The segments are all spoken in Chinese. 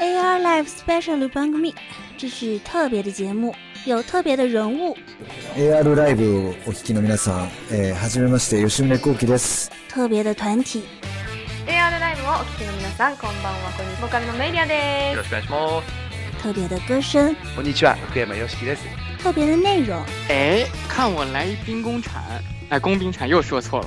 AR Live Special 番組，这是特别的节目，有特别的人物。AR ライブをお聞きの皆さん、えー、はじめまして吉宗幸喜です。特别的团体， AR ライブをお聞きの皆さんこんばんはこんにちはボーカルのメイリアですよろしくお願いします。特别的歌声，こんにちは、福山よしきです。特别的内容。哎，看我来一兵工铲，哎，工兵铲又说错了。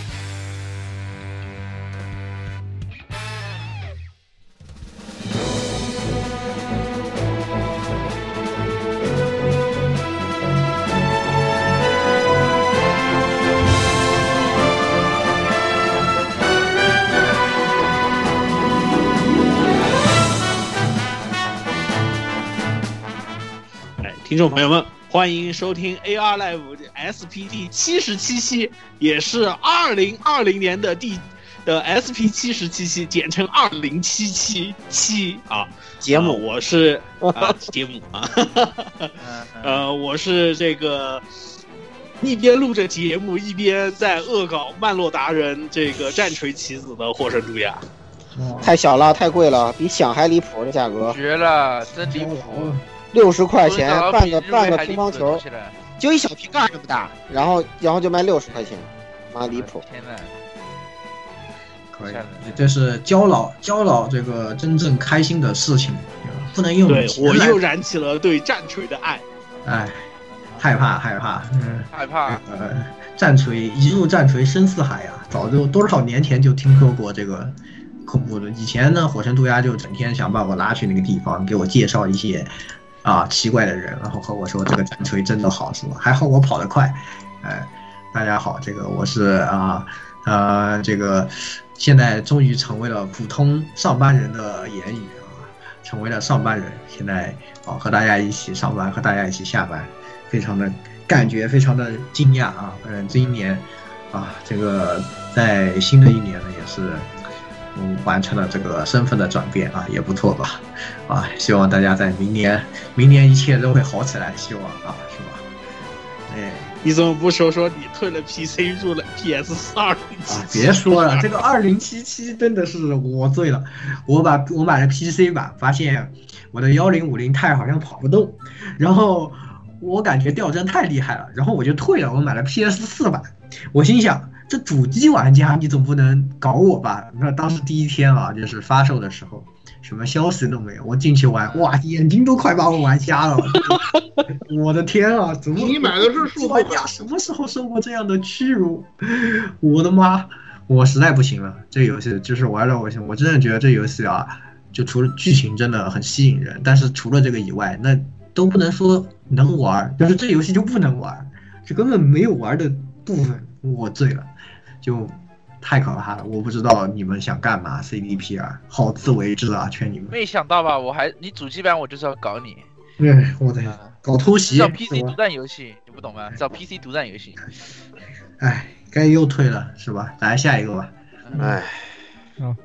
听众朋友们，欢迎收听 AR Live SP 第七十七期，也是二零二零年的第的 SP 七十七期，简称二零七七七啊。节目、呃我是啊 节目啊，呃，我是这个一边录着节目，一边在恶搞曼洛达人这个战锤棋子的火神杜亚。太小了，太贵了，比想还离谱的价格，绝了，真离谱！六十块钱半个半个乒乓球，就一小瓶盖这么大，然后然后就卖六十块钱，妈离谱！天呐，可以这是焦老焦老这个真正开心的事情，不能用对我又燃起了对战锤的爱。哎，害怕害怕，嗯，害怕。呃，战锤一入战锤深似海啊，早就多少年前就听说过这个恐怖的。以前呢，火神渡鸦就整天想把我拉去那个地方，给我介绍一些啊奇怪的人，然后和我说这个战锤真的好，是吧？还好我跑得快，哎，大家好，这个我是啊呃这个现在终于成为了普通上班人的言语啊，成为了上班人，现在啊和大家一起上班，和大家一起下班，非常的感觉非常的惊讶啊！嗯，这一年啊，这个在新的一年呢，也是嗯完成了这个身份的转变啊，也不错吧？啊，希望大家在明年，明年一切都会好起来，希望啊，是吧？哎。你怎么不说说你退了 PC 入了 PS 四二零七啊？别说了，这个二零七七真的是我醉了。我把我买了 PC 版，发现我的幺零五零钛好像跑不动，然后我感觉掉帧太厉害了，然后我就退了。我买了 PS 四版，我心想这主机玩家你总不能搞我吧？那当时第一天啊，就是发售的时候。什么消息都没有，我进去玩，哇，眼睛都快把我玩瞎了！我的天啊，怎么你买的是数玩家 什么时候受过这样的屈辱？我的妈！我实在不行了，这游戏就是玩了我，我真的觉得这游戏啊，就除了剧情真的很吸引人，但是除了这个以外，那都不能说能玩，就是这游戏就不能玩，这根本没有玩的部分，我醉了，就。太可怕了！我不知道你们想干嘛，CDPR，好自为之啊！劝你们。没想到吧？我还你主机版我就是要搞你。哎，我的搞偷袭！叫 PC 独占游戏，你不懂吗？叫 PC 独占游戏。哎，该又退了是吧？来下一个吧。哎，好，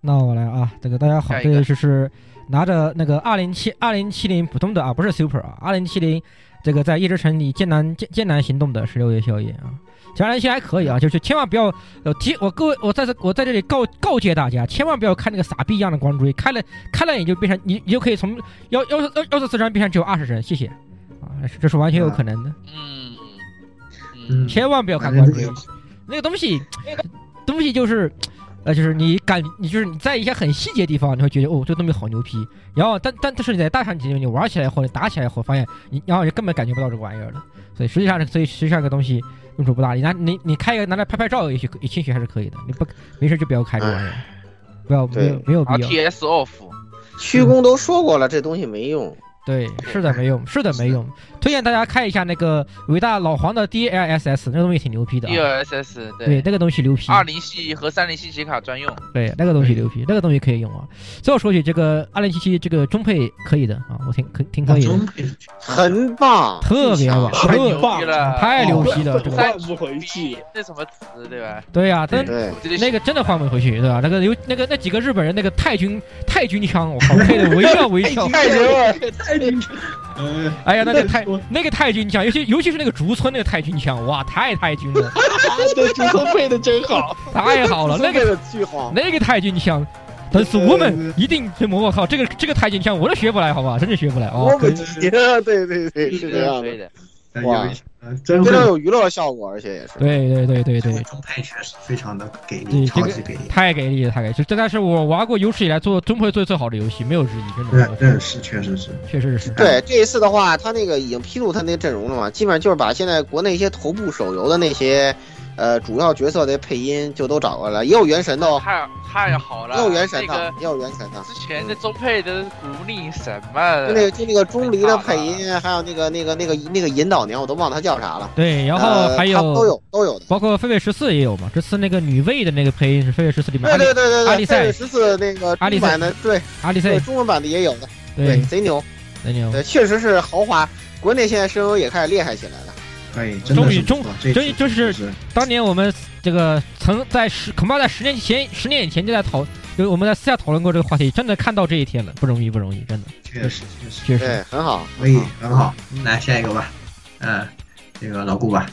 那我来啊，这个大家好，这个就是拿着那个二零七二零七零普通的啊，不是 Super 啊，二零七零这个在夜之城里艰难艰艰难行动的十六夜宵夜啊。小人其实还可以啊，就是千万不要呃提我各位，我在这我在这里告告诫大家，千万不要看那个傻逼一样的光追，开了开了你就变成你你就可以从幺幺幺幺四四三变成只有二十帧，谢谢。啊，这是完全有可能的。嗯。嗯，千万不要看光追，那个东西东西就是。呃，就是你感，你就是你在一些很细节地方，你会觉得哦，这东西好牛逼。然后，但但但是你在大场景你玩起来或者打起来后，发现你然后你根本感觉不到这个玩意儿了。所以实际上，所以实际上这个东西用处不大。你拿你你开一个拿来拍拍照，也许也兴许还是可以的。你不没事就不要开这玩意儿，不要没有没有必要。RTS off，虚空都说过了，这东西没用。对，是的，没用，是的，没用。推荐大家看一下那个伟大老黄的 DLSS，那个东西挺牛逼的、啊。DLSS 对，那个东西牛逼。二零系和三零系显卡专用。对，那个东西牛逼，那个东西可以用啊。最后说起这个二零七七这个中配可以的啊，我挺可挺可以的，很棒，特别棒，太牛特逼了，太牛逼了，这个换不回去。那什么词对吧？对呀，真对那个真的换不回去，对吧？那个有那个那几个日本人那个太君太君枪，我靠，配的惟妙惟肖，太牛了，太君枪。呃，哎呀，那个太那个太君枪，尤其尤其是那个竹村那个太君枪，哇，太太君了，对，竹村配的真好，太好了，那个巨好，那个太君枪。但是我们一定会模，我靠，这个这个太君枪我都学不来，好吧，真的学不来啊！我们对对对对，是这样的。哇，真非常有娱乐效果，而且也是。对对对对对，中配确实非常的给力，超级给力，太给力了，太给力！这真的是我玩过有史以来做中配做最好的游戏，没有之一，真的。对，是，确实是，确实是。对，这一次的话，他那个已经披露他那个阵容了嘛，基本上就是把现在国内一些头部手游的那些。呃，主要角色的配音就都找过来，也有原神的哦，太太好了，也有原神的，那个、也有原神的。之前的中配的古力什么，就那个就那个钟离的配音，还有那个那个那个那个引导娘，我都忘了他叫啥了。对，然后还有、呃、都有都有的，包括飞跃十四也有嘛。这次那个女卫的那个配音是飞跃十四里面，对对对对对，阿里赛十四那个阿里版的，对阿里赛中文版的也有的，对，贼牛，贼牛，对，确实是豪华。国内现在声优也开始厉害起来了。可以，终于终终于就是当年我们这个曾在十恐怕在十年前十年以前就在讨，就我们在私下讨论过这个话题，真的看到这一天了，不容易不容易，真的。确实确实确实对，很好，可以很好。来下一个吧，嗯，这个老顾吧，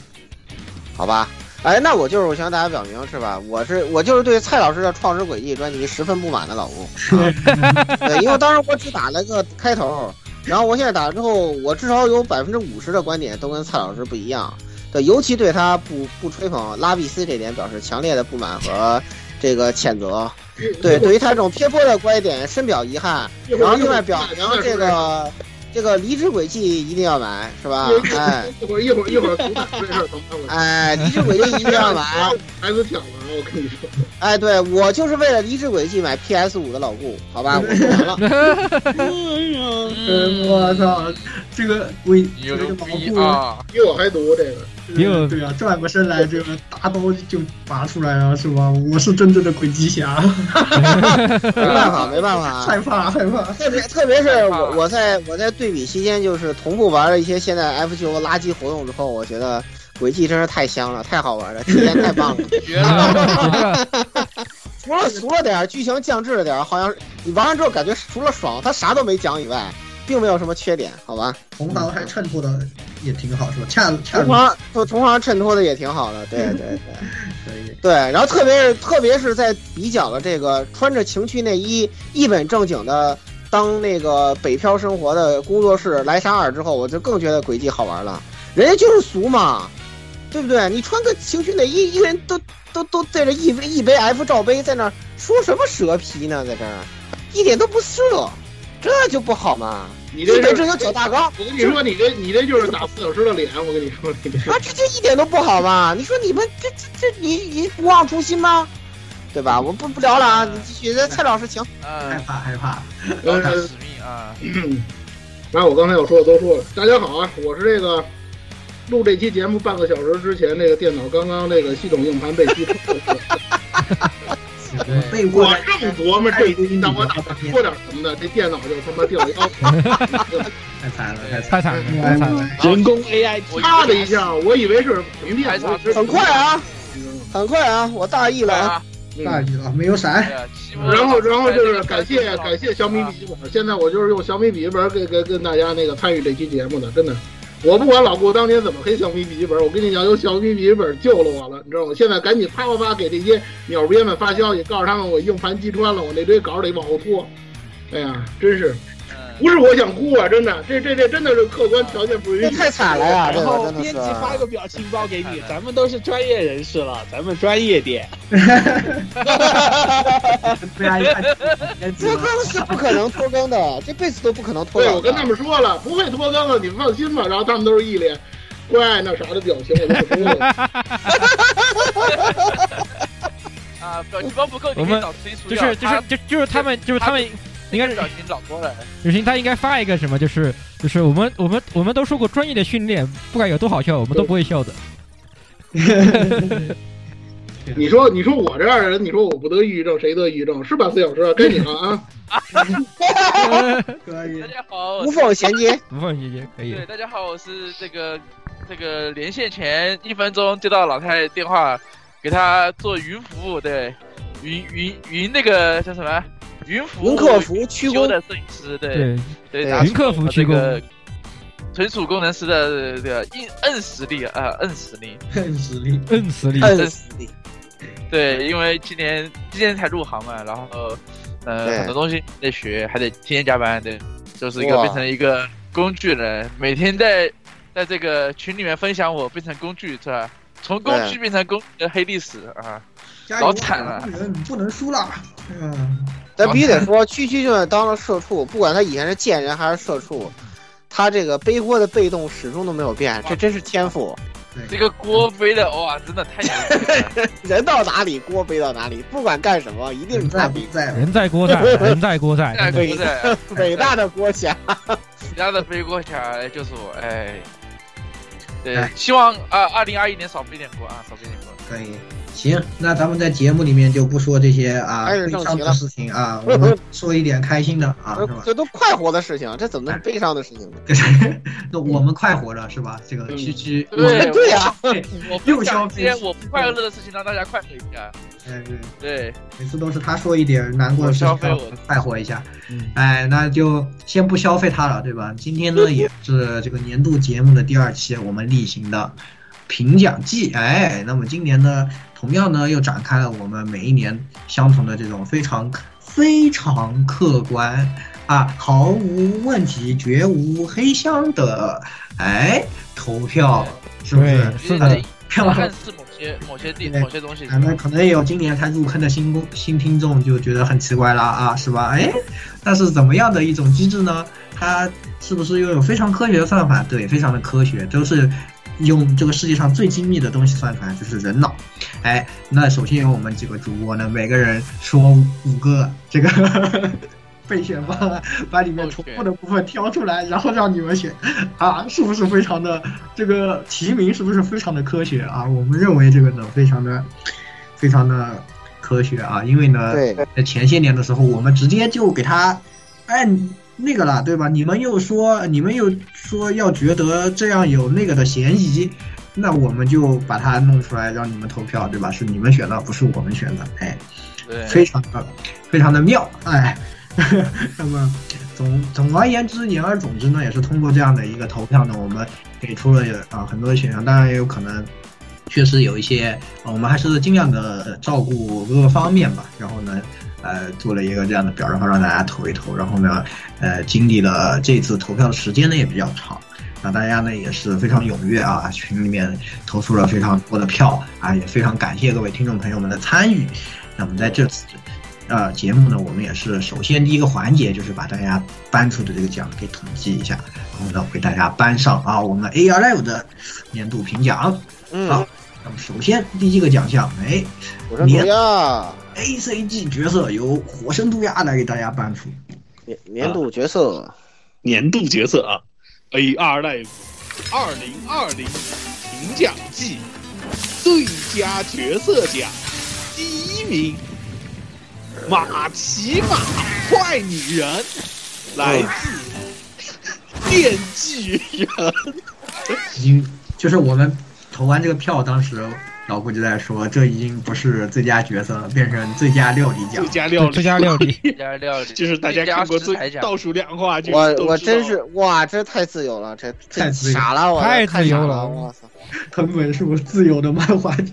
好吧。哎，那我就是我向大家表明是吧？我是我就是对蔡老师的《创世轨迹》专辑十分不满的老顾。啊、对，因为当时我只打了个开头。然后我现在打了之后，我至少有百分之五十的观点都跟蔡老师不一样，对，尤其对他不不吹捧拉比斯这点表示强烈的不满和这个谴责。对，对于他这种偏颇的观点深表遗憾。然后另外表明这个这个离职轨迹一定要买，是吧？哎，一会儿一会儿一会儿主打这事儿等等我。哎，离职轨迹一定要买。孩子抢了，我跟你说。哎，对我就是为了离职轨迹买 PS 五的老顾，好吧，我说完了。嗯，我操，这个我这个老顾啊，比我还毒这个。有对啊，转过身来，这个大刀就拔出来了，是吧？我是真正的鬼机侠。没办法，没办法，害怕害怕。特别特别是我我在我在对比期间，就是同步玩了一些现在 F 九垃圾活动之后，我觉得轨迹真是太香了，太好玩了，体验太棒了，绝了。除了俗了点，剧情降智了点，好像你玩完之后感觉除了爽，他啥都没讲以外。并没有什么缺点，好吧？红糖还衬托的也挺好，是吧？恰恰红糖，红糖衬托的也挺好的，对 对对，可以。对，然后特别是特别是在比较了这个穿着情趣内衣一本正经的当那个北漂生活的工作室莱莎尔之后，我就更觉得轨迹好玩了。人家就是俗嘛，对不对？你穿个情趣内衣，一个人都都都在这一杯一杯 F 罩杯在那说什么蛇皮呢？在这儿一点都不色。这就不好嘛！你这这有脚大纲，我跟你说，你这你这就是打四小时的脸，我跟你说，你这啊，这就一点都不好嘛！你说你们这这这，你你不忘初心吗？对吧？我不不聊了啊，你继续。蔡老师，请。害怕害怕，有点使命啊！把我刚才要说的都说了。大家好啊，我是这个录这期节目半个小时之前，那个电脑刚刚那个系统硬盘被击穿。我正琢磨这让我打说点什么的，这电脑就他妈掉腰，太惨了，太惨了，太惨了！人工 AI 啪的一下，我以为是屏电，很快啊，很快啊，我大意了啊，大意了，没有闪。然后，然后就是感谢感谢小米笔记本，现在我就是用小米笔记本给给跟大家那个参与这期节目的，真的。我不管老顾当年怎么黑小米笔记本，我跟你讲，有小米笔记本救了我了，你知道吗？现在赶紧啪啪啪给这些鸟编们发消息，告诉他们我硬盘击穿了，我那堆稿得往后拖。哎呀，真是，不是我想哭啊，真的，这这这真的是客观条件不允许。太惨了呀！然后编辑发个表情包给你，咱们都是专业人士了，咱们专业点。拖更是不可能拖更的，这辈子都不可能拖更。对，我跟他们说了，不会拖更的，你们放心吧。然后他们都是一脸乖那啥的表情，我就不说了。啊，表情包不够，我们就是就是就就是他们就是他们。应该是表情老多了。雨欣他应该发一个什么，就是就是我们我们我们都受过专业的训练，不管有多好笑，我们都不会笑的。你说你说我这样的人，你说我不得抑郁症，谁得抑郁症？是吧，四小时该你了啊！可以大，家好，无缝衔接。无缝衔接可以。对，大家好，我是这个这个连线前一分钟接到老太太电话，给她做云服务，对，云云云那个叫什么？云服务云客服驱修工的摄影师，对对云客服区个纯属工程师的这个硬摁实力啊，摁实力。硬实力，硬实力，硬实力！对，因为今年今年才入行嘛，然后呃很多东西得学，还得天天加班，对，就是一个变成一个工具人，每天在在这个群里面分享我变成工具是吧？从工具变成工具的黑历史啊！老惨了不能不能输了。嗯，咱必须得说，区区就算当了社畜，不管他以前是贱人还是社畜，他这个背锅的被动始终都没有变，这真是天赋。这个锅背的哇，真的太牛了！人到哪里锅背到哪里，不管干什么，一定是他不在人在锅 在，人在锅在，下真的个不是 伟大的锅侠。其他的背锅侠就是我，哎，对哎，希望啊，二零二一年少背点锅啊，少背点锅。可以。行，那咱们在节目里面就不说这些啊悲伤的事情啊，我们说一点开心的啊，是吧？这都快活的事情，这怎么能是悲伤的事情呢？那我们快活着是吧？这个区区，我对们对呀，我又分享消费一些我不快乐的事情，让大家快乐一下。哎对，对，每次都是他说一点难过的事情，我快活一下。嗯哎，那就先不消费他了，对吧？今天呢也是这个年度节目的第二期，我们例行的评奖季。哎，那么今年呢，同样呢又展开了我们每一年相同的这种非常非常客观啊，毫无问题、绝无黑箱的哎投票，是不是？是的票暗示某些某些地对某些东西。可能可能也有今年才入坑的新公新听众就觉得很奇怪了啊，是吧？哎，但是怎么样的一种机制呢？它是不是拥有非常科学的算法？对，非常的科学，都是用这个世界上最精密的东西算出来，就是人脑。哎，那首先由我们几个主播呢，每个人说五个这个 备选方案，把里面重复的部分挑出来，然后让你们选啊，是不是非常的这个提名是不是非常的科学啊？我们认为这个呢，非常的非常的科学啊，因为呢，对在前些年的时候，我们直接就给他按那个了，对吧？你们又说你们又说要觉得这样有那个的嫌疑，那我们就把它弄出来让你们投票，对吧？是你们选的，不是我们选的，哎，非常的非常的妙，哎。那么总总而言之，言而总之呢，也是通过这样的一个投票呢，我们给出了啊很多的选项，当然也有可能确实有一些，呃我们还是尽量的照顾各个方面吧。然后呢，呃，做了一个这样的表，然后让大家投一投。然后呢，呃，经历了这次投票的时间呢也比较长，那大家呢也是非常踊跃啊，群里面投出了非常多的票啊，也非常感谢各位听众朋友们的参与。那么在这次。呃，节目呢，我们也是首先第一个环节就是把大家颁出的这个奖给统计一下，然后呢给大家颁上啊我们 AR Live 的年度评奖。嗯，好，那么首先第一个奖项，哎，火神毒鸦 ACG 角色由火神毒鸦来给大家颁出。年年度角色，年度角色啊，AR Live 二零二零评奖季。最佳角色奖。第一名，马奇马坏女人，来自电锯人。已经就是我们投完这个票，当时老顾就在说，这已经不是最佳角色了，变成最佳料理奖。最佳料理，最佳料理，最佳料理，就是大家看过最最佳奖倒数两话就我我真是哇，这太自由了，这这太自由傻了，我太太傻自由了我操！藤本树自由的漫画家。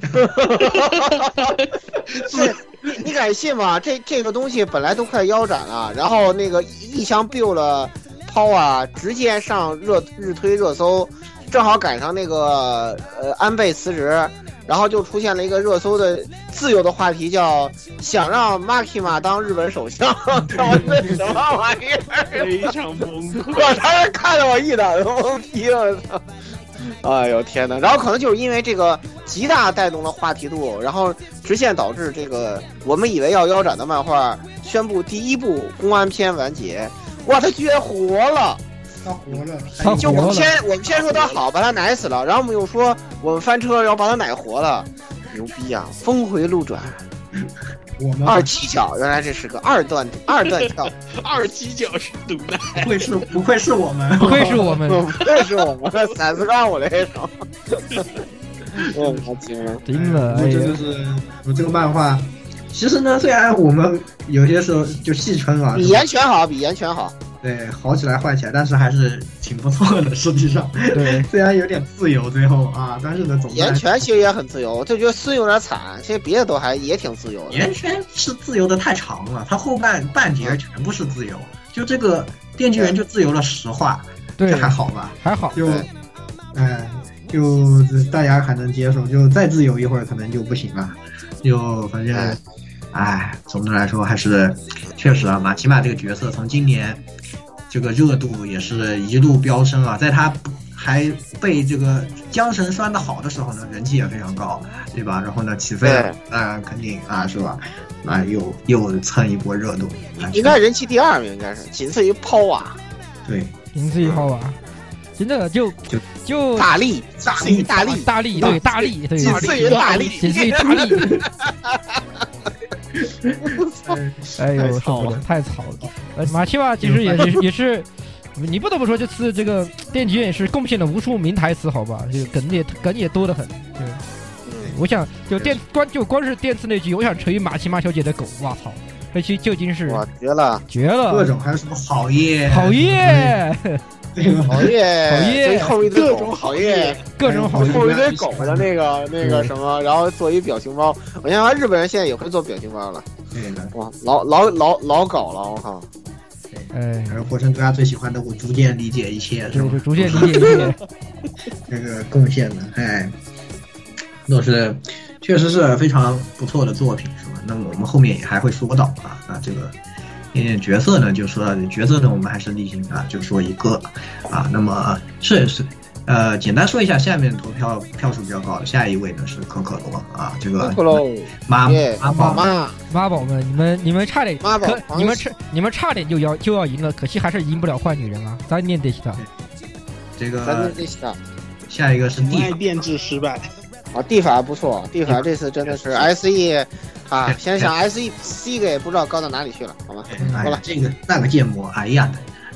是你你敢信吗？这这个东西本来都快腰斩了，然后那个一箱 biu 了抛啊，直接上热日推热搜，正好赶上那个呃安倍辞职，然后就出现了一个热搜的自由的话题，叫想让 Makima 当日本首相，然后这是什么玩意儿？非常崩溃。我当时看得我一脑子懵逼，我操！哎呦天哪！然后可能就是因为这个极大带动了话题度，然后直线导致这个我们以为要腰斩的漫画宣布第一部公安篇完结，哇，他居然活了！他活了，他就我，们先我们先说他好，把他奶死了，然后我们又说我们翻车，然后把他奶活了，牛逼啊、峰回路转，我们二踢脚，原来这是个二段二段跳，二踢脚是毒奶，不愧是不愧是我们，不愧是我们，不愧是我们 的三四杠我这一手，我操惊了！惊了，哎，这就是我这个漫画。其实呢，虽然我们有些时候就戏称啊，比岩泉好，比岩泉好。对好起来坏起来，但是还是挺不错的。实际上，对，虽然有点自由最后啊，但是呢，总的来岩泉其实也很自由，我就觉得孙有点惨，其实别的都还也挺自由的。岩泉是自由的太长了，他后半半截全部是自由，就这个电锯人就自由了实话，对这还好吧？还好，就对，哎，就大家还能接受，就再自由一会儿可能就不行了，就反正哎，哎，总的来说还是确实啊，马奇马这个角色从今年这个热度也是一路飙升啊，在他还被这个缰绳拴的好的时候呢，人气也非常高，对吧？然后呢，起飞了，那、肯定啊，是吧？啊，又又蹭一波热度，啊应该人气第二名，应该是仅次于抛啊、对，仅次于抛啊，真的就就就大力、大力、大力、大力，对大力，对仅次于大力，仅次于大力，哎呦，受不了，太吵了。呃，马奇瓦其实也是 也是，你不得不说这次这个电锯也是贡献了无数名台词，好吧？这个梗也梗也多得很。对，我想就电光就光是电次那句，我想成为马奇马小姐的狗，哇操！这期就已经是哇，绝了，绝了，各种还有什么好耶，好耶，这个。好耶，好耶就后一堆各种好耶，各种好耶。后一堆狗的那个那个什么，然后做一表情包。我想想，日本人现在也会做表情包了，对的。哇，老老老老搞了，我靠！哎，而火神对他最喜欢的，我逐渐理解一切，是对，吧就？逐渐理解一切。这个贡献的，哎，都是确实是非常不错的作品，是吧？那么我们后面也还会说到啊，那这个。嗯，角色呢，就说角色呢，我们还是例行啊，就说一个啊。那么是是，呃，简单说一下，下面投票票数比较高的下一位呢是可可罗啊，这个可喽，妈耶妈宝妈妈宝们，你们你们差点，妈宝可你们差你们差点就要就要赢了，可惜还是赢不了坏女人啊！咱念得起他。这个咱个们这下下一个是地不爱电制失败，啊，地法不错，地法这次真的是 SE 啊，想想 SE C 个也不知道高到哪里去了，好吗？哎好了这个那个建模，哎呀，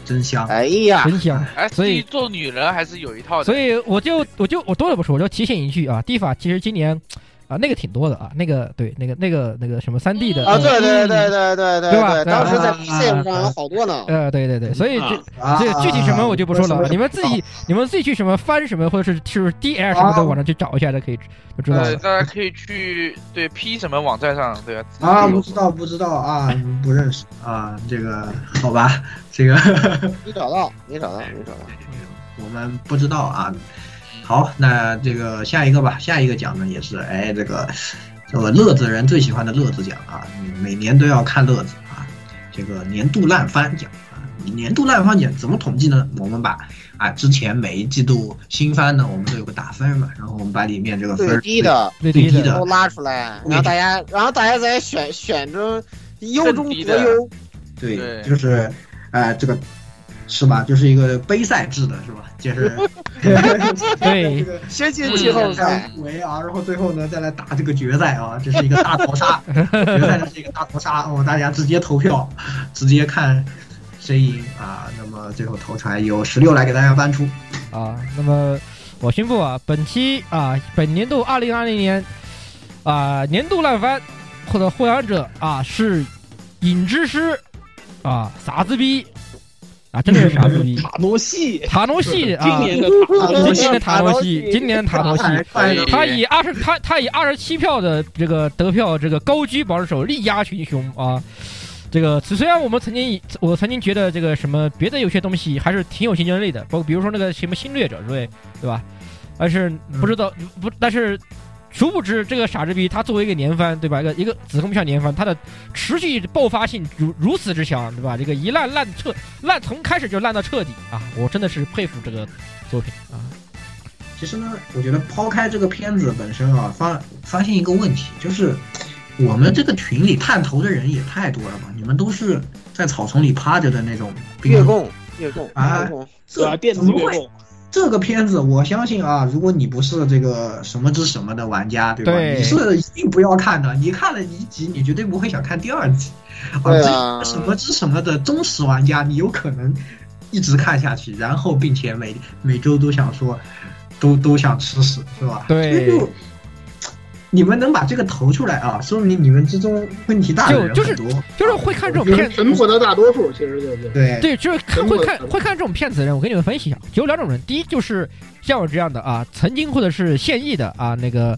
真香！哎呀，真香。哎，所以做女人还是有一套的。所以我就我就我多了不说，我就提醒一句啊，蒂法其实今年啊那个挺多的啊，那个对那个那个那个什么三 D 的啊，对对对对对对对吧，当时在啊 PC 上有好多呢。呃对对对，所以这啊这具体什么我就不说了，啊你们自己你们自己去什么翻什么或者是是 DL 什么的网上去找一下就可以就知道呃，了。大家可以去对 P 什么网站上，对啊，啊，不知道不知道啊，不认识啊，这个好吧，这个没找到，没找到，没找到。我们不知道啊。好，那这个下一个吧，下一个奖呢也是哎这个这个乐子人最喜欢的乐子奖啊，每年都要看乐子啊，这个年度烂番奖啊，年度烂番奖怎么统计呢？我们把啊之前每一季度新番呢，我们都有个打分嘛，然后我们把里面这个分最低的最最低的。都拉出来，然后大家，然后大家再选选中优中择优。对，对。就是，呃，这个是吧？就是一个杯赛制的，是吧？就是 对 这个先进季后赛，入围啊，然后最后呢再来打这个决赛啊，这是一个 大逃杀，决赛这是一个大逃杀哦，大家直接投票，直接看谁赢啊。那么最后投出来由十六来给大家翻出，啊，那么我宣布啊，本期啊，本年度二零二零年啊年度烂番或者获奖者啊是影之师啊傻子逼啊，真的是傻子逼。塔诺系，塔诺系啊，今年的塔诺系今年的塔诺系，今年的塔诺系，他以二十他他以二十七票的这个得票这个高居榜首，力压群雄啊。这个虽然我们曾经我曾经觉得这个什么别的有些东西还是挺有竞争力的，包括比如说那个什么侵略者之类，对吧？但是不知道不，但是殊不知这个傻子逼他作为一个年番，对吧？一个一个子宫向年番，它的持续爆发性如如此之强，对吧？这个一烂烂彻烂从开始就烂到彻底啊！我真的是佩服这个作品啊。其实呢，我觉得抛开这个片子本身啊，发发现一个问题，就是我们这个群里探头的人也太多了吧？你们都是在草丛里趴着的那种月供，月供啊电子怎么会月供？这个片子，我相信啊，如果你不是这个什么之什么的玩家，对吧？对你是一定不要看的。你看了一集，你绝对不会想看第二集。啊这啊什么之什么的忠实玩家，你有可能一直看下去，然后并且每每周都想说，都都想吃屎，是吧？对所以就你们能把这个投出来啊，说明你们之中问题大的人就就是很多。就是会看这种就是片子，沉默的大多数，其实就是对对，就是看会看会看这种片子的人，我给你们分析一下，有两种人，第一就是像我这样的啊，曾经或者是现役的啊，那个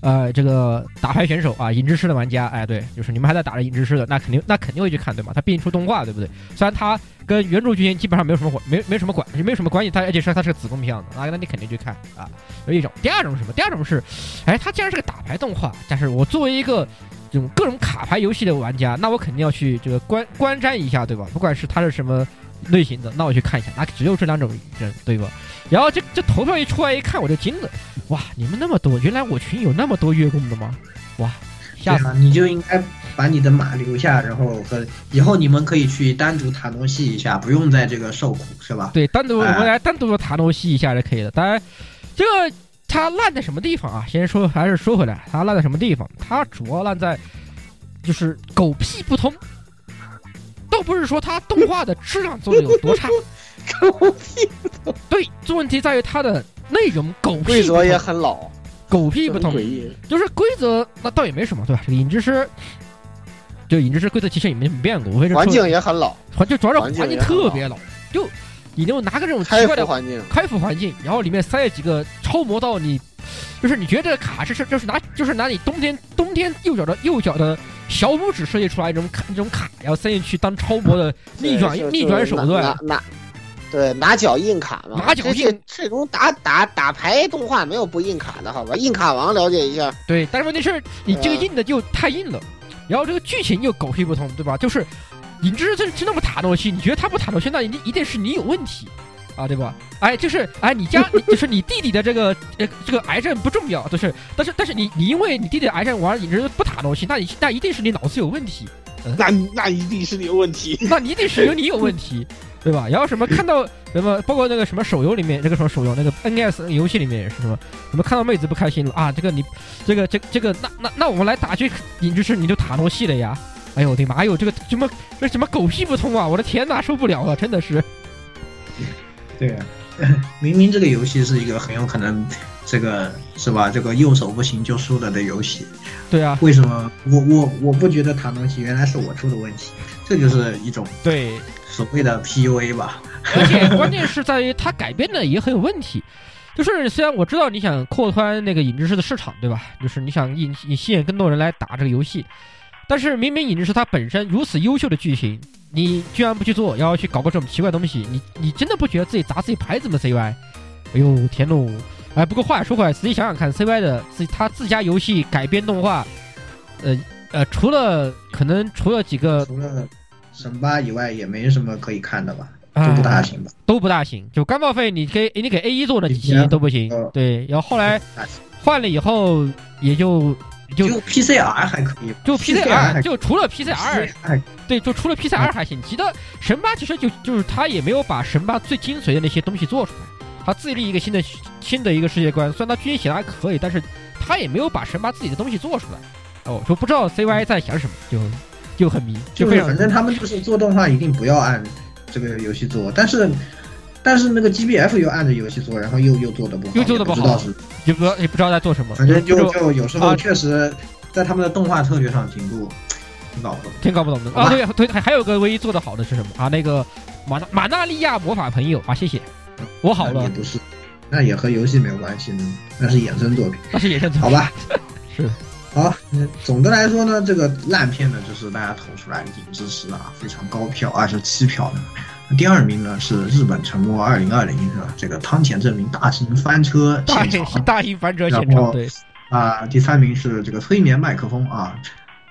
呃这个打牌选手啊，影之师的玩家，哎，对，就是你们还在打着影之师的，那肯定那肯定会去看，对吗？他毕竟出动画，对不对？虽然他跟原著剧情基本上没有什么关，没没什么关，没有什么关系，他而且是他是个子宫片的，那那你肯定去看啊。有一种，第二种是什么？第二种是，哎，他既然是个打牌动画，但是我作为一个这种各种卡牌游戏的玩家，那我肯定要去这个观观瞻一下，对吧？不管是它是什么类型的，那我去看一下，那只有这两种人，对吧？然后这这投票一出来一看，我就惊了，哇，你们那么多，原来我群有那么多月供的吗？哇，吓死，你就应该把你的马留下，然后和以后你们可以去单独塔诺西一下，不用在这个受苦，是吧？对，单独我哎们来单独的塔诺西一下就可以了。当然，这个它烂在什么地方啊？先说还是说回来，它烂在什么地方？它主要烂在就是狗屁不通，倒不是说它动画的质量做的有多差，狗屁不通。对，这问题在于它的内容狗屁规则也很老，狗屁不通就是规则那倒也没什么，对吧？这个影之师。就影之师规则其实也没怎么变过，无非是环境也很老，环就主要是环境特别老，就你就拿个这种奇怪的环境，开服环境，然后里面塞了几个超模到你，就是你觉得这个卡是是就是拿就是拿你冬天冬天右脚的右脚的小拇指设计出来这种卡这种卡，然后塞进去当超模的逆转逆转手段拿，拿拿对拿脚印卡嘛，拿脚印这这种打打打牌动画没有不印卡的好吧？印卡王了解一下，对，但是问题是你这个呃印的就太硬了，然后这个剧情又狗屁不通，对吧？就是你这这这那么塔诺西，你觉得他不塔诺西，那一定一定是你有问题。啊，对吧？哎，就是哎，你家 你就是你弟弟的这个呃这个癌症不重要，就是但是但是你你因为你弟弟的癌症玩影之不塔诺西，那你那一定是你脑子有问题，那那一定是你有问题。那你一定是有你有问题，对吧？然后什么看到什么，包括那个什么手游里面，那个什么手游那个 NS 游戏里面也是什么，什么看到妹子不开心了啊，这个你这个这这个那那那我们来打去影之是你就塔罗系了呀。哎呦我的妈！哎呦，这个什么这什么狗屁不通啊！我的天哪，受不了了，真的是。对啊，明明这个游戏是一个很有可能这个是吧？这个右手不行就输了的游戏，对啊，为什么我我我不觉得塔东西原来是我出的问题？这就是一种对所谓的 PUA 吧。而且关键是在于它改编的也很有问题。就是虽然我知道你想扩宽那个影之师的市场，对吧？就是你想引引吸引更多人来打这个游戏，但是明明影之师它本身如此优秀的剧情，你居然不去做，然后去搞个这种奇怪东西，你你真的不觉得自己砸自己牌子吗？CY，哎呦天喽！哎，不过话也说回来，仔细想想看，CY 的自他自家游戏改编动画，呃呃，除了可能除了几个除了神八以外，也没什么可以看的吧？啊都不大行吧？都不大行。就干报废，你给你给 A 一做的几期都不行，对，然后后来 换了以后也就就就 PCR 还可以，就 PCR 就除了 PCR，还对，就除了 PCR 还行，其他神八其实就就是他也没有把神八最精髓的那些东西做出来，他自立一个新的新的一个世界观，虽然他剧情写的还可以，但是他也没有把神八自己的东西做出来。哦，就不知道 CY 在想什么，就就很迷，就是反正他们就是做动画一定不要按这个游戏做，但是但是那个 GBF 又按着游戏做，然后又又做的不好，又做的不好也不知道是，也不知道也不知道在做什么，反正就就就有时候啊确实在他们的动画策略上挺不挺搞不懂。挺搞不懂的啊。对对，还还有个唯一做的好的是什么啊？那个马纳马纳利亚魔法朋友啊，谢谢，我好了也，不是，那也和游戏没有关系，那是衍生作品。那是也是好吧，是好，那总的来说呢，这个烂片呢，就是大家投出来的影之师啊，非常高票，二十七票的。第二名呢是日本沉没二零二零是吧？这个汤浅证明大型翻车现场，大型翻车现然后场，对，啊、第三名是这个催眠麦克风啊，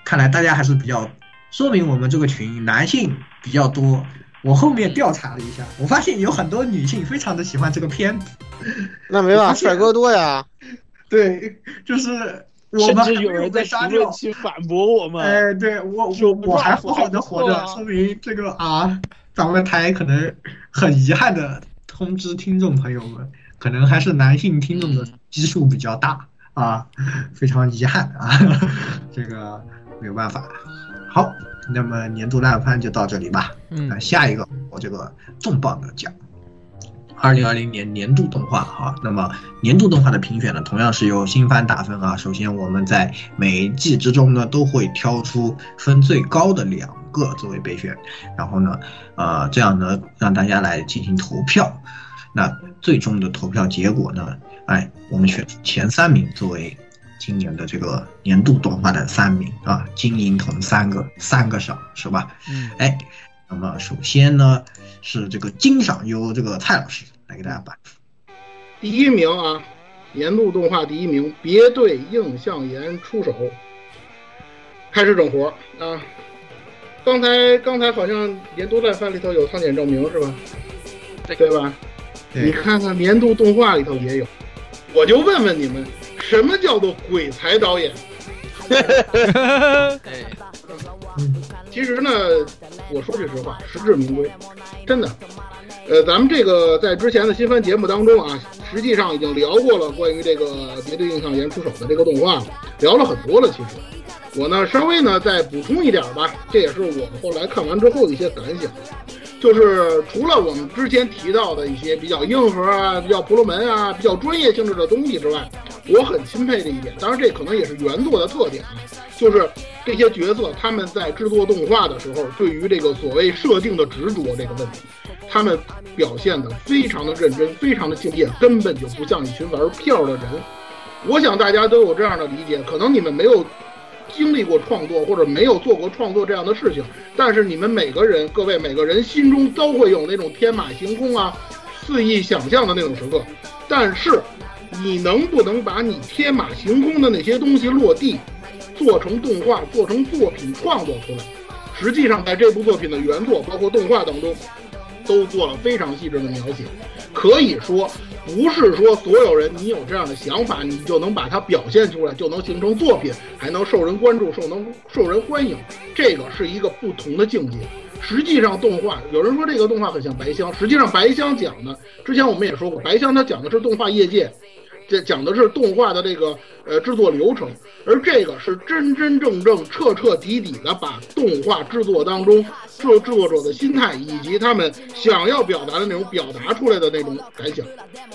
看来大家还是比较，说明我们这个群男性比较多我后面调查了一下，我发现有很多女性非常的喜欢这个片子。那没办法，帅哥多呀。对，就是我们甚至有人在评论区反驳我们。哎，对我我我还好好的活着，说明这个啊，咱们台可能很遗憾的通知听众朋友们，可能还是男性听众的基数比较大啊，非常遗憾啊，这个没有办法。好，那么年度烂番就到这里吧。嗯，下一个我这个重磅的奖。二零二零年年度动画啊，那么年度动画的评选呢，同样是由新番打分啊。首先我们在每一季之中呢，都会挑出分最高的两个作为备选，然后呢，呃，这样呢让大家来进行投票。那最终的投票结果呢，哎，我们选前三名作为今年的这个年度动画的三名啊，金银铜三个，三个赏是吧？嗯，哎。那么首先呢，是这个金赏由这个蔡老师来给大家颁。第一名啊，年度动画第一名，别对应向岩出手，开始整活啊！刚才刚才好像年度烂番里头有汤浅证明是吧？对吧？你看看年度动画里头也有，我就问问你们，什么叫做鬼才导演？其实呢，我说句实话，实至名归，真的。呃，咱们这个在之前的新番节目当中啊，实际上已经聊过了关于这个别对印象言出手的这个动画，聊了很多了。其实，我呢稍微呢再补充一点吧，这也是我后来看完之后的一些感想。就是除了我们之前提到的一些比较硬核啊、比较婆罗门啊、比较专业性质的东西之外，我很钦佩的一点，当然这可能也是原作的特点啊，就是这些角色他们在制作动画的时候，对于这个所谓设定的执着这个问题，他们表现的非常的认真，非常的敬业，根本就不像一群玩票的人。我想大家都有这样的理解，可能你们没有。经历过创作或者没有做过创作这样的事情，但是你们每个人，各位每个人心中都会有那种天马行空啊、肆意想象的那种时刻。但是，你能不能把你天马行空的那些东西落地，做成动画，做成作品创作出来？实际上，在这部作品的原作包括动画当中，都做了非常细致的描写，可以说。不是说所有人你有这样的想法，你就能把它表现出来，就能形成作品，还能受人关注，受能受人欢迎。这个是一个不同的境界。实际上，动画有人说这个动画很像白箱，实际上白箱讲的，之前我们也说过，白箱它讲的是动画业界。这讲的是动画的这个呃制作流程，而这个是真真正正彻彻底底的把动画制作当中制制作者的心态以及他们想要表达的那种表达出来的那种感想。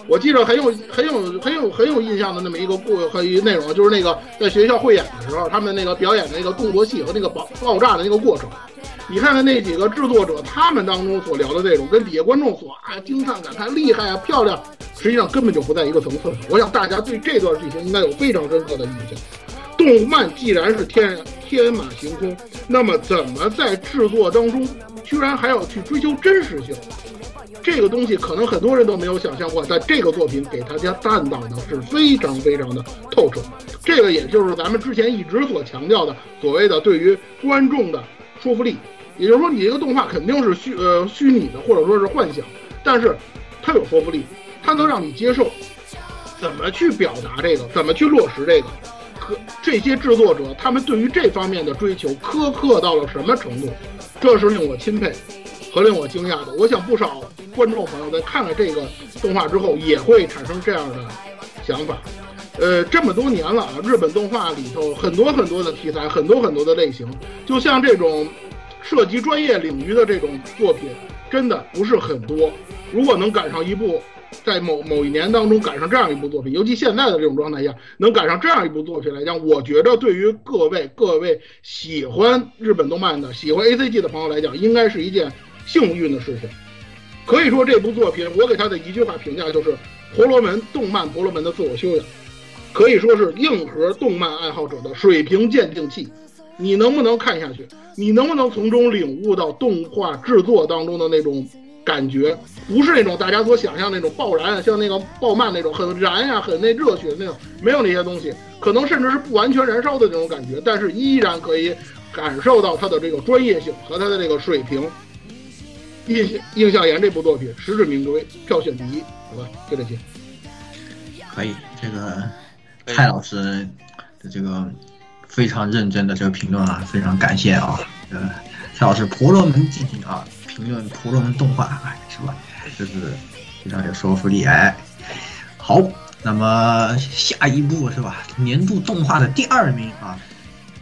我记得很有很有很有很有印象的那么一个故和一内容，就是那个在学校汇演的时候，他们那个表演的那个动作戏和那个爆爆炸的那个过程。你看看那几个制作者，他们当中所聊的内容，跟底下观众所啊惊叹感叹厉害啊漂亮，实际上根本就不在一个层次。我想大家对这段剧情应该有非常深刻的印象。动漫既然是天天马行空，那么怎么在制作当中居然还要去追求真实性？这个东西可能很多人都没有想象过，但这个作品给大家担当的是非常非常的透彻。这个也就是咱们之前一直所强调的所谓的对于观众的。说服力，也就是说，你这个动画肯定是虚呃虚拟的，或者说是幻想，但是它有说服力，它能让你接受。怎么去表达这个？怎么去落实这个？可这些制作者他们对于这方面的追求苛刻到了什么程度？这是令我钦佩和令我惊讶的。我想不少观众朋友在看了这个动画之后，也会产生这样的想法。呃，这么多年了啊，日本动画里头很多很多的题材，很多很多的类型，就像这种涉及专业领域的这种作品，真的不是很多。如果能赶上一部，在某某一年当中赶上这样一部作品，尤其现在的这种状态下，能赶上这样一部作品来讲，我觉得对于各位各位喜欢日本动漫的、喜欢 A C G 的朋友来讲，应该是一件幸运的事情。可以说，这部作品我给他的一句话评价就是：婆罗门动漫，婆罗门的自我修养。可以说是硬核动漫爱好者的水平鉴定器，你能不能看下去？你能不能从中领悟到动画制作当中的那种感觉？不是那种大家所想象那种爆燃，像那个爆漫那种很燃呀、很那热血的那种，没有那些东西，可能甚至是不完全燃烧的那种感觉，但是依然可以感受到它的这个专业性和它的这个水平。印 印象岩这部作品实至名归，票选第一，好吧，就这些。可以，这个蔡老师的这个非常认真的这个评论啊，非常感谢啊。呃，蔡老师婆罗门进行啊，评论婆罗门动画，哎，是吧？就是非常有说服力。哎，好，那么下一步是吧？年度动画的第二名啊，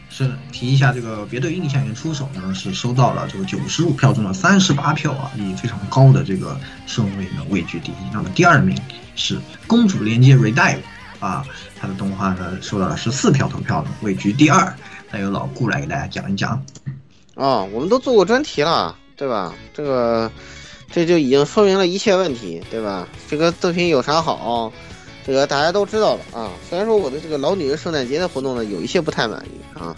是提一下这个别对印象岩出手呢，是收到了这个九十五票中的三十八票啊，以非常高的这个顺位呢位居第一。那么第二名是公主连接 Redive 啊，它的动画呢收到了十四票投票，位居第二。那由老顾来给大家讲一讲。啊，我们都做过专题了，对吧？这个这就已经说明了一切问题，对吧？这个作品有啥好，这个大家都知道了啊。虽然说我的这个老女人圣诞节的活动呢有一些不太满意啊，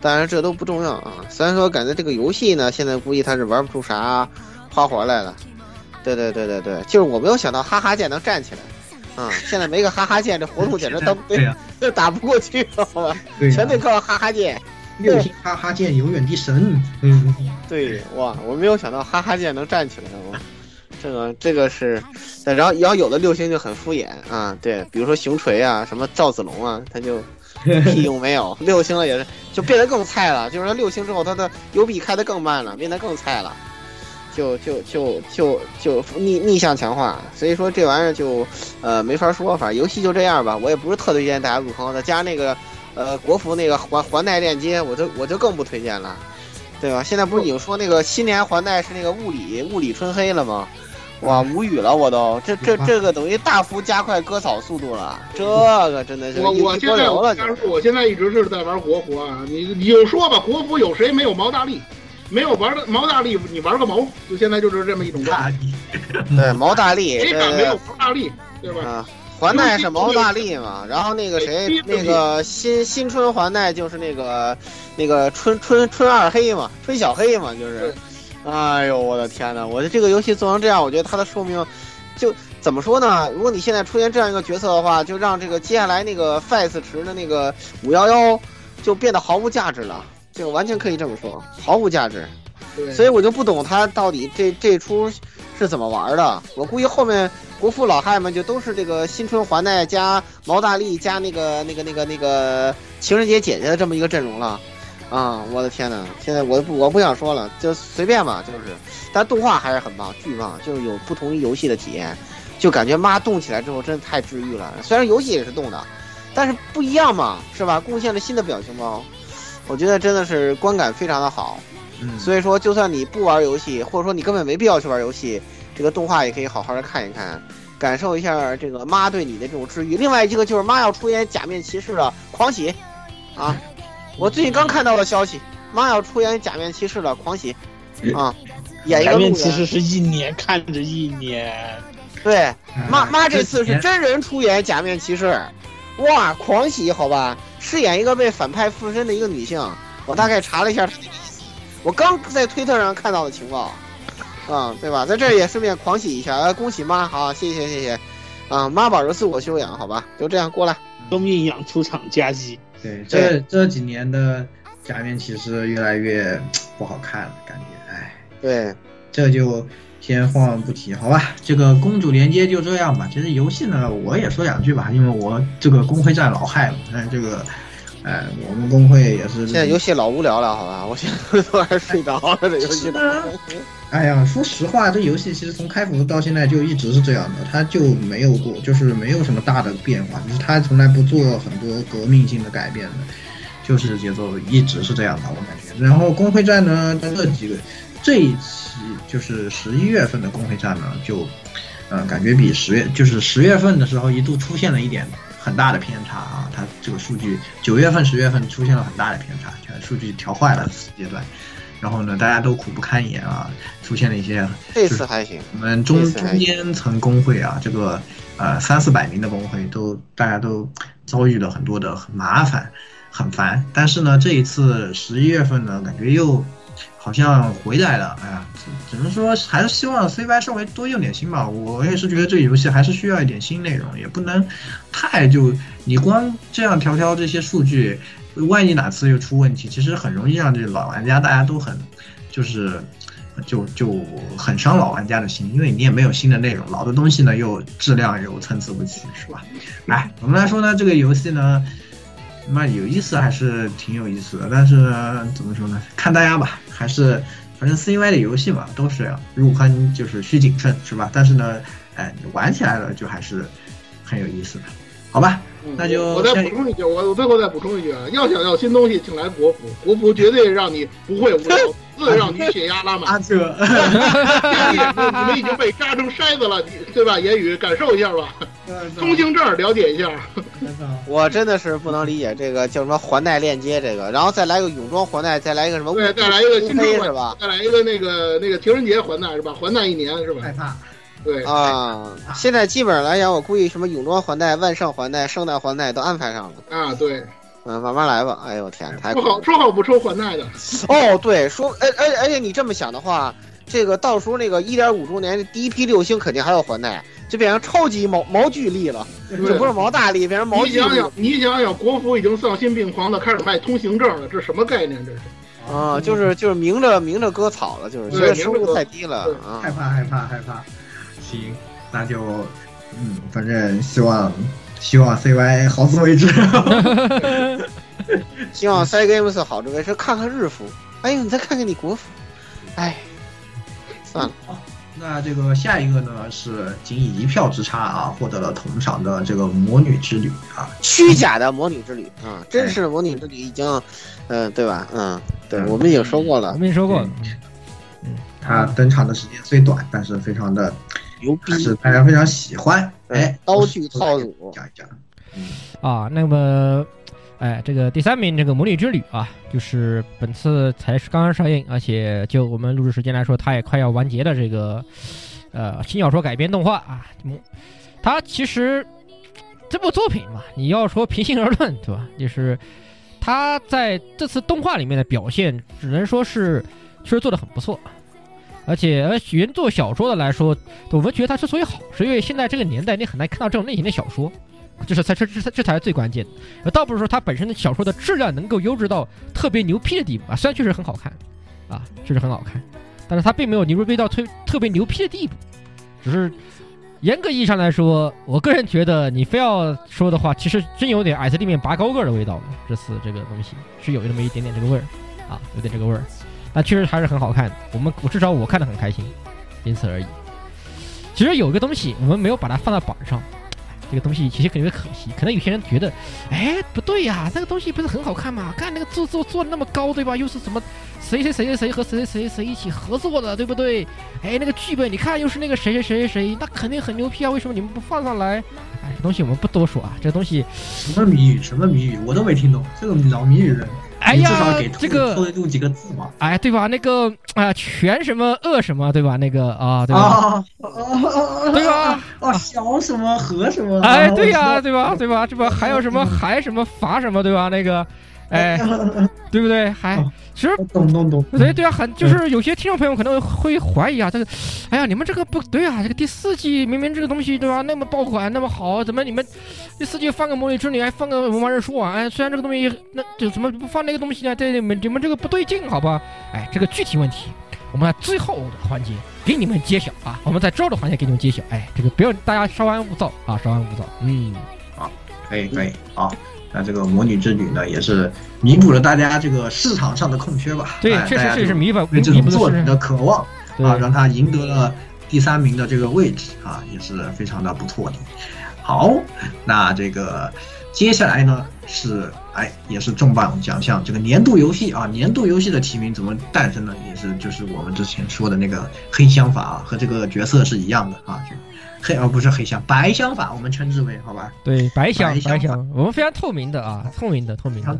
当然这都不重要啊。虽然说感觉这个游戏呢现在估计他是玩不出啥花活来了，对对对对对，就是我没有想到哈哈剑能站起来啊！现在没个哈哈剑，这活动简直 都都打不过去，好吧？全得靠哈哈剑。六星哈哈剑永远的神，嗯，对，哇，我没有想到哈哈剑能站起来，我。这个这个是，然后然后有的六星就很敷衍啊，对，比如说熊锤啊，什么赵子龙啊，他就 屁用没有，六星了也是就变得更菜了，就是他六星之后他的油币开的更慢了，变得更菜了，就就就就就逆逆向强化，所以说这玩意儿就呃没法说，反正游戏就这样吧，我也不是特推荐大家入坑，再加那个。呃，国服那个环环带链接，我就我就更不推荐了，对吧？现在不是已经说那个新年环带是那个物理物理春黑了吗？哇，无语了，我都这 这这个等于大幅加快割草速度了，这个真的是我我现在我我现在一直是在玩国服啊，你你就说吧，国服有谁没有毛大力？没有玩的毛大力，你玩个毛？就现在就是这么一种状态。对，毛大力，谁敢没有毛大力？对吧？环带是毛大力嘛，然后那个谁，那个新新春环带就是那个那个春春春二黑嘛，春小黑嘛，就是，哎呦我的天呐，我的这个游戏做成这样，我觉得它的寿命就怎么说呢？如果你现在出现这样一个角色的话，就让这个接下来那个 FACE 池的那个五幺幺就变得毫无价值了，就完全可以这么说，毫无价值。所以我就不懂他到底这这出是怎么玩的，我估计后面。国服老汉们就都是这个新春环带加毛大力加那个那个那个那个情人节姐姐的这么一个阵容了，啊，我的天呐！现在我不我不想说了，就随便吧，就是，但动画还是很棒，巨棒，就是有不同于游戏的体验，就感觉妈动起来之后真的太治愈了。虽然游戏也是动的，但是不一样嘛，是吧？贡献了新的表情包，我觉得真的是观感非常的好。嗯，所以说就算你不玩游戏，或者说你根本没必要去玩游戏。这个动画也可以好好的看一看，感受一下这个妈对你的这种治愈。另外一个就是妈要出演假面骑士了，狂喜啊！我最近刚看到的消息，妈要出演假面骑士了，狂喜啊！演一个假面骑士是一年看着一年，对，妈妈这次是真人出演假面骑士，哇，狂喜好吧？饰演一个被反派附身的一个女性，我大概查了一下她的意思，我刚在推特上看到的情报。啊，对吧？在这儿也顺便狂喜一下，呃，恭喜妈，好，谢谢谢谢，啊，妈宝是自我修养，好吧，就这样过来，生命养出场加急。对，这这几年的假面骑士越来越不好看了，感觉，哎，对，这就先放不提，好吧？这个公主连接就这样吧。其实游戏呢，我也说两句吧，因为我这个公会战老害了，但这个。哎，我们工会也是。现在游戏老无聊了，好吧？我现在都还睡着了，这游戏。哎呀，说实话，这游戏其实从开服到现在就一直是这样的，它就没有过，就是没有什么大的变化，就是它从来不做很多革命性的改变的，就是节奏一直是这样的，我感觉。然后工会战呢，这几个这一期就是十一月份的工会战呢，就，嗯，感觉比十月就是十月份的时候一度出现了一点。很大的偏差啊，它这个数据九月份、十月份出现了很大的偏差，全数据调坏了阶段。然后呢，大家都苦不堪言啊，出现了一些。这次还行。我们中中间层工会啊，这个呃三四百名的工会都大家都遭遇了很多的麻烦，很烦。但是呢，这一次十一月份呢，感觉又。好像回来了，哎呀，只能说还是希望 C Y 稍微多用点心吧。我也是觉得这个游戏还是需要一点新内容，也不能太就你光这样调调这些数据，万一哪次又出问题，其实很容易让这老玩家大家都很就是就就很伤老玩家的心，因为你也没有新的内容，老的东西呢又质量又参差不齐，是吧？来，我们来说呢，这个游戏呢，那有意思还是挺有意思的，但是怎么说呢？看大家吧，还是反正 CY 的游戏嘛，都是这样入坑就是需谨慎，是吧？但是呢，哎，玩起来了就还是很有意思的，好吧？那就我再补充一句，我我最后再补充一句啊，要想要新东西，请来国服，国服绝对让你不会无聊，自让你血压拉满。啊，这，你们已经被扎成筛子了，你对吧？言语感受一下吧，通行证了解一下。我真的是不能理解这个叫什么环带链接这个，然后再来个泳装环带，再来一个什么？对，再来一个新飞是吧？再来一个那个那个情人节环带是吧？环带一年是吧？害怕。对啊，现在基本上来讲，我估计什么泳装环带、万圣环带、圣诞环带都安排上了啊。对，嗯，慢慢来吧。哎呦天，太说好说好不抽环带的。哦，对，说，哎哎而且你这么想的话，这个到时候那个一点五周年第一批六星肯定还有环带，就变成超级毛毛巨力了，这不是毛大力，变成毛巨力。你想想，你想想，国服已经丧心病狂的开始卖通行证了，这什么概念？这是啊，就是就是明着明着割草了，就是觉得收入太低了啊，害怕害怕害怕。行。那就，嗯，反正希望希望 CY 好自为之，希望 Cygames 好自为之。看看日服，哎呦，你再看看你国服，哎，算了。那这个下一个呢是仅以一票之差啊获得了同场的这个魔女之旅啊，虚假的魔女之旅啊，真实的魔女之旅已经，嗯，对吧？嗯，对，我们已经说过了，我们已经说过了。嗯，他登场的时间虽短，但是非常的。牛逼。是大家非常喜欢，哎，刀具套路。讲一讲，啊，那么，哎，这个第三名这个魔女之旅啊，就是本次才是刚刚上映，而且就我们录制时间来说，它也快要完结的这个，呃，新小说改编动画啊，它其实这部作品嘛，你要说平心而论，对吧？就是它在这次动画里面的表现，只能说是确实做的很不错。而且，而，原作小说的来说，我们觉得它之所以好，是因为现在这个年代你很难看到这种类型的小说，这是才这这这才是最关键的。倒不是说它本身的小说的质量能够优质到特别牛批的地步啊，虽然确实很好看，啊，确实很好看，但是它并没有牛逼到特特别牛批的地步。只是严格意义上来说，我个人觉得你非要说的话，其实真有点矮子里面拔高个的味道了。这次这个东西是有那么一点点这个味儿，啊，有点这个味儿。那确实还是很好看的，我们我至少我看的很开心，仅此而已。其实有一个东西我们没有把它放在榜上，这个东西其实特别可惜。可能有些人觉得，哎，不对呀，那个东西不是很好看吗？看那个做做做的那么高，对吧？又是什么谁谁谁谁谁和谁谁谁谁一起合作的，对不对？哎，那个剧本你看又是那个谁谁谁谁谁，那肯定很牛批啊！为什么你们不放上来？哎，这东西我们不多说啊，这东西什么谜语？什么谜语？我都没听懂，这个老谜语人。哎呀，这个偷录几个字嘛？哎，对吧？那个啊，全什么恶什么，对吧？那个啊，对吧？啊对吧？啊，小什么和什么？哎，对呀，对吧？对吧？这不还有什么还什么罚什么，对吧？那个，哎，对不对？还。其实懂懂懂，对对啊，很就是有些听众朋友可能会怀疑啊，这个，哎呀，你们这个不对啊，这个第四季明明这个东西对吧，那么爆款那么好，怎么你们第四季放个魔女之旅，还放个文玩日说啊？哎，虽然这个东西那就怎么不放那个东西呢？对你们你们这个不对劲，好吧？哎，这个具体问题，我们在最后的环节给你们揭晓啊，我们在之后的环节给你们揭晓。哎，这个不要大家稍安勿躁啊，稍安勿躁。嗯，好，可以可以，好。那这个魔女之旅呢，也是弥补了大家这个市场上的空缺吧？对，确实这是弥补对这种作品的渴望啊，让他赢得了第三名的这个位置啊，也是非常的不错的。好，那这个接下来呢是哎，也是重磅奖项，这个年度游戏啊，年度游戏的提名怎么诞生呢？也是就是我们之前说的那个黑箱法啊，和这个角色是一样的啊。黑而不是黑箱，白箱法我们称之为好吧？对，白箱白箱，我们非常透明的啊，透明的透明的。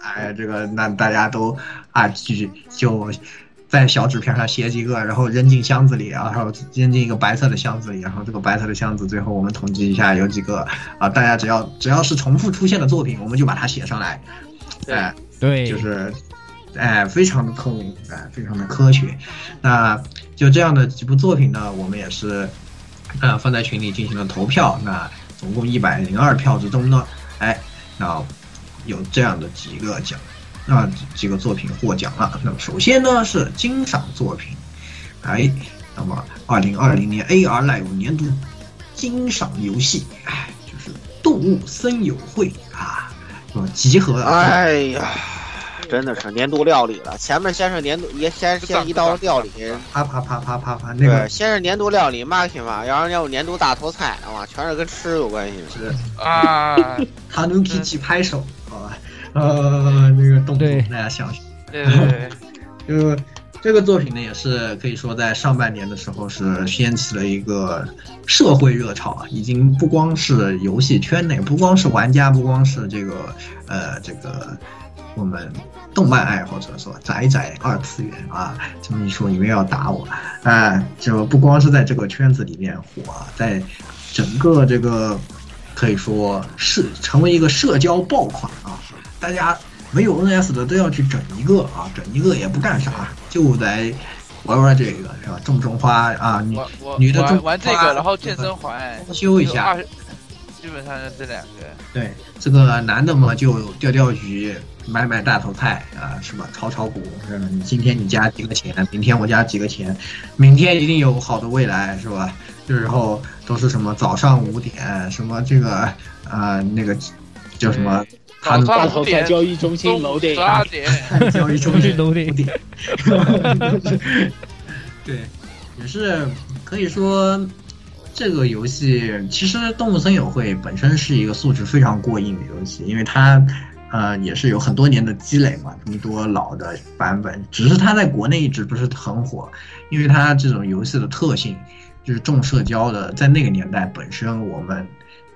哎，这个那大家都啊，就就在小纸片上写几个，然后扔进箱子里，然后扔进一个白色的箱子里，然后这个白色的箱子最后我们统计一下有几个啊，大家只要只要是重复出现的作品，我们就把它写上来。哎，对，就是哎，非常的透明，哎，非常的科学。那就这样的几部作品呢，我们也是。呃，放在群里进行了投票，那总共一百零二票之中呢，哎，那有这样的几个奖，那几个作品获奖了。那么首先呢是金赏作品，哎，那么二零二零年 AR Live 年度金赏游戏，哎，就是《动物森友会》啊，那么，集合了。哎呀，真的是年度料理了。前面先是年度，也先先一道料理，啪啪啪啪啪啪，那个对，先是年度料理 Makima，然后要有年度大头菜，啊，全是跟吃有关系的。是啊，哈努基奇拍手，好吧，呃，那个动作大家想想。对对对，就这个作品呢，也是可以说在上半年的时候是掀起了一个社会热潮啊，已经不光是游戏圈内，不光是玩家，不光是这个呃这个我们动漫爱好者说宅宅二次元啊，这么一说你们要打我，啊、就不光是在这个圈子里面火，在整个这个可以说是成为一个社交爆款啊，大家。没有 NS 的都要去整一个啊，整一个也不干啥，就来玩玩这个是吧？种种花啊，女女的种玩玩这个，然后健身环装修一下，基本上是这两个。对，这个男的嘛就钓钓鱼，买买大头菜啊，是吧？炒炒股，是吧？你今天你家几个钱，明天我家几个钱，明天一定有好的未来，是吧？这时候都是什么早上五点，什么这个啊、呃、那个叫什么？他的大头菜交易中心楼顶，十二点交易中心 楼顶，对，也是可以说，这个游戏其实《动物森友会》本身是一个素质非常过硬的游戏，因为它呃也是有很多年的积累嘛，这么多老的版本，只是它在国内一直不是很火，因为它这种游戏的特性就是重社交的，在那个年代本身我们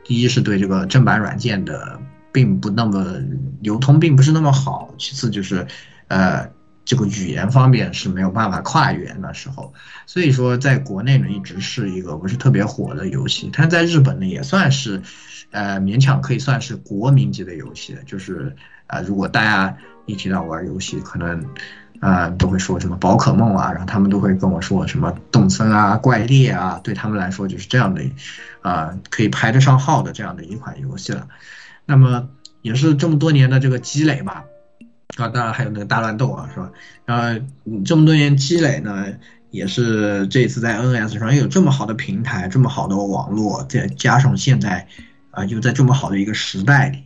第一是对这个正版软件的。并不那么流通，并不是那么好。其次就是，呃，这个语言方面是没有办法跨越那时候，所以说在国内呢一直是一个不是特别火的游戏。它在日本呢也算是，呃，勉强可以算是国民级的游戏。就是啊、呃，如果大家一提到玩游戏，可能啊、都会说什么宝可梦啊，然后他们都会跟我说什么动森啊、怪猎啊，对他们来说就是这样的，啊、可以排得上号的这样的一款游戏了。那么也是这么多年的这个积累吧，啊，当然还有那个大乱斗啊，是吧？然后这么多年积累呢，也是这次在 NS 上有这么好的平台，这么好的网络，再加上现在啊，又在这么好的一个时代里，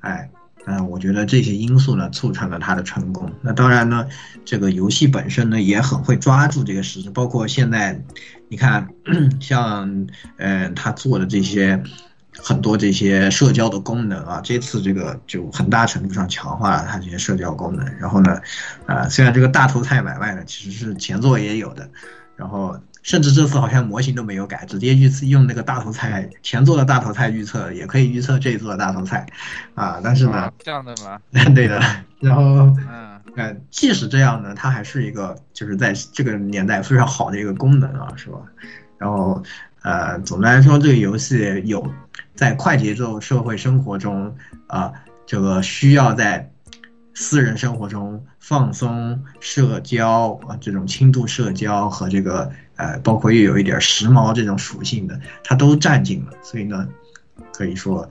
哎，嗯，我觉得这些因素呢，促成了它的成功。那当然呢，这个游戏本身呢，也很会抓住这个时势，包括现在，你看，像呃，他做的这些。很多这些社交的功能啊，这次这个就很大程度上强化了它这些社交功能。然后呢，啊，虽然这个大头菜买卖呢其实是前作也有的，然后甚至这次好像模型都没有改，直接预测用那个大头菜前作的大头菜预测，也可以预测这一作的大头菜，啊，但是呢，这样的吗？对的。然后，嗯，呃，即使这样呢，它还是一个就是在这个年代非常好的一个功能啊，是吧？然后。呃，总的来说，这个游戏有在快节奏社会生活中，啊、这个需要在私人生活中放松社交啊，这种轻度社交和这个呃，包括又有一点时髦这种属性的，它都占尽了。所以呢，可以说，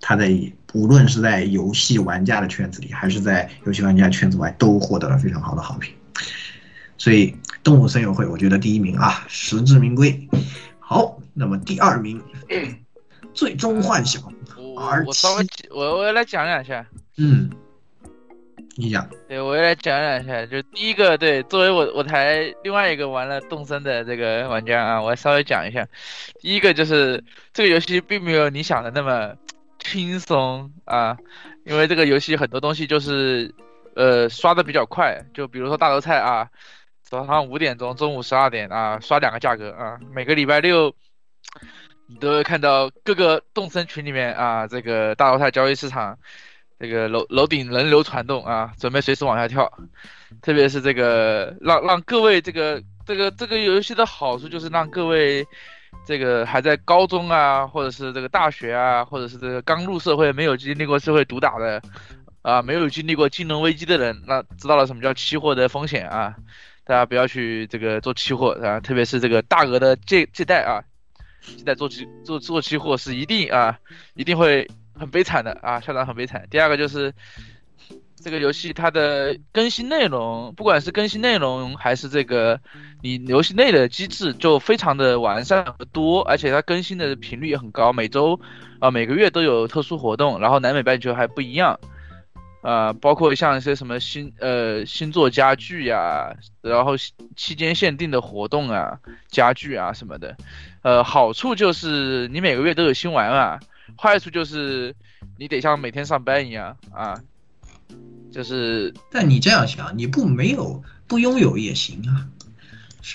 它在无论是在游戏玩家的圈子里，还是在游戏玩家圈子外，都获得了非常好的好评。所以，《动物森友会》我觉得第一名啊，实至名归。好，那么第二名，《最终幻想》我我稍微我我来讲两下，嗯，你讲，对我来讲两下，就第一个，对，作为我我台另外一个玩了动森的这个玩家啊，我稍微讲一下，第一个就是这个游戏并没有你想的那么轻松啊，因为这个游戏很多东西就是呃刷的比较快，就比如说大头菜啊。早上五点钟，中午十二点啊，刷两个价格啊。每个礼拜六，你都会看到各个动森群里面啊，这个大头菜交易市场，这个楼楼顶人流传动啊，准备随时往下跳。特别是这个让让各位这个这个这个游戏的好处就是让各位这个还在高中啊，或者是这个大学啊，或者是这个刚入社会没有经历过社会毒打的啊，没有经历过金融危机的人，那知道了什么叫期货的风险啊。大家不要去这个做期货啊，特别是这个大额的借借贷啊，现在做期做做期货是一定啊，一定会很悲惨的啊，下场很悲惨。第二个就是这个游戏它的更新内容，不管是更新内容还是这个你游戏内的机制，就非常的完善和多，而且它更新的频率也很高，每周啊、每个月都有特殊活动，然后南美半球还不一样。啊，包括像一些什么星呃星座家具呀，然后期期间限定的活动啊、家具啊什么的，呃，好处就是你每个月都有新玩啊，坏处就是你得像每天上班一样啊，就是但你这样想，你不没有不拥有也行啊？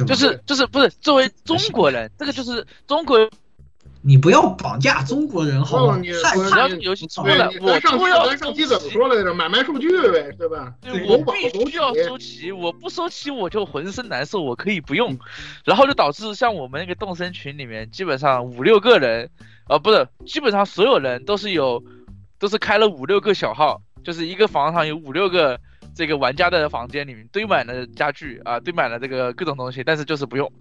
就是就是不是作为中国人，这个就是中国你不要绑架中国人好吗？告诉你，太我只要是游戏出对了，我上期都要咱上期怎么说来着？买卖数据呗，对吧？对，我必走须要收齐，我不收齐我就浑身难受，我可以不用，然后就导致像我们那个动森群里面，基本上五六个人，呃，不是，基本上所有人都是有，都是开了五六个小号，就是一个房上有五六个这个玩家的房间里面堆满了家具啊，堆满了这个各种东西，但是就是不用，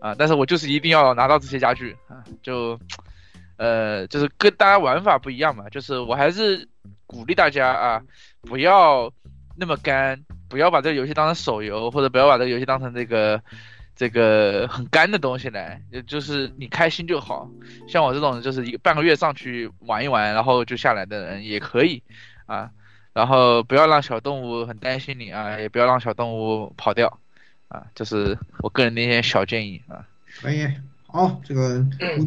啊，但是我就是一定要拿到这些家具啊，就。呃，就是跟大家玩法不一样嘛，就是我还是鼓励大家啊，不要那么干，不要把这个游戏当成手游，或者不要把这个游戏当成这个这个很干的东西来，就就是你开心就好。像我这种就是一个半个月上去玩一玩，然后就下来的人也可以啊。然后不要让小动物很担心你啊，也不要让小动物跑掉啊，这是我个人的一些小建议啊。可以。好，这个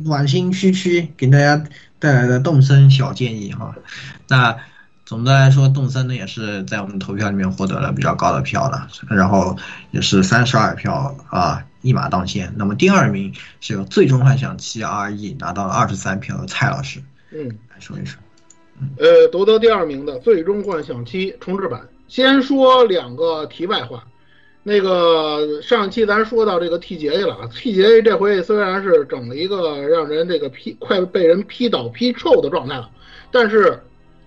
暖心区区给大家带来的动森小建议哈。那总的来说，动森呢也是在我们投票里面获得了比较高的票的，然后也是三十二票啊，一马当先。那么第二名是由《最终幻想七 RE》拿到了二十三票的蔡老师，嗯，来说一说。呃，夺得第二名的《最终幻想七》重置版。先说两个题外话，那个上期咱说到这个 TGA 了啊，TGA 这回虽然是整了一个让人这个批快被人批倒批臭的状态了，但是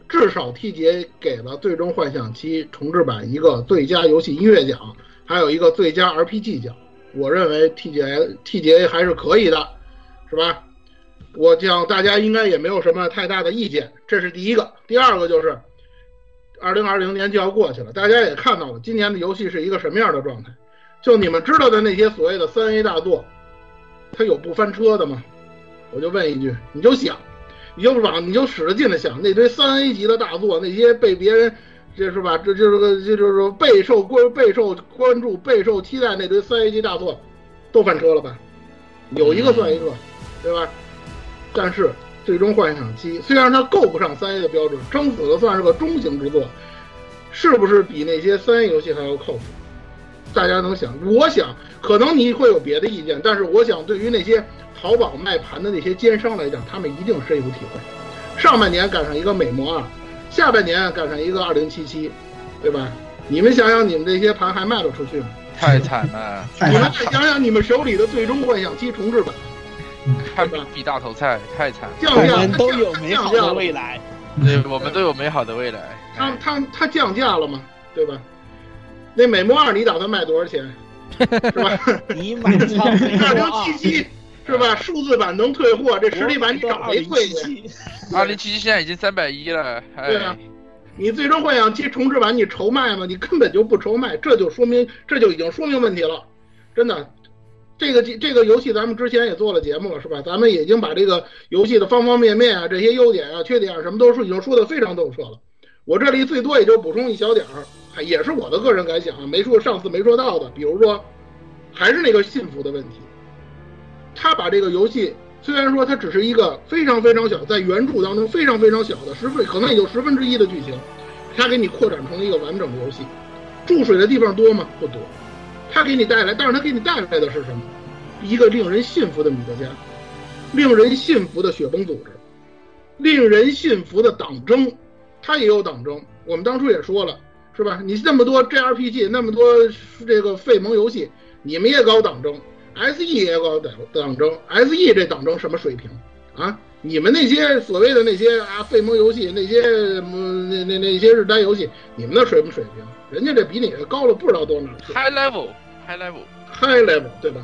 至少 TGA 给了《最终幻想七》重置版一个最佳游戏音乐奖，还有一个最佳 RPG 奖。我认为 TGA TGA 还是可以的，是吧？我讲大家应该也没有什么太大的意见，这是第一个。第二个就是，二零二零年就要过去了，大家也看到了今年的游戏是一个什么样的状态。就你们知道的那些所谓的三 A 大作，它有不翻车的吗？我就问一句，你就想，你就往你就使着劲的想，那堆三 A 级的大作，那些被别人这是吧？这就是个这就是说备受关备受关注、备受期待那堆三 A 级大作，都翻车了吧？有一个算一个，对吧？但是《最终幻想七》虽然它够不上三 A 的标准，撑死了算是个中型之作，是不是比那些三 A 游戏还要靠谱？大家能想，我想可能你会有别的意见，但是我想对于那些淘宝卖盘的那些奸商来讲，他们一定深有体会。上半年赶上一个美魔二，下半年赶上一个二零七七，对吧？你们想想，你们这些盘还卖得出去吗？太惨了！你们再想想你们手里的《最终幻想七》重置版，看比大头菜，太惨了。降价，我们都有美好的未来。对，我们都有美好的未来。他他他降价了嘛，对吧？那美墨二你打算卖多少钱？是吧？你买上二零七七是吧？数字版能退货，这实体版你找谁退去？二零七七现在已经三百一了。对啊，你最终幻想七重置版你愁卖吗？你根本就不愁卖，这就说明这就已经说明问题了，真的。这个这个游戏咱们之前也做了节目了，是吧？咱们已经把这个游戏的方方面面啊，这些优点啊、缺点啊，什么都是已经说的非常透彻了。我这里最多也就补充一小点儿，也是我的个人感想啊，没说上次没说到的，比如说，还是那个信服的问题。他把这个游戏虽然说它只是一个非常非常小，在原著当中非常非常小的十分，可能也就十分之一的剧情，他给你扩展成了一个完整的游戏。注水的地方多吗？不多。他给你带来，但是他给你带来的是什么？一个令人信服的米德加，令人信服的雪崩组织，令人信服的党争。他也有党争，我们当初也说了，是吧？你那么多 JRPG，那么多这个废萌游戏，你们也搞党争，SE 也搞党党争，SE 这党争什么水平啊？你们那些所谓的那些啊废萌游戏，那些那那那些日单游戏，你们那水不水平？人家这比你高了不知道多少去。High level，high level，high level，对吧？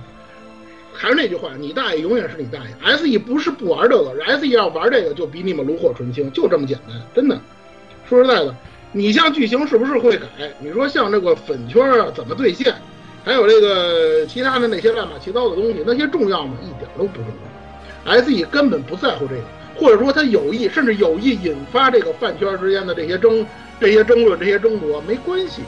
还是那句话，你大爷永远是你大爷。SE 不是不玩这个，SE 要玩这个就比你们炉火纯青，就这么简单，真的。说实在的，你像剧情是不是会改？你说像这个粉圈啊怎么兑现，还有这个其他的那些乱七八糟的东西，那些重要吗？一点都不重要。SE 根本不在乎这个，或者说他有意，甚至有意引发这个饭圈之间的这些争、这些争论、这些争夺，没关系。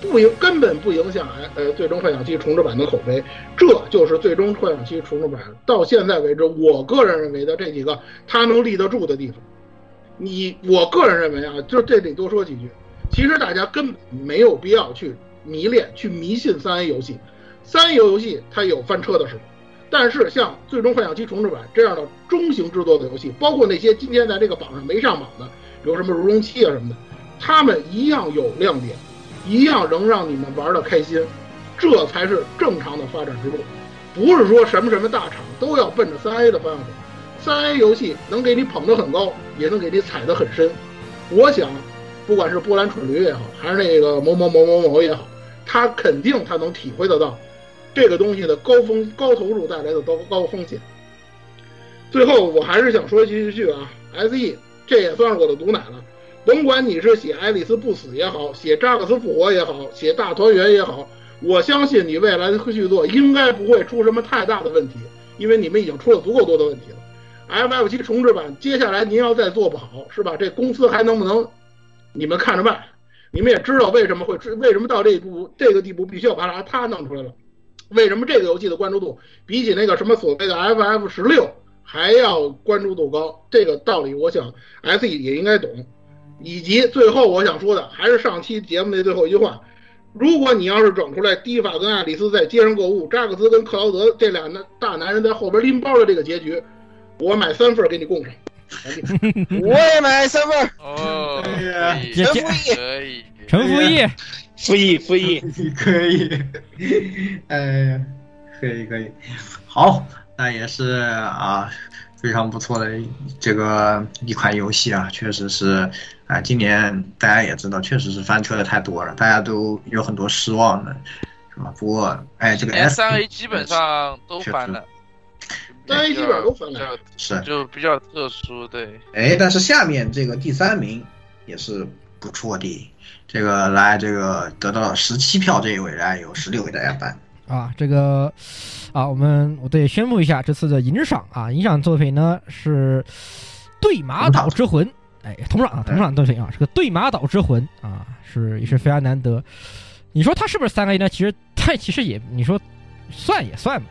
不影根本不影响哎呃最终幻想七重置版的口碑，这就是最终幻想七重置版到现在为止，我个人认为的这几个它能立得住的地方。你我个人认为啊，就这里多说几句，其实大家根本没有必要去迷恋、去迷信三 A 游戏，三 A 游戏它有翻车的时候，但是像最终幻想七重置版这样的中型制作的游戏，包括那些今天在这个榜上没上榜的，比如什么如龙七啊什么的，他们一样有亮点。一样能让你们玩的开心，这才是正常的发展之路，不是说什么什么大厂都要奔着三 A 的方向走。三 A 游戏能给你捧得很高，也能给你踩得很深。我想，不管是波兰蠢驴也好，还是那个某某某某某也好，他肯定他能体会得到这个东西的高风高投入带来的高高风险。最后，我还是想说一句一句啊，SE 这也算是我的毒奶了。甭管你是写爱丽丝不死也好，写扎克斯复活也好，写大团圆也好，我相信你未来的续作应该不会出什么太大的问题，因为你们已经出了足够多的问题了。FF 七重置版接下来您要再做不好，是吧？这公司还能不能？你们看着办。你们也知道为什么会为什么到这一步这个地步必须要把它它弄出来了？为什么这个游戏的关注度比起那个什么所谓的 FF 十六还要关注度高？这个道理，我想 SE 也应该懂。以及最后我想说的，还是上期节目的最后一句话：如果你要是整出来蒂法跟爱丽丝在街上购物，扎克斯跟克劳德这俩男大男人在后边拎包的这个结局，我买三份给你供上。我也买三份。哦，陈复义可以，陈复义，复义复义，可以，哎呀，可以可以，好，那也是啊。非常不错的这个一款游戏啊，确实是啊，今年大家也知道，确实是翻车的太多了，大家都有很多失望的，是吧？不过哎，这个 S 三 A 基本上都翻了，三 A 基本上都翻了，是就比较特殊，对。哎，但是下面这个第三名也是不错的，这个来这个得到了十七票这一位来有十六位大家颁。啊，这个啊，我们我得宣布一下这次的影赏啊，影赏作品呢是《对马岛之魂》，哎，同赏啊，同赏作品啊，是个《对马岛之魂》啊，是也是非常难得。你说它是不是三 A 呢？其实它其实也，你说算也算吧，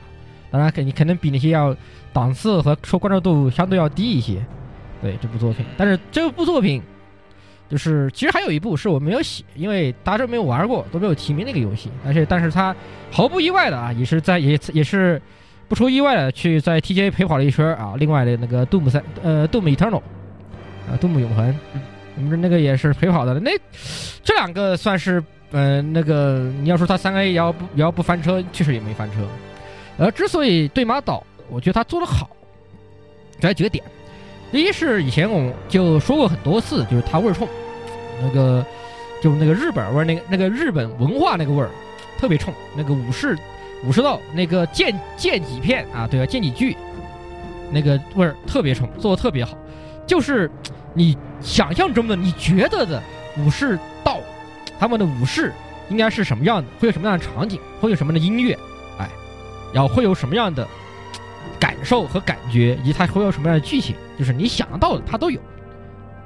当然肯你可能比那些要档次和受关注度相对要低一些。对这部作品，但是这部作品。就是其实还有一部是我没有写，因为大家都没有玩过，都没有提名那个游戏。但是，但是它毫不意外的啊，也是在也也是不出意外的去在 TGA 陪跑了一圈啊。另外的那个杜姆三呃杜姆 Eternal 啊杜牧永恒，我们那个也是陪跑的。那这两个算是嗯那个你要说他三 A 也要不也要不翻车，确实也没翻车。呃，之所以对马岛，我觉得他做的好，主要几个点。第一是以前我就说过很多次，就是它味儿冲，那个就那个日本味儿，那个那个日本文化那个味儿特别冲，那个武士武士道那个剑剑戟片啊，对吧？剑戟剧那个味儿特别冲，做的特别好，就是你想象中的、你觉得的武士道，他们的武士应该是什么样的？会有什么样的场景？会有什么样的音乐？哎，然后会有什么样的？感受和感觉，以及它会有什么样的剧情，就是你想得到的，它都有，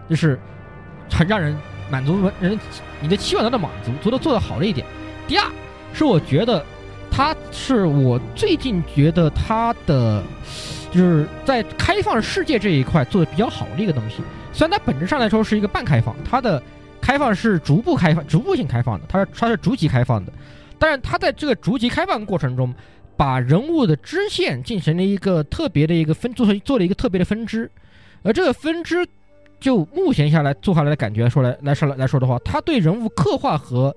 就是很让人满足人你的期望得到满足，做的做的好的一点。第二是我觉得它是我最近觉得它的就是在开放世界这一块做的比较好的一个东西。虽然它本质上来说是一个半开放，它的开放是逐步开放、逐步性开放的，它是它是逐级开放的，但是它在这个逐级开放过程中。把人物的支线进行了一个特别的一个分，做成做了一个特别的分支，而这个分支，就目前下来做下来的感觉说来来说来来说的话，它对人物刻画和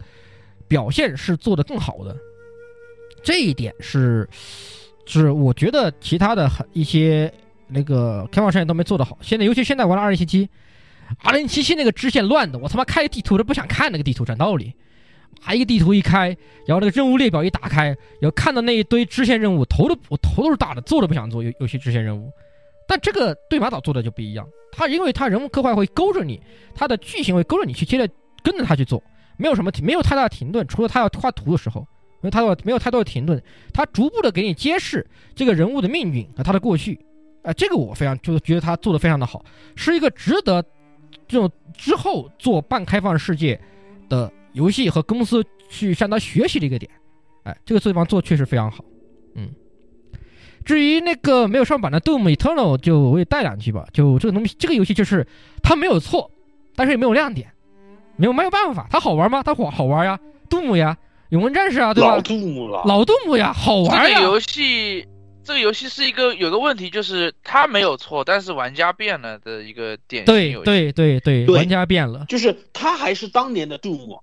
表现是做的更好的，这一点是是我觉得其他的很一些那个开放世界都没做得好。现在尤其现在玩了二零七七，二零七七那个支线乱的，我他妈开地图都不想看那个地图，讲道理。啊，一个地图一开，然后那个任务列表一打开，然后看到那一堆支线任务，头都我头都是大的，做都不想做有有些支线任务。但这个对马岛做的就不一样，他因为他人物刻画会勾着你，他的剧情会勾着你去接着跟着他去做，没有什么停，没有太大的停顿，除了他要画图的时候，没有太多没有太多的停顿，他逐步的给你揭示这个人物的命运和他的过去，啊、这个我非常就是觉得他做的非常的好，是一个值得这种之后做半开放世界的游戏和公司去向他学习的一个点，哎，这个地方做得确实非常好，嗯。至于那个没有上榜的《Doom Eternal》，就我也带两句吧。就这个东西，这个游戏就是它没有错，但是也没有亮点，没有没有办法。它好玩吗？它好好玩呀，Doom 呀，永恒战士啊，对吧？老杜牧了，老 Doom 呀，好玩呀。这个游戏，这个游戏是一个有个问题，就是它没有错，但是玩家变了的一个典型对。对对对，对玩家变了。就是他还是当年的杜牧，无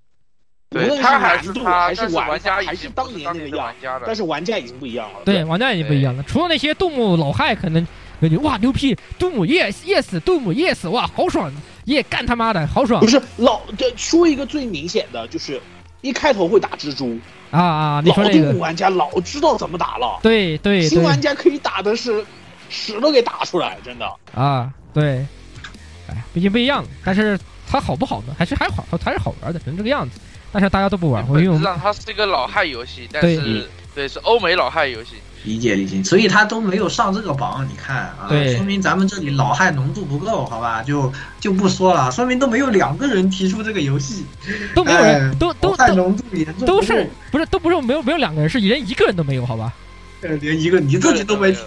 对论他还是难度他还是玩家还是当年那玩，家了但是玩家已经不一样了。对，玩家已经不一样了。除了那些杜牧老害，可能感觉哇牛批，杜姆 yes yes，杜姆 yes，哇好爽，耶干他妈的好爽不是老这说一个最明显的就是一开头会打蜘蛛，啊啊！你老杜牧说这个，玩家老知道怎么打了，对对新玩家可以打的是屎都给打出来，真的。啊对，哎，毕竟不一样，但是它好不好呢？还是还好，还是好玩的，成这个样子。但是大家都不玩，我因为我们本质上它是一个老汉游戏，但是对是欧美老汉游戏。理解理解，所以他都没有上这个榜，你看啊，说明咱们这里老害浓度不够，好吧，就就不说了，说明都没有两个人提出这个游戏，都没有人，哎都都都老害浓度严重不都是不是都不是没有没有两个人，是连一个人都没有，好吧？呃连一个你自己都没提，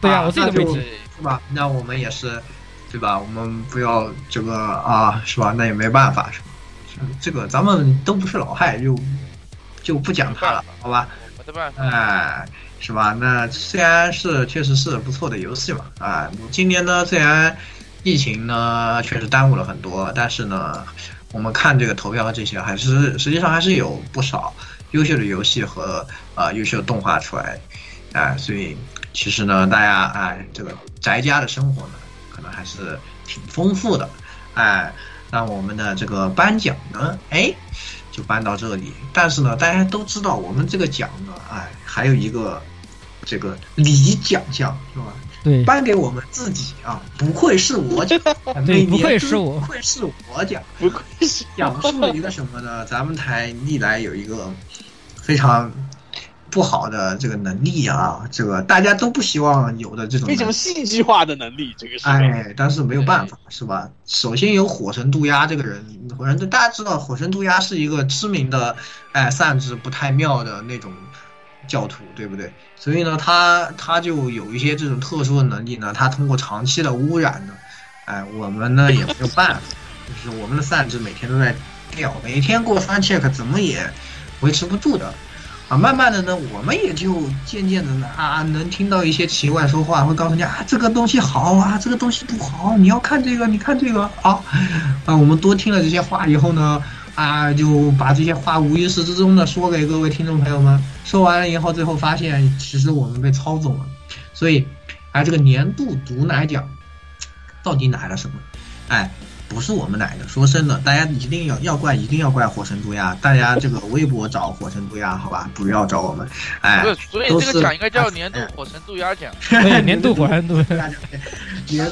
对呀、啊我自己都没提那就。是吧？那我们也是，对吧？我们不要这个啊，是吧？那也没办法，是吧？这个咱们都不是老害，就就不讲他了，好吧？我的办法。哎，是吧？那虽然是确实是不错的游戏嘛，啊，今年呢虽然疫情呢确实耽误了很多，但是呢，我们看这个投票这些，还是实际上还是有不少优秀的游戏和呃优秀的动画出来，啊，所以其实呢，大家哎这个宅家的生活呢，可能还是挺丰富的，哎，那我们的这个颁奖呢，哎。就颁到这里。但是呢，大家都知道我们这个奖呢，哎，还有一个这个礼奖项是吧？对，颁给我们自己啊，不愧是我奖，对每不愧是我不愧是我奖，不愧是讲述了一个什么呢？咱们台历来有一个非常不好的这个能力啊，这个大家都不希望有的这种非常戏剧化的能力，这个是。哎，但是没有办法，是吧？首先有火神渡鸦这个人，火神渡大家知道，火神渡鸦是一个知名的，哎，散之不太妙的那种教徒，对不对？所以呢，他他就有一些这种特殊的能力呢，他通过长期的污染呢，哎，我们呢 也没有办法，就是我们的散值每天都在掉，每天过三 check 怎么也维持不住的。啊，慢慢的呢，我们也就渐渐的呢啊，能听到一些奇怪说话，会告诉你啊，这个东西好啊，这个东西不好，你要看这个，你看这个啊，啊，我们多听了这些话以后呢，啊，就把这些话无意识之中的说给各位听众朋友们，说完了以后，最后发现其实我们被操纵了，所以，哎，这个年度毒奶奖到底奶了什么？哎。不是我们奶的，说真的，大家一定要要怪，一定要怪火神毒鸦。大家这个微博找火神毒鸦，好吧，不要找我们。哎，所以这个奖应该叫年度火神毒鸦奖。哎，年度火神毒鸦奖。年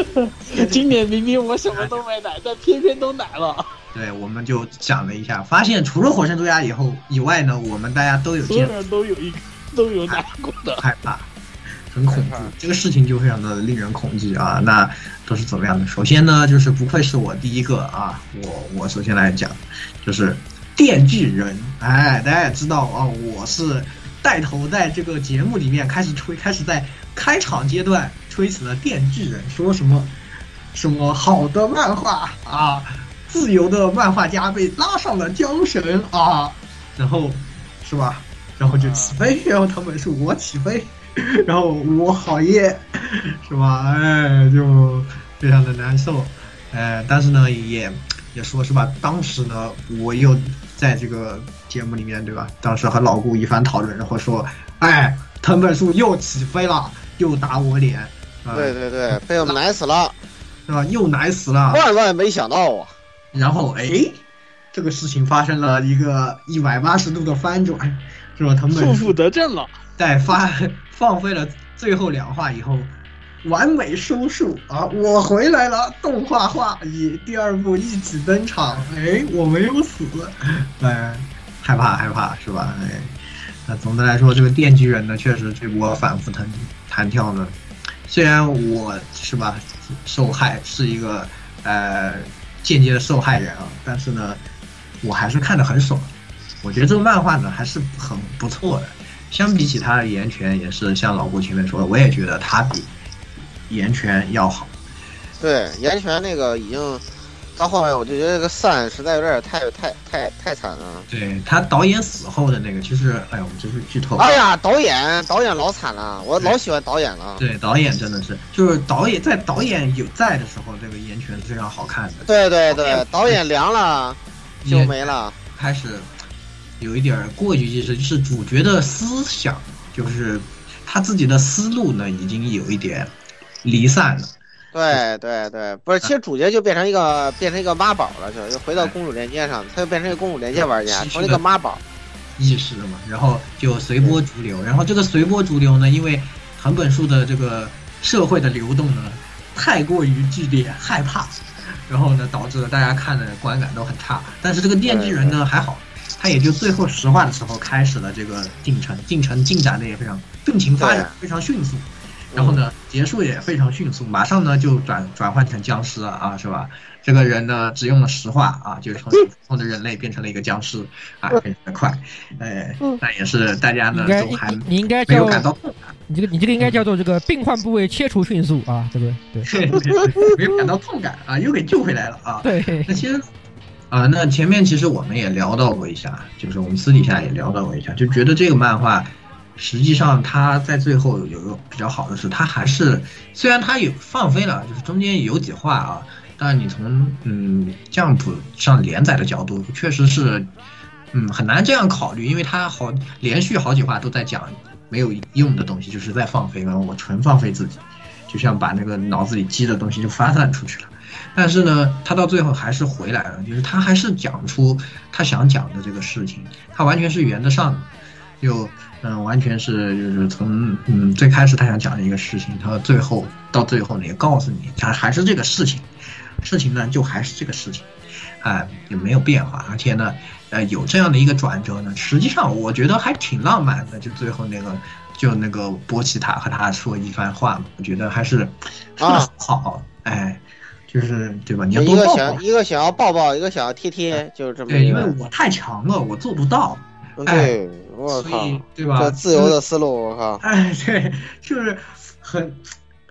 今年明明我什么都没奶，但偏偏都奶了。对，我们就讲了一下，发现除了火神渡鸦以后以外呢，我们大家都有见所有人都有一个都有打过的，害怕，很恐怖。这个事情就非常的令人恐惧啊。那都是怎么样的？首先呢，就是不愧是我第一个啊，我我首先来讲，就是电锯人。哎，大家也知道啊，我是带头在这个节目里面开始吹，开始在开场阶段吹起了电锯人，说什么什么好的漫画啊，自由的漫画家被拉上了缰绳啊，然后是吧？然后就起飞，然后他们是我起飞。然后我好耶，是吧？哎，就非常的难受，哎，但是呢，也也说是吧？当时呢，我又在这个节目里面，对吧？当时和老顾一番讨论，然后说，哎，藤本树又起飞了，又打我脸，啊、对对对，被我们奶死了，是吧？又奶死了，万万没想到啊！然后哎，这个事情发生了一个一百八十度的翻转，是吧？藤本负负得正了。在发 放飞了最后两话以后，完美收束啊！我回来了，动画化以第二部一起登场。哎，我没有死，哎，害怕害怕是吧？哎，那总的来说，这个电锯人呢，确实这波反复弹弹跳呢。虽然我是吧，受害是一个呃间接的受害人啊，但是呢，我还是看得很爽。我觉得这个漫画呢还是很不错的。相比起他的岩泉，也是像老郭前面说的，我也觉得他比岩泉要好。对，岩泉那个已经到后面，我就觉得这个散实在有点太太太太惨了。对他导演死后的那个，其实哎呀，我们这是剧透。哎呀，导演导演老惨了，我老喜欢导演了。对，导演真的是，就是导演在导演有在的时候，这个岩泉是非常好看的。对对对，导演凉了就没了，开始。有一点过于，就是就是主角的思想，就是他自己的思路呢，已经有一点离散了。对对对，不是，其实主角就变成一个变成一个妈宝了，就就回到公主连接上，他就变成一个公主连接玩家，成了一个妈宝意识了嘛，然后就随波逐流，然后这个随波逐流呢，因为藤本树的这个社会的流动呢太过于剧烈，害怕，然后呢导致了大家看的观感都很差。但是这个电锯人呢还好。他也就最后石化的时候开始了这个进程，进程进展的也非常病情发展非常迅速，然后呢结束也非常迅速，马上呢就转转换成僵尸了啊，是吧？这个人呢只用了石化啊，就从从的人类变成了一个僵尸啊，非常的快，哎，那也是大家呢都还你应该没有感到，你这个你这个应该叫做这个病患部位切除迅速啊，这个对，没有感到痛感啊，又给救回来了啊，对，那其实。啊，那前面其实我们也聊到过一下，就是我们私底下也聊到过一下，就觉得这个漫画，实际上他在最后有个比较好的是，他还是虽然他有放飞了，就是中间有几话啊，但你从嗯 Jump 上连载的角度，确实是嗯很难这样考虑，因为他好连续好几话都在讲没有用的东西，就是在放飞，然后我纯放飞自己，就像把那个脑子里积的东西就发散出去了。但是呢，他到最后还是回来了，就是他还是讲出他想讲的这个事情，他完全是圆得上的，就嗯，完全是就是从嗯最开始他想讲的一个事情，他最后到最后呢也告诉你，他还是这个事情，事情呢就还是这个事情，啊也没有变化，而且呢，呃有这样的一个转折呢，实际上我觉得还挺浪漫的，就最后那个就那个波奇塔和他说一番话嘛，我觉得还是说的好，哎。就是对吧？你要一个想一个想要抱抱，一个想要贴贴，就是这么。对，因为我太强了，我做不到。对，我靠，对吧？这自由的思路，我靠。哎，对，就是很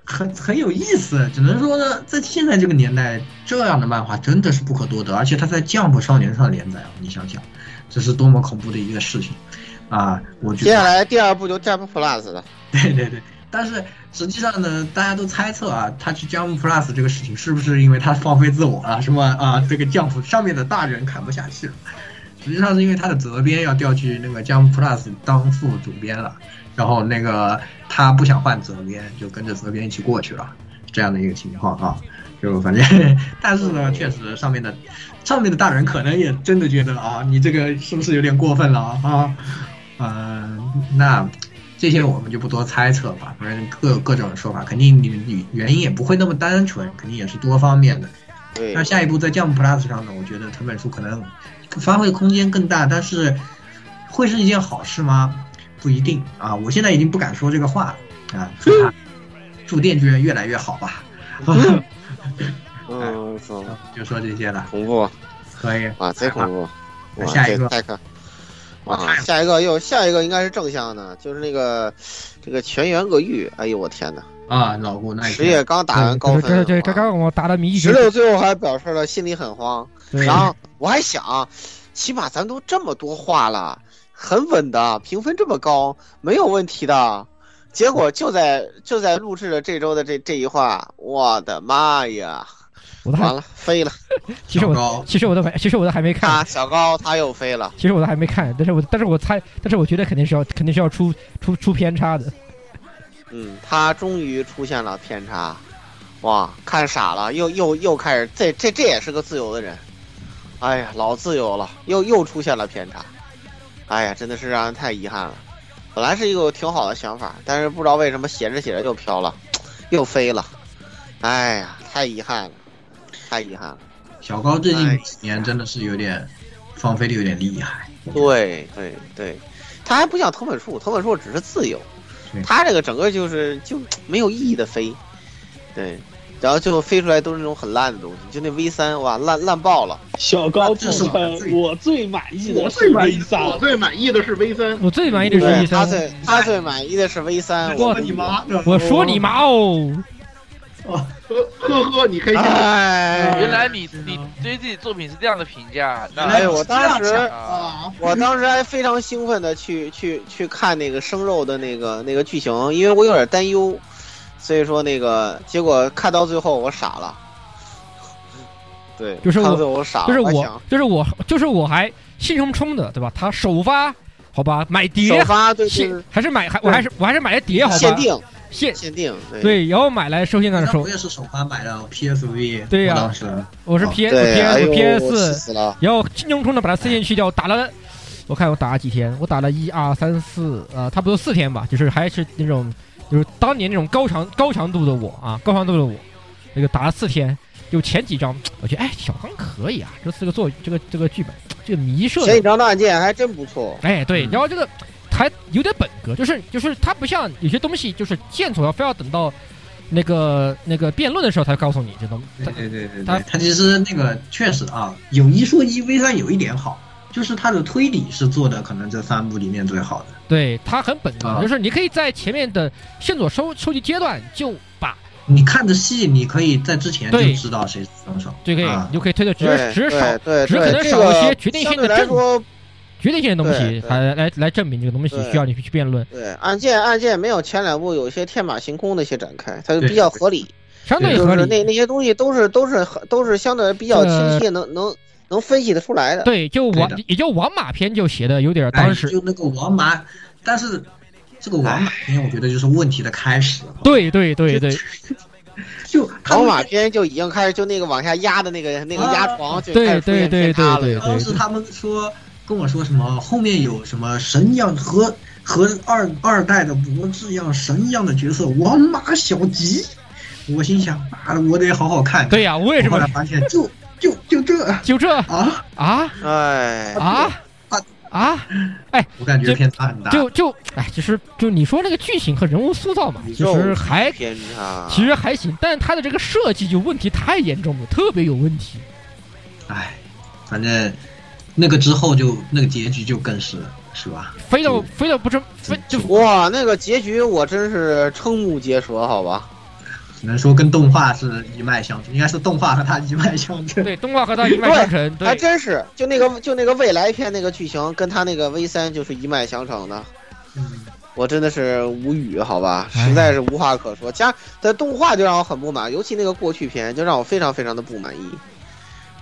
很很有意思。只能说呢，在现在这个年代，这样的漫画真的是不可多得，而且它在《Jump 少年》上连载啊！你想想，这是多么恐怖的一个事情啊！我觉得接下来第二部就 Jump Plus 了。对对对。但是实际上呢，大家都猜测啊，他去 Jump Plus 这个事情是不是因为他放飞自我了，什么啊？这个 Jump 上面的大人看不下去了。实际上是因为他的责编要调去那个 Jump Plus 当副主编了，然后那个他不想换责编，就跟着责编一起过去了，这样的一个情况啊。就反正，但是呢，确实上面的上面的大人可能也真的觉得啊，你这个是不是有点过分了啊？嗯，那。这些我们就不多猜测吧，反正各有各种说法，肯定你你原因也不会那么单纯，肯定也是多方面的。对。那下一步在 Jump Plus 上呢，我觉得藤本树可能发挥空间更大，但是会是一件好事吗？不一定啊！我现在已经不敢说这个话了啊！祝他祝电锯人越来越好吧。嗯，就说这些了。恐怖。可以。啊，贼恐怖。那下一个。啊，下一个又下一个应该是正向的，就是那个这个全员恶欲。哎呦我天哪！啊，老顾那十月刚打完高分，对对，刚刚我打的迷十六最后还表示了心里很慌。然后我还想，起码咱都这么多话了，很稳的，评分这么高，没有问题的。结果就在就在录制的这周的这这一话，我的妈呀！我都完了，飞了。其实我其实我都没，其实我都还没看。小高他又飞了。其实我都还没看，但是我但是我猜，但是我觉得肯定是要肯定是要出出出偏差的。嗯，他终于出现了偏差，哇，看傻了，又又又开始，这这这也是个自由的人，哎呀，老自由了，又又出现了偏差，哎呀，真的是让人太遗憾了。本来是一个挺好的想法，但是不知道为什么写着写着就飘了。又飞了，哎呀，太遗憾了，太遗憾了。小高最近哎几年真的是有点放飞的有点厉害。对对对，他还不像藤本树，藤本树只是自由，他这个整个就是就没有意义的飞，对，然后最后飞出来都是那种很烂的东西，就那 V 三哇烂烂爆了。小高部分我最满意的是 V 三，我最满意的是 V 三，我最满意的是 V 三。他最他最满意的是 V 三。我你妈！我说你妈哦！呵呵呵，你开心？哎，原来你你对自己作品是这样的评价，那哎，我当时啊，我当时还非常兴奋的去去去看那个生肉的那个那个剧情，因为我有点担忧，所以说那个结果看到最后我傻了。对，就是我，我傻了，就是我就是我，就是我还兴冲冲的，对吧？他首发，好吧，买碟，首发对 还是买还我还是我还是买了碟，好吧？限定限限定对。对，然后买来收现在的时候我，也是首发买的 PSV，对呀我当时。我是哦。PS PS 呦 PS。然后兴冲冲的把它四线去掉，打了，我看我打了几天，我打了一二三四，呃，差不多四天吧，就是还是那种，就是当年那种高强高强度的我啊，高强度的我，那个打了四天，就前几章，我觉得哎，小刚可以啊，这四个作这个这个剧本，这个迷射的前几张大案件还真不错。哎，对，嗯。然后这个还有点本格，就是就是它不像有些东西，就是线索要非要等到那个那个辩论的时候才告诉你这东西。对对对对他对，他其实那个确实啊，有一说一，V 三有一点好，就是它的推理是做的可能这三部里面最好的。对，它很本格，啊就是你可以在前面的线索收收集阶段就把你看的戏，你可以在之前就知道谁是凶手。对可以啊你就可以推的，只是只少对，只可能少一些决定性的证来说，决定性的东西，还来来来证明这个东西需要你去去辩论，对案件案件没有前两部有一些天马行空的一些展开，它就比较合理。相对合理。就是那那些东西都是都是很都是相对比较清晰，能能能分析得出来的。对，就王也就王马篇就写的有点当时哎就那个王马，但是这个王马篇，我觉得就是问题的开始。对对对对 就他们马篇就已经开始就那个往下压的那个那个压床就开对始出现对对偏差了。对当时他们说跟我说什么后面有什么神一样和和二二代的博智一样神一样的角色王马小吉，我心想妈的我得好好看看。对呀，我也是后来这么发现就就就这。就这？啊？啊？哎，啊？啊啊！哎，我感觉这偏差很大。就就哎，其实就你说那个剧情和人物塑造嘛，其实还偏差，其实还行，但是它的这个设计就问题太严重了，特别有问题。哎，反正那个之后就那个结局就更是是吧？飞到飞到不成飞就哇，那个结局我真是瞠目结舌，好吧？只能说跟动画是一脉相承，应该是动画和它一脉相承。对，动画和它一脉相承，对，还真是，就那个就那个未来片那个剧情，跟他那个 V 三就是一脉相承的。嗯，我真的是无语，好吧，哎实在是无话可说。加的动画就让我很不满，尤其那个过去片就让我非常非常的不满意。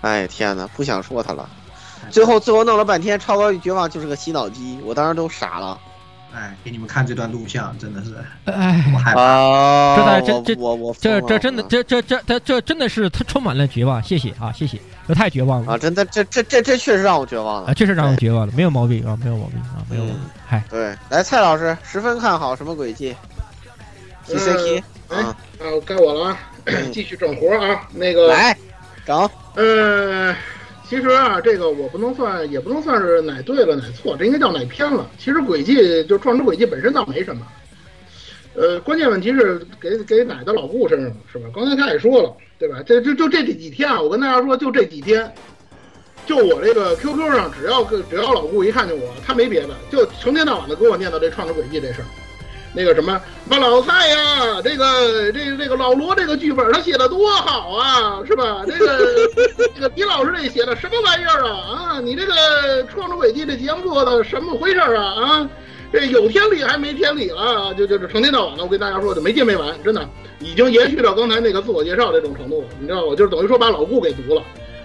哎天哪，不想说他了。最后最后弄了半天，超高与绝望就是个洗脑机，我当时都傻了。哎，给你们看这段录像，真的是哎，我害怕。啊！这在这这我我这这真的这这这这这真的是他充满了绝望，谢谢啊，谢谢，这太绝望了啊！真的这这这这确实让我绝望了啊，确实让我绝望了，没有毛病啊，没有毛病啊，没有毛病，嗨，对，来蔡老师十分看好什么轨迹？T C K 哎，啊，啊，该我了啊，继续整活啊。那个，来整。呃，其实啊，这个我不能算，也不能算是哪对了哪错，这应该叫哪偏了。其实轨迹就创之轨迹本身倒没什么，呃，关键问题是给给哪的老顾身上了是吧？刚才他也说了，对吧？这这就这几天啊，我跟大家说，就这几天，就我这个 QQ 上，只要只要老顾一看见我，他没别的，就成天到晚的给我念叨这创之轨迹这事儿。那个什么，把老蔡呀，这个这个这个老罗这个剧本他写的多好啊，是吧？这个 这个李老师这写的什么玩意儿啊？啊，你这个《创之轨迹》这节目做的什么回事儿啊？啊，这有天理还没天理了，就就是成天到晚的，我跟大家说就没完没完，真的已经延续到刚才那个自我介绍这种程度了，你知道我？就是等于说把老顾给读了，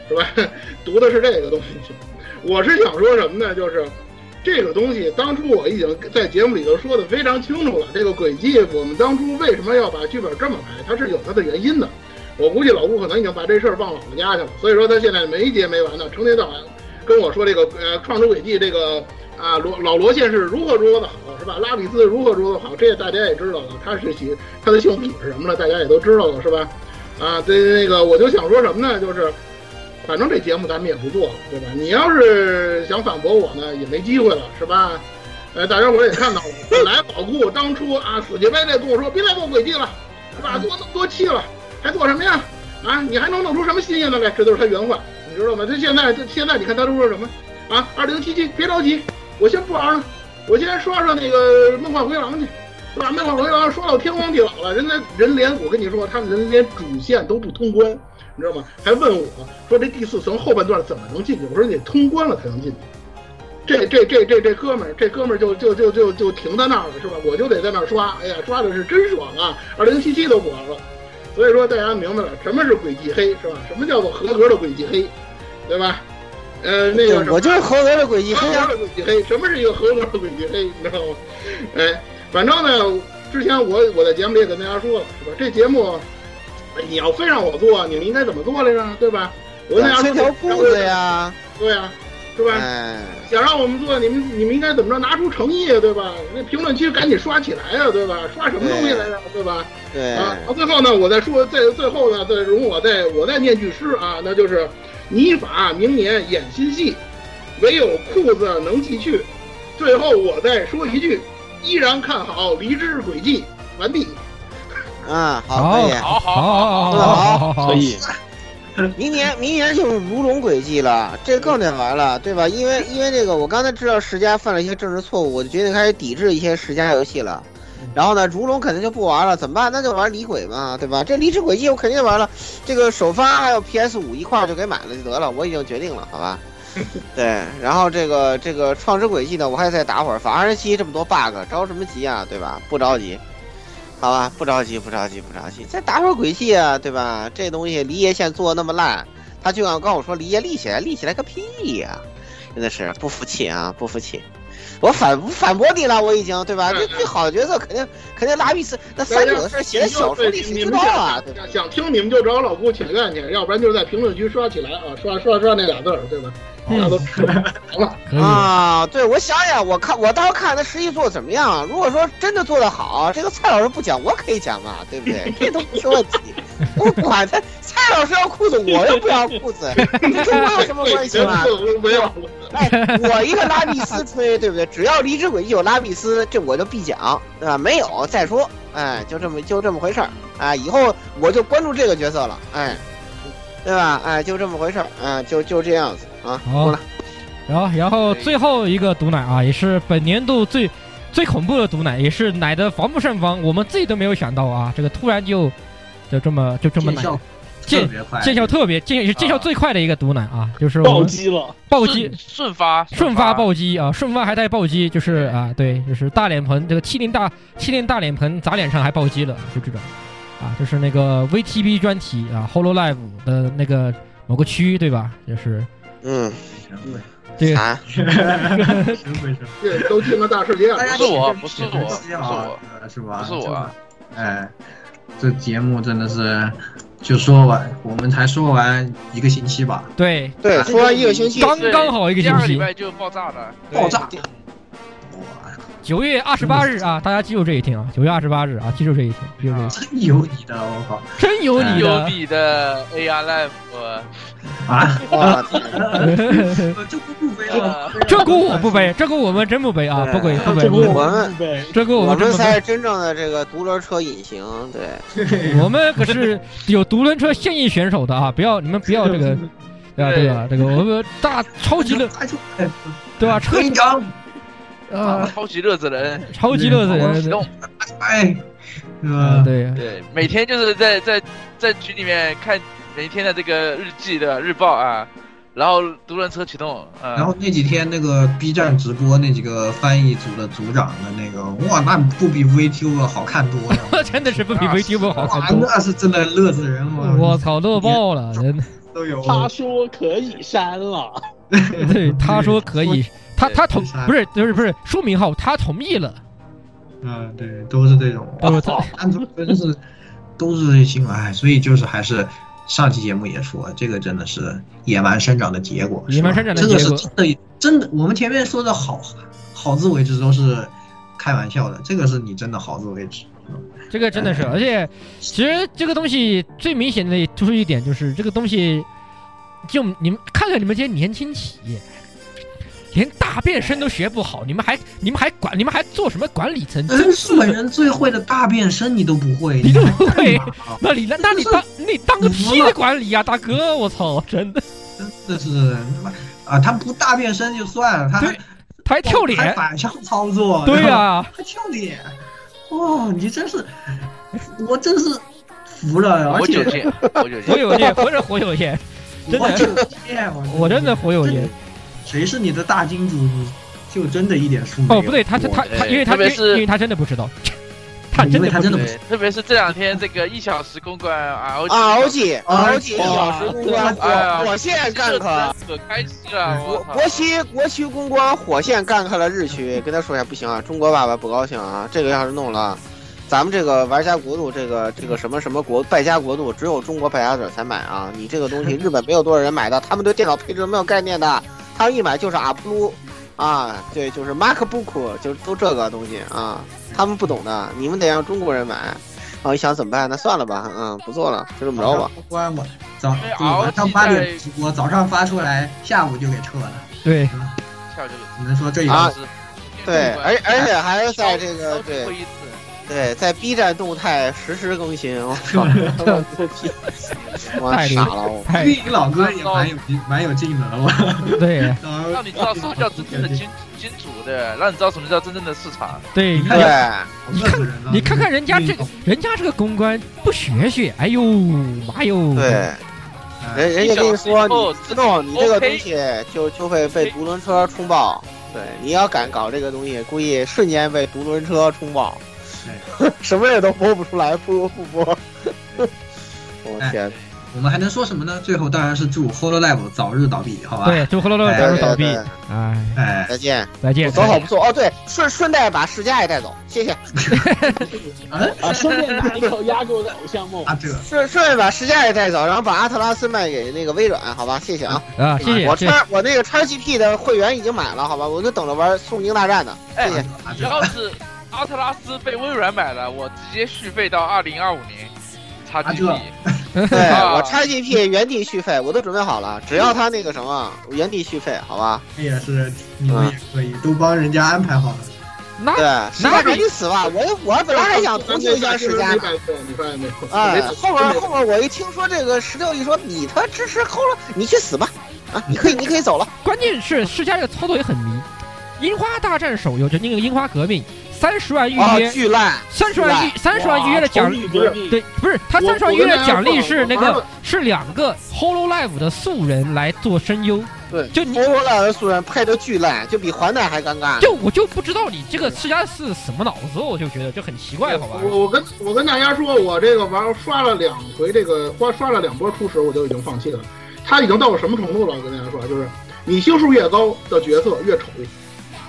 是吧？读的是这个东西。我是想说什么呢？就是。这个东西当初我已经在节目里头说的非常清楚了。这个轨迹，我们当初为什么要把剧本这么排，它是有它的原因的。我估计老顾可能已经把这事儿忘姥姥家去了，所以说他现在没结没完的，成天到晚跟我说这个呃创之轨迹这个啊，罗老罗线是如何如何的好，是吧？拉比斯如何如何的好，这大家也知道了。他是喜他的幸福是什么了，大家也都知道了，是吧？啊，对那个我就想说什么呢？就是反正这节目咱们也不做了，对吧？你要是想反驳我呢，也没机会了，是吧？呃，大家伙也看到了，本来老顾当初啊死乞白赖跟我说别再做轨迹了，是吧？做那么多期了，还做什么呀？啊，你还能弄出什么新鲜的来？这都是他原话，你知道吗？他现在这现在你看他都说什么啊？二零七七别着急，我先不玩了，我先刷刷那个梦幻回廊去，是吧？梦幻回廊刷到天荒地老了，人家人连我跟你说，他们人连主线都不通关，你知道吗？还问我说这第四层后半段怎么能进去？我说你得通关了才能进去。这这这这这哥们儿，这哥们儿就就就就就停在那儿了，是吧？我就得在那儿刷，哎呀，刷的是真爽啊！二零七七都火了，所以说大家明白了什么是轨迹黑，是吧？什么叫做合格的轨迹黑，对吧？呃，那个我就是合格的轨迹黑啊！合格的轨迹黑，什么是一个合格的轨迹黑？你知道吗？哎，反正呢，之前我我在节目里也跟大家说了，是吧？这节目你要非让我做，你们应该怎么做来着？对吧？我跟大家说条裤子呀，对呀。是吧？想让我们做，你们你们应该怎么着？拿出诚意，对吧？那评论区赶紧刷起来呀，对吧？刷什么东西来着，对吧？对啊。到最后呢，我再说，在最后呢，再容我再我再念句诗啊，那就是“你法明年演新戏，唯有裤子能继续”。最后我再说一句，依然看好《离之轨迹》完毕。啊，好，可以，好好好好好，可以。明年，明年就是如龙轨迹了，这更得玩了，对吧？因为，因为这个，我刚才知道世嘉犯了一些政治错误，我就决定开始抵制一些世嘉游戏了。然后呢，如龙肯定就不玩了，怎么办？那就玩离轨嘛，对吧？这离之轨迹我肯定玩了，这个首发还有 PS 五一块就给买了就得了，我已经决定了，好吧？对，然后这个这个创之轨迹呢，我还再打会儿，反二十七这么多 bug，着什么急啊，对吧？不着急。好吧，不着急，不着急，不着急，再打会儿鬼戏啊，对吧？这东西离业线做的那么烂，他就要跟我说离爷立起来，立起来个屁呀！真的是不服气啊，不服气！我反反驳你了，我已经对吧？这最好的角色肯定肯定拉比斯，那三九的事写在小说里谁知道啊？对吧？想听你们就找老顾请愿去，要不然就是在评论区刷起来啊，刷刷刷那俩字儿，对吧？啊！对，我想想，我看我到时候看他实际做怎么样。如果说真的做得好，这个蔡老师不讲，我可以讲嘛，对不对？这都不是问题。我管他，蔡老师要裤子，我又不要裤子，这跟我有什么关系嘛？没有。哎，我一个拉比斯吹，对不对？只要离之轨迹有拉比斯，这我就必讲，对吧？没有再说，哎，就这么就这么回事儿。哎，以后我就关注这个角色了，哎，对吧？哎，就这么回事儿，啊，就就这样子。啊，好。了，然后然后最后一个毒奶啊，也是本年度最最恐怖的毒奶，也是奶的防不胜防，我们自己都没有想到啊，这个突然就就这么就这么奶，见见效特别见见效最快的一个毒奶啊，就是暴击了，暴击。顺发顺发。暴击啊，顺发还带暴击，就是啊，对，就是大脸盆这个七零大七零大脸盆砸脸上还暴击了，就这种啊，就是那个 VTB 专题啊，Hololive 的那个某个区对吧？就是。嗯，对啊，这都进了大世界了。不是我，不是我，不是我，是吧？不是我。哎，这节目真的是，就说完，我们才说完一个星期吧？对对，说完一个星期，刚刚好一个星期，礼拜就爆炸了，爆炸。九月二十八日啊，大家记住这一天啊！九月二十八日啊，记住这一天，记住这一天。真有你的，我靠！真有你的，有你的 AR Live 啊！这锅不背了，这锅我不背，这锅我们真不背啊！不背不背，我们这锅我们才是真正的这个独轮车隐形，对，我们可是有独轮车现役选手的啊！不要你们不要这个，对吧？对吧？这个我们大超级的，对吧？车长。啊，超级乐子人，超级乐子人启动，哎，啊，对。对，每天就是在在在群里面看每天的这个日记的日报啊，然后独轮车启动，然后那几天那个 B 站直播那几个翻译组的组长的那个，哇，那不比 VTuber 好看多了，真的是不比 VTuber 好看多，那是真的乐子人嘛，我操，乐爆了，真的。都有，他说可以删了，对，他说可以。他他同不是不是不是书名号，他同意了。嗯，对，都是这种。都是他，安卓真是都是这新闻，哎，所以就是还是上期节目也说，这个真的是野蛮生长的结果。野蛮生长的结果，这个是真的真的，我们前面说的好好自为之都是开玩笑的，这个是你真的好自为之。这个真的是，而且其实这个东西最明显的突出一点就是这个东西，就你们看看你们这些年轻企业，连大变身都学不好，你们还你们还管你们还做什么管理层？真是日本人最会的大变身你都不会，你都不会，那你那那你当你当个屁的管理啊，大哥！我操，真的真的是啊，他不大变身就算了，他还他还跳脸，还反向操作，对呀，还跳脸。哦，你真是，我真是服了，而且火有剑，活着火有剑，真的，我真的火有剑。谁是你的大金主，就真的一点数哦，不对，他他他他，因为他因为他真的不知道，他真的他真的不知道。特别是这两天这个一小时公关 R O G R O G 一小时公关火线干了，可开心了。国国旗国区公关火线干开了日区，跟他说一下不行啊，中国爸爸不高兴啊，这个要是弄了。咱们这个玩家国度，这个这个什么什么国败家国度，只有中国败家者才买啊！你这个东西，日本没有多少人买的，他们对电脑配置没有概念的，他们一买就是阿普鲁，啊，对，就是 MacBook，就是都这个东西啊，他们不懂的，你们得让中国人买。啊，一想怎么办？那算了吧，嗯，不做了，就这么着吧。关我早晚上八点直播，早上发出来，下午就给撤了。对，只能说这一个对，而而且还是在这个对。对，在 B 站动态实时更新，我 操，我 傻了，我。玉林老哥也蛮有蛮有劲的，我。对，让你知道什么叫真正的金金主，对，让你知道什么叫真正的市场。对，对，你看，你看看人家这个，人家这个公关不学学，哎呦妈哟。对，人人家跟你说，你自动，你这个东西就就会被独轮车冲爆。对，你要敢搞这个东西，估计瞬间被独轮车冲爆。什么也都播不出来，不如不播。我天！我们还能说什么呢？最后当然是祝 Hololive 早日倒闭，好吧？对，祝 Hololive 早日倒闭。哎哎，再见再见，走好不错哦。对，顺顺带把世嘉也带走，谢谢。啊，顺便拿一口压过的偶像梦。啊，这顺顺便把世嘉也带走，然后把阿特拉斯卖给那个微软，好吧？谢谢啊。啊，谢谢。我叉我那个叉 GP 的会员已经买了，好吧？我就等着玩宋京大战呢。谢谢。要是。阿特拉斯被微软买了，我直接续费到二零二五年。叉 GP，对我叉 GP 原地续费，我都准备好了，只要他那个什么原地续费，好吧？也是，你们也可以，都帮人家安排好了。那对，那赶紧死吧！我我本来还想同情一下世嘉，哎，后面后面我一听说这个十六亿说你他支持后了，你去死吧！啊，你可以你可以走了。关键是世嘉这个操作也很迷，樱花大战手游就那个樱花革命。三十万预约，巨烂！三十万预三十万预约的奖励，对，不是他三十万预约的奖励是那个是两个 Hololive 的素人来做声优，对，就 Hololive 的素人配的巨烂，就比环奈还尴尬。就我就不知道你这个世家是什么脑子，我就觉得就很奇怪，好吧？我我跟我跟大家说，我这个玩刷了两回，这个花刷了两波初始，我就已经放弃了。他已经到了什么程度了？我跟大家说，就是你星数越高的角色越丑。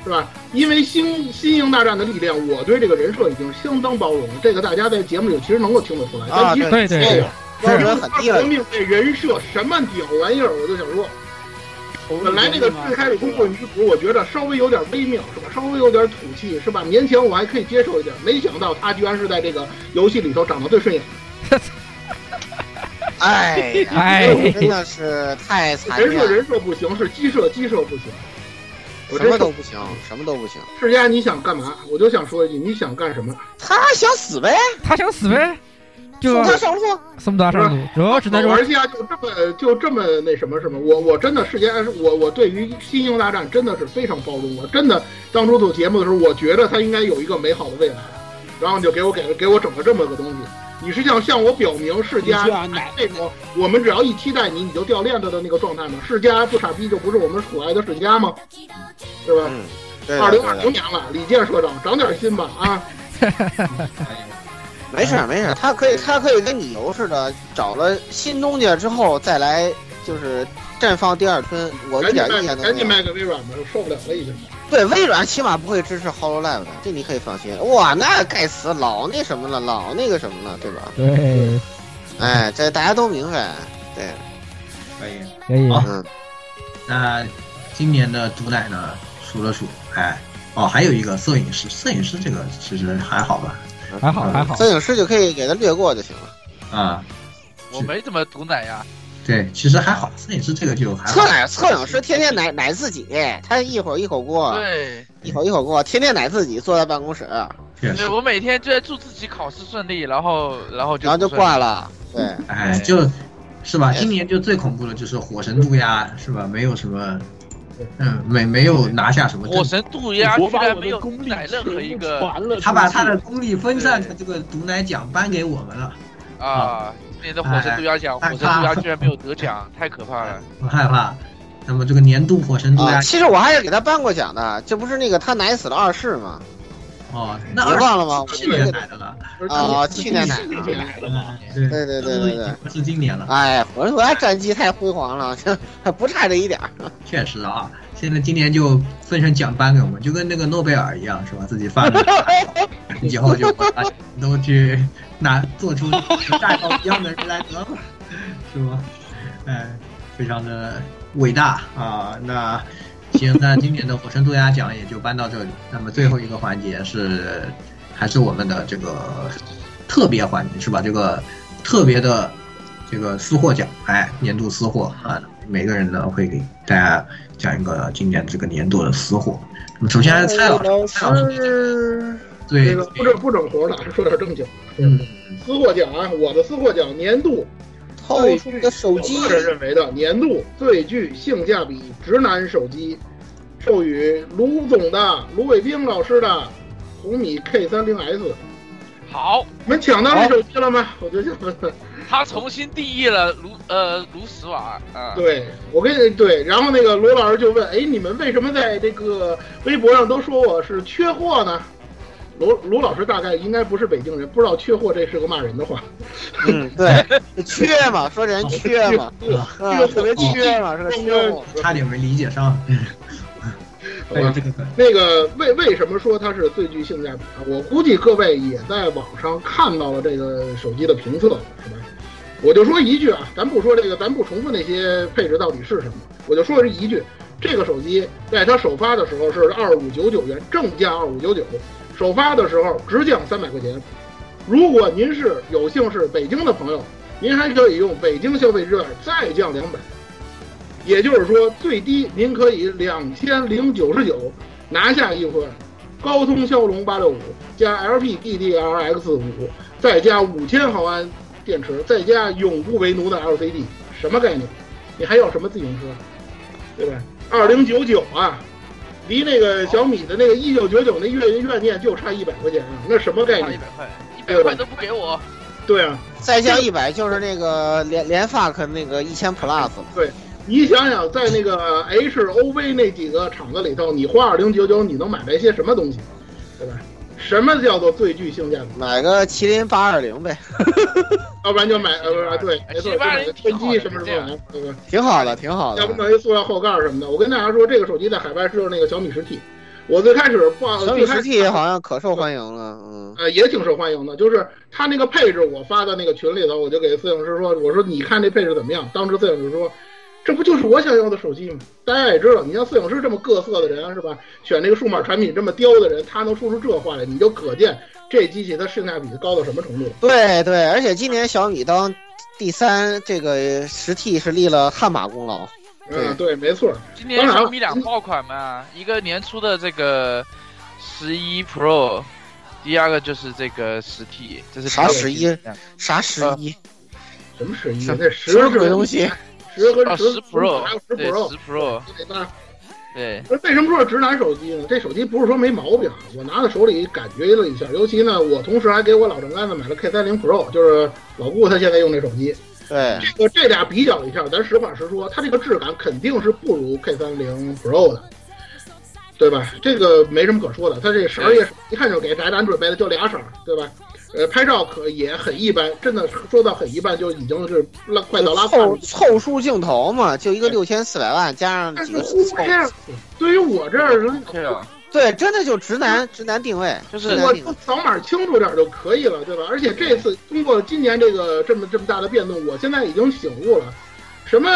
是吧？因为新新英大战的力量，我对这个人设已经相当包容。这个大家在节目里其实能够听得出来。啊，对对对，标准很低了。革命这人设什么屌玩意儿？我就想说，本来那个最开始公布女主，我觉得稍微有点微妙，是吧？稍微有点土气，是吧？勉强我还可以接受一点。没想到她居然是在这个游戏里头长得最顺眼。哎哎，真的是太惨。人设人设不行，是鸡设鸡设不行。什么都不行，什么都不行。世嘉，你想干嘛？我就想说一句，你想干什么？他想死呗，他想死呗，就送他上路，送他上路。主要只能说，玩家就这么就这么那什么什么。我我真的世嘉，我我对于新英大战真的是非常包容。我真的当初做节目的时候，我觉得他应该有一个美好的未来，然后就给我给给我整了这么个东西。你是要向我表明世嘉那种我们只要一期待你你就掉链子的那个状态吗？世嘉不傻逼就不是我们所爱的世家吗？是吧？二零二零年了，李健社长长点心吧啊！没事没事，他可以他可以跟你游似的，找了新东家之后再来就是绽放第二春。我一点意见都没有。赶紧卖给微软吧，我受不了了已经。对，微软起码不会支持 Hololive 的，这你可以放心。哇，那盖茨，老那什么了，老那个什么了，对吧？对，哎，这大家都明白，对，可以，可以。嗯，那今年的毒奶呢，数了数，哎，哦，还有一个摄影师，摄影师这个其实还好吧，还好还好，摄影师就可以给他略过就行了。啊，我没怎么毒奶呀。对，其实还好，摄影师这个就还好。测奶测影师天天奶奶自己，他一会儿一口锅，对，一口一口锅，天天奶自己，坐在办公室。对，我每天就在祝自己考试顺利，然后然后就然后就挂了。对，哎，就。是吧？今年就最恐怖的就是火神渡鸦，是吧？没有什么，嗯，没没有拿下什么。火神渡鸦居然没有毒奶任何一个，他把他的功力分散的这个毒奶奖颁给我们了。啊，今年的火神渡鸦奖，火神渡鸦居然没有得奖，太可怕了。很害怕。那么这个年度火神渡鸦，其实我还是给他颁过奖的，这不是那个他奶死了二世吗？哦，那你忘了吗？去年奶的了啊，去年奶的嘛，对对对对对，不是今年了。哎，火神渡鸦战绩太辉煌了，还 不差这一点。确实啊，现在今年就分成奖颁给我们，就跟那个诺贝尔一样，是吧？自己发的，以后就都去拿做出大道一样的人来得了，是吧？哎，非常的伟大啊！那。行，那今年的火神渡鸦奖也就颁到这里。那么最后一个环节是，还是我们的这个特别环节是吧？这个特别的这个私货奖，哎，年度私货啊，每个人呢会给大家讲一个今年这个年度的私货。那么首先蔡老师，蔡老师，对，这个不整不整活的，说点正经。嗯，私货奖啊，我的私货奖年度。最具的手机，个人认为的年度最具性价比直男手机，授予卢总的卢伟冰老师的红米 K 三零 S。好，你们抢到这手机了吗？我就想问问。他重新定义了卢呃卢斯瓦啊。对，我跟你对，然后那个罗老师就问，哎，你们为什么在这个微博上都说我是缺货呢？卢卢老师大概应该不是北京人，不知道“缺货”这是个骂人的话。嗯，对，缺嘛，说人缺嘛，这个特别缺嘛，是个缺货，差点没理解上。嗯好吧，那个为为什么说它是最具性价比啊？我估计各位也在网上看到了这个手机的评测，是吧？我就说一句啊，咱不说这个，咱不重复那些配置到底是什么，我就说这一句，这个手机在它首发的时候是二五九九元，正价二五九九。首发的时候直降三百块钱，如果您是有幸是北京的朋友，您还可以用北京消费券再降两百，也就是说最低您可以两千零九十九拿下一款高通骁龙八六五加 LPDDRX 五，再加五千毫安电池，再加永不为奴的 LCD，什么概念？你还要什么自行车？对吧？二零九九啊！离那个小米的那个一九九九那怨怨念就差一百块钱啊，那什么概念？一百块，一百块都不给我。对啊，再加一百就是那个联联发科那个一千 Plus。对，你想想，在那个 H、OV 那几个厂子里头，你花二零九九，你能买来些什么东西？对吧？什么叫做最具性价比？买个麒麟八二零呗，要不然就买呃对，没错，买个天玑什么什么，对吧？挺好的，挺好的。要不弄一塑料后盖什么的。我跟大家说，这个手机在海外是那个小米十 T。我最开始挂小米十 T 好像可受欢迎了，嗯，呃，也挺受欢迎的。就是它那个配置，我发到那个群里头，我就给摄影师说，我说你看这配置怎么样？当时摄影师说。这不就是我想要的手机吗？大家也知道，你像摄影师这么各色的人是吧？选这个数码产品这么刁的人，他能说出这话来，你就可见这机器它性价比高到什么程度。对对，而且今年小米当第三，这个十 T 是立了汗马功劳。嗯，对，没错。今年小米两爆款嘛，一个年初的这个十一 Pro，第二个就是这个十 T，这是啥十一？啥十一？什么十一？那十什么东西？十和十 Pro，还有十 Pro，十 Pro，对。那为什么说是直男手机呢？这手机不是说没毛病，我拿在手里感觉了一下，尤其呢，我同时还给我老丈杆子买了 K 三零 Pro，就是老顾他现在用这手机。对。这个这俩比较一下，咱实话实说，它这个质感肯定是不如 K 三零 Pro 的，对吧？这个没什么可说的，它这色儿也一看就给宅男准备的，就俩色儿，对吧？呃，拍照可也很一般，真的说到很一般，就已经是拉快到拉凑凑数镜头嘛，就一个六千四百万加上几个凑。对于我这儿人，对，真的就直男直男定位，就是我扫码清楚点就可以了，对吧？而且这次通过今年这个这么这么大的变动，我现在已经醒悟了，什么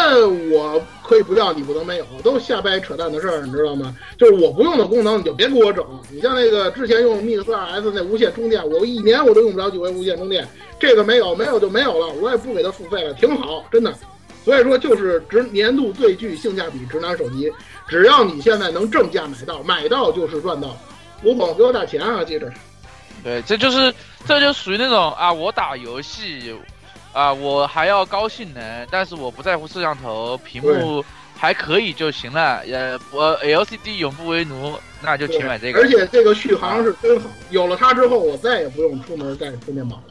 我可以不要，你不能没有，都瞎掰扯淡的事儿，你知道吗？就是我不用的功能，你就别给我整。你像那个之前用 Mix 2S 那无线充电，我一年我都用不了几回无线充电，这个没有，没有就没有了，我也不给它付费了，挺好，真的。所以说，就是直年度最具性价比直男手机，只要你现在能正价买到，买到就是赚到。吴总给我打钱啊，记着。对，这就是这就属于那种啊，我打游戏。啊，我还要高性能，但是我不在乎摄像头，屏幕还可以就行了。呃，我 LCD 永不为奴，那就请买这个。而且这个续航是真好，有了它之后，我再也不用出门带充电宝了。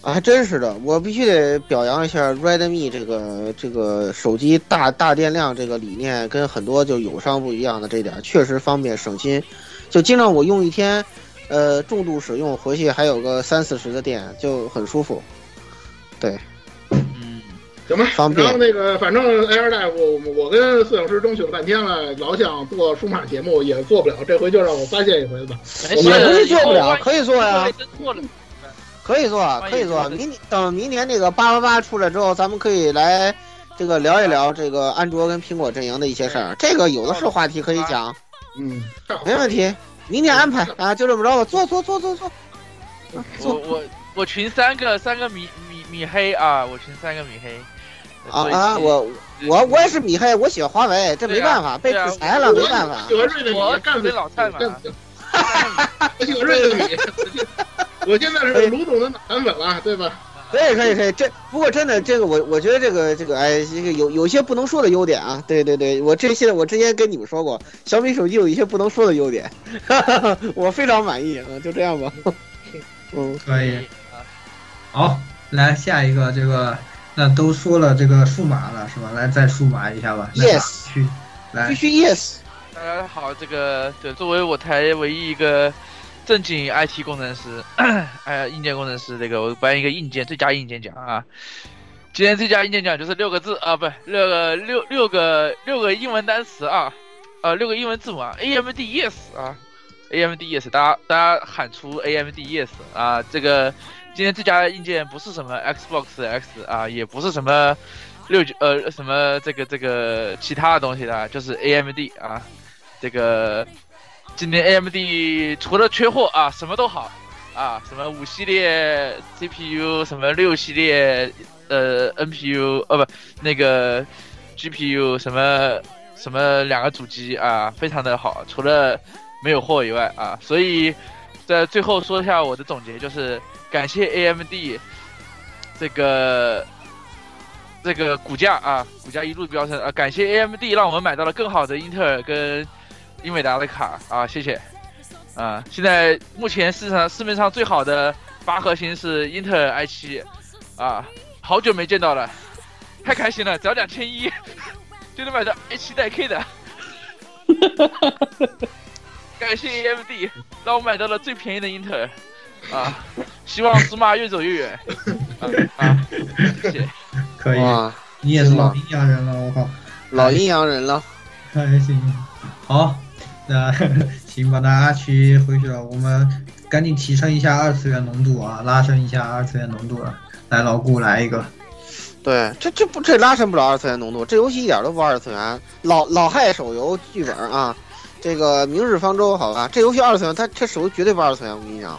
啊，还真是的，我必须得表扬一下 Redmi 这个这个手机大大电量这个理念，跟很多就友商不一样的这点，确实方便省心。就经常我用一天，呃，重度使用回去还有个三四十的电，就很舒服。对，嗯，行吧，方便。然后那个，反正 Air 大夫，我跟摄影师争取了半天了，老想做数码节目也做不了，这回就让我发现一回吧。也不是做不了，可以做呀，做了，可以做，可以做。明年等明年那个八八八出来之后，咱们可以来这个聊一聊这个安卓跟苹果阵营的一些事儿，这个有的是话题可以讲。嗯，没问题，明天安排啊，就这么着吧，做做做做做。我我我群三个三个米米米黑啊，我群三个米黑。啊啊！我我我也是米黑，我喜欢华为，这没办法，被制裁了，没办法。喜欢瑞的米，干死老蔡嘛。我喜欢瑞的米，我 现在是卢总的脑残粉了，对吧？可以可以可以，这不过真的这个我我觉得这个这个哎这个有有些不能说的优点啊，对对对，我这些我之前跟你们说过，小米手机有一些不能说的优点，我非常满意，嗯，就这样吧。嗯，可以。好，来下一个，这个那都说了这个数码了是吧？来再数码一下吧。Yes，去，来必须 yes。大家好，这个对，作为我台唯一一个正经 IT 工程师，哎，硬件工程师，这个我颁一个硬件最佳硬件奖啊。今天最佳硬件奖就是六个字啊，不，六个六六个六个英文单词啊，呃，六个英文字母啊，AMD yes 啊，AMD yes，大家大家喊出 AMD yes 啊，这个今天最佳硬件不是什么 Xbox X 啊，也不是什么六九呃什么这个这个其他的东西的，就是 AMD 啊，这个今年 AMD 除了缺货啊，什么都好啊，什么五系列 CPU，什么六系列。呃，NPU 呃不，那个 GPU 什么什么两个主机啊，非常的好，除了没有货以外啊，所以在最后说一下我的总结，就是感谢 AMD 这个这个股价啊，股价一路飙升啊，感谢 AMD 让我们买到了更好的英特尔跟英伟达的卡啊，谢谢啊，现在目前市场市面上最好的八核心是英特尔 i 七啊。好久没见到了，太开心了！只要两千一 就能买到 i 七带 K 的，感谢 AMD 让我买到了最便宜的英特尔啊！希望芝麻越走越远 啊！啊谢谢。可以哇，你也是老阴阳人了，我靠，老阴阳人了。还行，好，那行吧，那阿奇回去了，我们赶紧提升一下二次元浓度啊，拉升一下二次元浓度了。来，老顾来一个。对，这这不这拉伸不了二次元浓度，这游戏一点都不二次元，老老害手游剧本啊，这个明日方舟好吧，这游戏二次元，它这手游绝对不二次元，我跟你讲，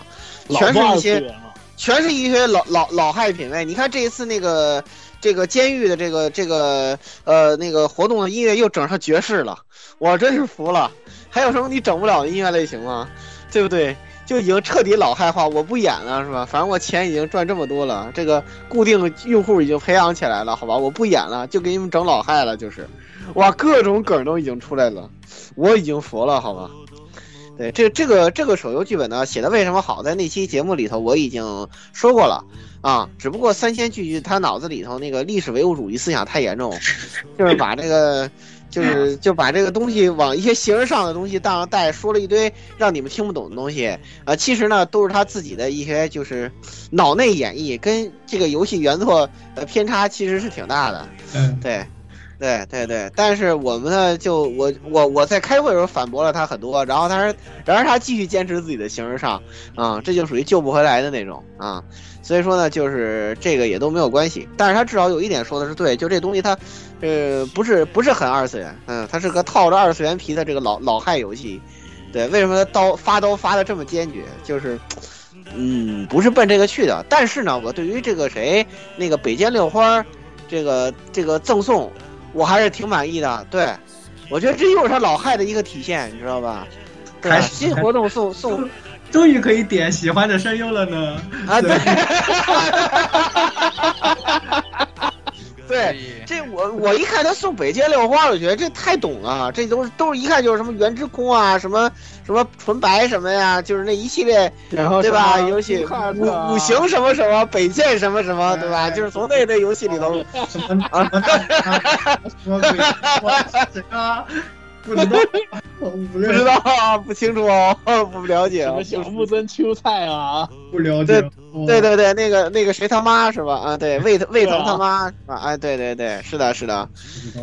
全是一些全是一些老老老害品味。你看这一次那个这个监狱的这个这个呃那个活动的音乐又整上爵士了，我真是服了。还有什么你整不了的音乐类型吗？对不对？就已经彻底老害化，我不演了是吧？反正我钱已经赚这么多了，这个固定用户已经培养起来了，好吧？我不演了，就给你们整老害了，就是，哇，各种梗都已经出来了，我已经服了，好吧？对，这这个这个手游剧本呢，写的为什么好？在那期节目里头我已经说过了啊，只不过三千句句他脑子里头那个历史唯物主义思想太严重，就是把这个。就是就把这个东西往一些形而上的东西当上带，说了一堆让你们听不懂的东西啊！其实呢，都是他自己的一些就是脑内演绎，跟这个游戏原作呃偏差其实是挺大的。嗯，对，对对对，但是我们呢，就我我我在开会的时候反驳了他很多，然后他然而他继续坚持自己的形式上，啊、这就属于救不回来的那种啊。所以说呢，就是这个也都没有关系，但是他至少有一点说的是对，就这东西它，呃，不是不是很二次元，嗯，它是个套着二次元皮的这个老老害游戏。对，为什么他刀发刀发的这么坚决？就是，嗯，不是奔这个去的。但是呢，我对于这个谁那个北间六花，这个这个赠送，我还是挺满意的。对，我觉得这又是他老害的一个体现，你知道吧？对吧，新活动送送，终于可以点喜欢的声优了呢。啊，对，对，这我我一看他送北界六花，我觉得这太懂了，这都是都是一看就是什么原之空啊，什么什么纯白什么呀，就是那一系列，然后对吧？游戏五啊五行什么什么，北剑什么什么，对吧？就是从那类游戏里头，啊不知道，我不不知道啊，不清楚哦，不了解哦什么。小木真秋菜啊，不了解。对对对，那个那个谁他妈是吧？啊，对，魏魏腾他妈是吧？哎，对对对，是的，是的，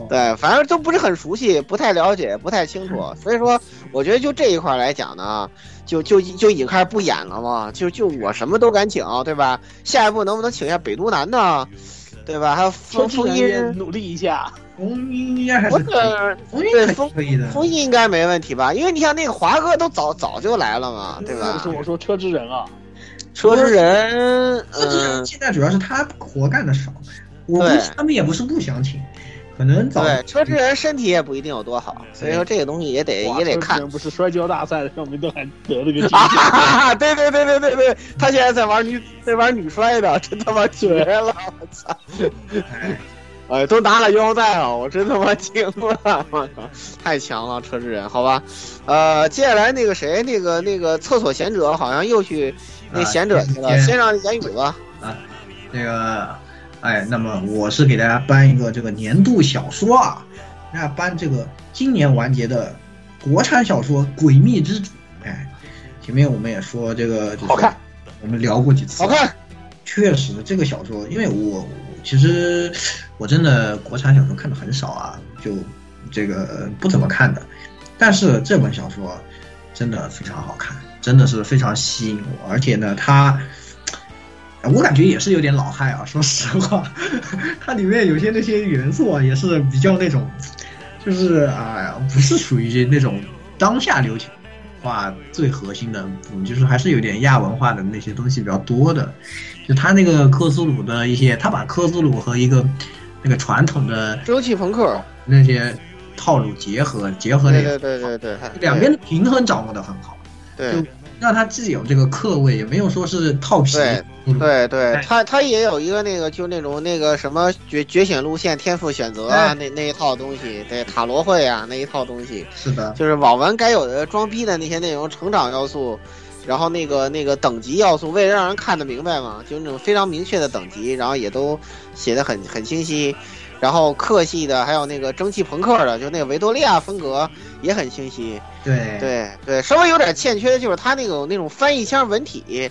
对，反正都不是很熟悉，不太了解，不太清楚。所以说，我觉得就这一块来讲呢，就就就已经开始不演了嘛。就就我什么都敢请，对吧？下一步能不能请一下北都南呢？对吧？还有风风也音，努力一下。风音应该还是这风音对风还是可以的。风音应该没问题吧？因为你像那个华哥都早早就来了嘛，对吧？是我说车之人啊，车之人，车之人嗯，现在主要是他活干的少，我估计他们也不是不想请，可能早对，车之人身体也不一定有多好，所以说这个东西也得也得看。不是摔跤大赛上面都还得了个奖。哈哈！对对对对对对，他现在在玩女在玩女摔的，真他妈绝了！我操！哎，都拿了腰带了，我真他妈惊了！我操，太强了，车之人，好吧？呃，接下来那个谁，那个那个厕所贤者好像又去那贤者去了，啊先让言语吧。啊这个，哎，那么我是给大家颁一个这个年度小说啊，那颁这个今年完结的国产小说《诡秘之主》。哎，前面我们也说这个就是好看，我们聊过几次，好看。确实，这个小说，因为我我其实我真的国产小说看的很少啊，就这个不怎么看的，但是这本小说真的非常好看，真的是非常吸引我，而且呢，它。我感觉也是有点老害啊，说实话，它里面有些那些元素啊，也是比较那种，就是哎呀，不是属于那种当下流行化最核心的，嗯，就是还是有点亚文化的那些东西比较多的。就他那个克苏鲁的一些，他把克苏鲁和一个那个传统的蒸汽朋克那些套路结合，结合那个对对对对对，两边的平衡掌握的很好，对。就让他既有这个客位，也没有说是套皮。对对对，他他也有一个那个就那种那个什么觉觉醒路线、天赋选择啊，哎。那那一套东西，对塔罗会啊那一套东西，是的，就是网文该有的装逼的那些内容、成长要素，然后那个那个等级要素，为了让人看得明白嘛，就那种非常明确的等级，然后也都写的很很清晰。然后克系的，还有那个蒸汽朋克的，就那个维多利亚风格也很清晰。对对对，稍微有点欠缺的就是他那种那种翻译腔文体，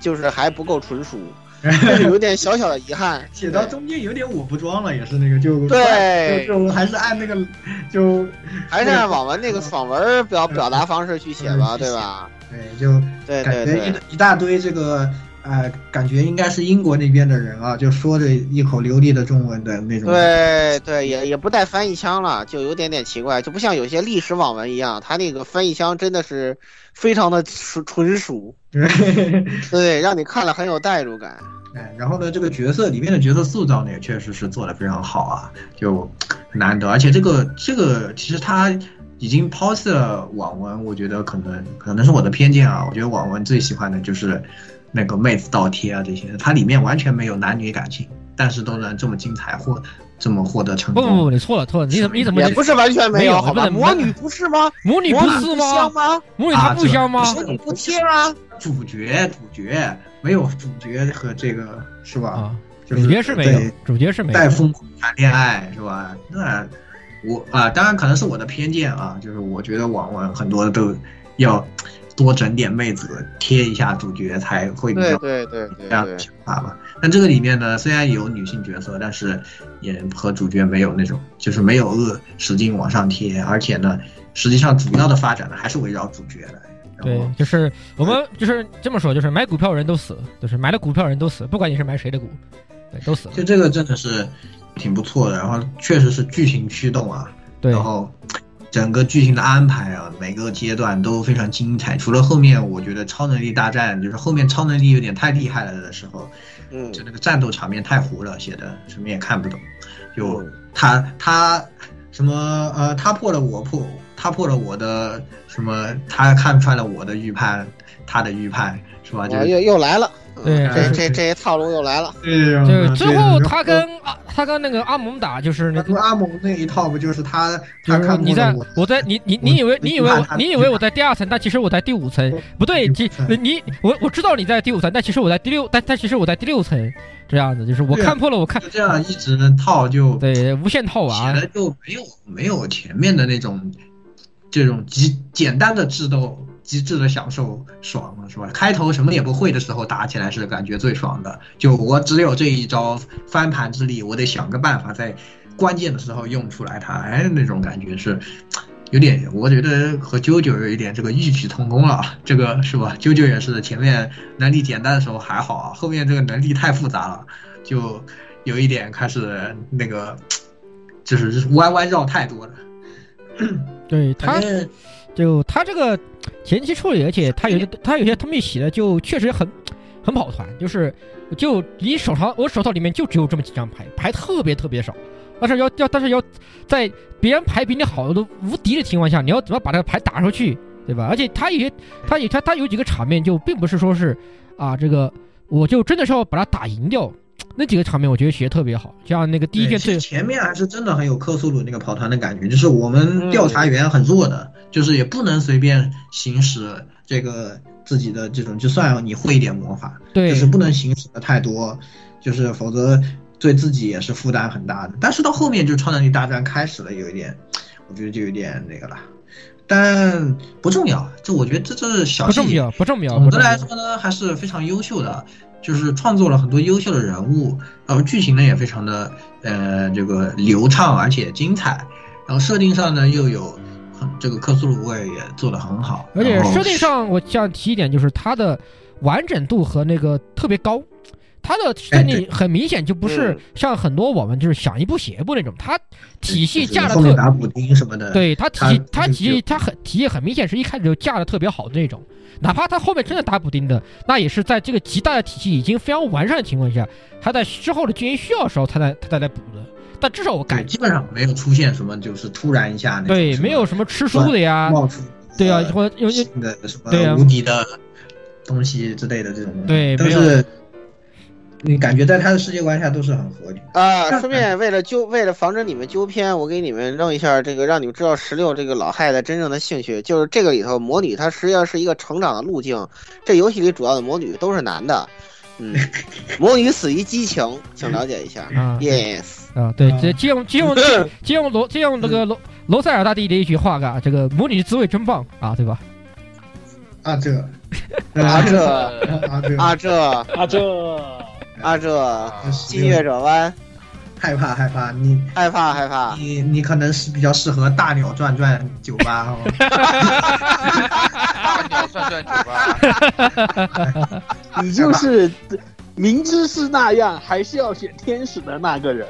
就是还不够纯熟，有点小小的遗憾。写到中间有点我不装了，也是那个就对就就还是按那个就还是按网文那个 爽文表表达方式去写吧，对吧？对，就对对对一一大堆这个呃，感觉应该是英国那边的人啊，就说着一口流利的中文的那种。对对，也也不带翻译腔了，就有点点奇怪，就不像有些历史网文一样，他那个翻译腔真的是非常的纯纯熟，对，让你看了很有代入感。哎，然后呢，这个角色里面的角色塑造呢，也确实是做的非常好啊，就很难得。而且这个这个其实他已经抛弃了网文，我觉得可能可能是我的偏见啊。我觉得网文最喜欢的就是那个妹子倒贴啊这些，它里面完全没有男女感情，但是都能这么精彩或这么获得成功。不不不，你错了错了，你怎么你怎么也不是完全没有，好吧？魔女不是吗？魔女不是吗？香吗？魔女她不香吗？魔女不贴吗？主角主角没有主角和这个是吧？啊，就是主角是没有对，主角是没有带。疯狂谈恋爱是吧？那我啊，当然可能是我的偏见啊，就是我觉得网文很多都要多整点妹子贴一下主角才会比较对对对对这样的想法吧。但这个里面呢，虽然有女性角色，但是也和主角没有那种，就是没有恶使劲往上贴，而且呢，实际上主要的发展呢还是围绕主角的。对，就是我们就是这么说，就是买股票人都死，就是买了股票人都死，不管你是买谁的股，对，都死了。就这个真的是挺不错的，然后确实是剧情驱动啊，对，然后整个剧情的安排啊，每个阶段都非常精彩。除了后面我觉得超能力大战，就是后面超能力有点太厉害了的时候，嗯，就那个战斗场面太糊了，写的什么也看不懂。就他他什么呃，他破了我破，他破了我的什么，他看穿了我的预判，他的预判是吧？就又又来了。对，这这这一套路又来了。对呀，就最后他跟阿他跟那个阿蒙打，就是那个阿蒙那一套不就是他？他看你在我在你你你以为你以为我你以为我在第二层，但其实我在第五层。不对，其你我我知道你在第五层，但其实我在第六，但但其实我在第六层。这样子就是我看破了，我看这样一直套就对无限套娃，就没有没有前面的那种这种极简单的智斗。极致的享受爽了是吧？开头什么也不会的时候打起来是感觉最爽的。就我只有这一招翻盘之力，我得想个办法在关键的时候用出来它。哎，那种感觉是有点，我觉得和啾啾有一点这个异曲同工了。这个是吧？啾啾也是前面能力简单的时候还好啊，后面这个能力太复杂了，就有一点开始那个就是弯弯绕太多了。对他。就他这个前期处理，而且他有些他有些东西写的就确实很很跑团，就是就你手上我手套里面就只有这么几张牌，牌特别特别少，但是要要但是要在别人牌比你好的无敌的情况下，你要怎么把这个牌打出去，对吧？而且他有些他有他他有几个场面就并不是说是啊这个我就真的是要把它打赢掉。那几个场面我觉得写的特别好，像那个第一卷最前面还是真的很有克苏鲁那个跑团的感觉，就是我们调查员很弱的，就是也不能随便行使这个自己的这种，就算你会一点魔法，对，就是不能行使的太多，就是否则对自己也是负担很大的。但是到后面就超能力大战开始了，有一点，我觉得就有点那个了，但不重要，这我觉得这这是小不重要，不重要。总的来说呢，还是非常优秀的。就是创作了很多优秀的人物，然后剧情呢也非常的呃这个流畅而且精彩，然后设定上呢又有很这个克苏鲁味也做得很好，而且设定上我想提一点就是它的完整度和那个特别高，它的设定很明显就不是像很多我们就是想一步写一步那种，它体系架的特打补丁什么的，对它体系它体系它很体系很明显是一开始就架的特别好的那种。哪怕他后面真的打补丁的，那也是在这个极大的体系已经非常完善的情况下，他在之后的军营需要的时候，他才他再来补的。但至少我感基本上没有出现什么就是突然一下那对，没有什么吃书的呀，冒出对啊，或者有些的什么无敌的东西之类的这种，对，都是。你感觉在他的世界观下都是很合理啊！顺便为了纠，为了防止你们纠偏，我给你们弄一下这个，让你们知道十六这个老害的真正的兴趣，就是这个里头魔女，她实际上是一个成长的路径。这游戏里主要的魔女都是男的，嗯，魔女死于激情，请了解一下。Yes，啊，对，这借用借用 借用罗借用那个罗罗塞尔大帝的一句话啊，这个魔女滋味真棒啊，对吧？啊这，啊这，啊这，啊这，啊这。啊，这近月者湾，害怕害怕，你害怕害怕，你你可能是比较适合大鸟转转酒吧哦。大鸟转转酒吧，你就是明知是那样，还是要选天使的那个人。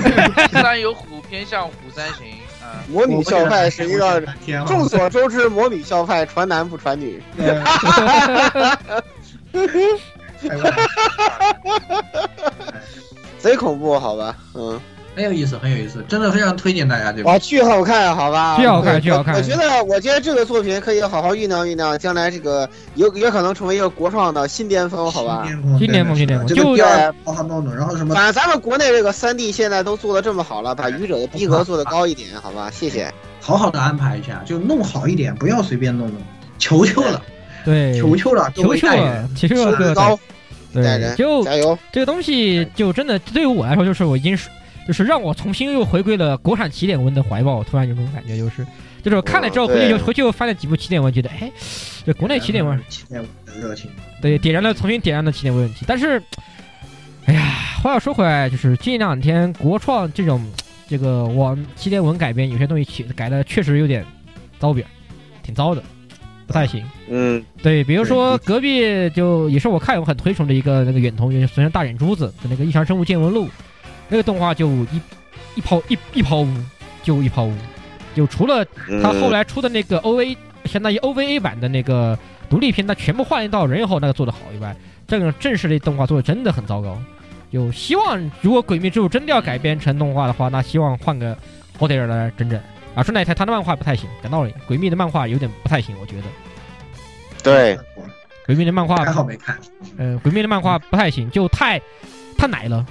山有虎，偏向虎山行。啊，魔女校派是一个众所周知，魔女校派传男不传女。贼恐怖，好吧，嗯，很有意思，很有意思，真的非常推荐大家这个。哇，巨好看，好吧，巨好看，巨好看。我觉得，我觉得这个作品可以好好酝酿酝酿，将来这个有也可能成为一个国创的新巅峰，好吧？新巅峰，新巅峰，就要包含包然后什么？反正咱们国内这个三 D 现在都做的这么好了，把愚者的逼格做的高一点，好吧？谢谢。好好的安排一下，就弄好一点，不要随便弄弄，求求了，对，求求了，求求了，求求了，高。对，就加油！这个东西就真的对于我来说，就是我已经就是让我重新又回归了国产起点文的怀抱。突然有种感觉，就是就是看了之后回去就回去又翻了几部起点文，觉得哎，这国内起点文起点文的热情，对，点燃了重新点燃了起点文问题。但是，哎呀，话又说回来，就是近两天国创这种这个往起点文改编，有些东西起改的确实有点糟扁，挺糟的。不太行，嗯，对，比如说隔壁就也是我看我很推崇的一个那个远瞳，就是虽然大眼珠子的那个《异常生物见闻录》，那个动画就一一抛一一抛污，就一抛污，就除了他后来出的那个 OVA，相当于 O V A 版的那个独立片，他全部换一道人以后那个做的好以外，这个正式的动画做的真的很糟糕。就希望如果《鬼灭之刃》真的要改编成动画的话，那希望换个好点的来整整。啊，顺带一提，他的漫画不太行，讲道理，《鬼灭》的漫画有点不太行，我觉得。对，《鬼灭》的漫画还好没看。呃，《鬼灭》的漫画不太行，就太太奶了，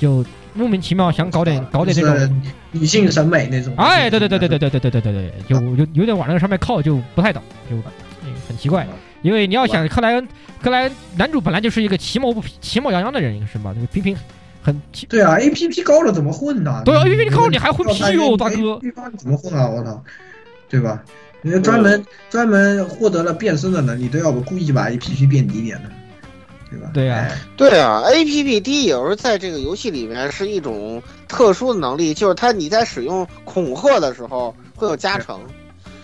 就莫名其妙想搞点搞点这种女性审美那种。哎，对对对对对对对对对对对，就有有点往那个上面靠，就不太懂，就很奇怪。因为你要想克莱恩，克莱恩男主本来就是一个其貌不其貌洋洋的人，是吧？那个平平。很对啊，A P P 高了怎么混呢？对啊，A P P 高你还混 P 哦，大哥，怎么混啊？我操，对吧？你专门专门获得了变身的能力，都要不故意把 A P P 变低点的，对吧？对啊，对啊，A P P 低有时候在这个游戏里面是一种特殊的能力，就是它你在使用恐吓的时候会有加成。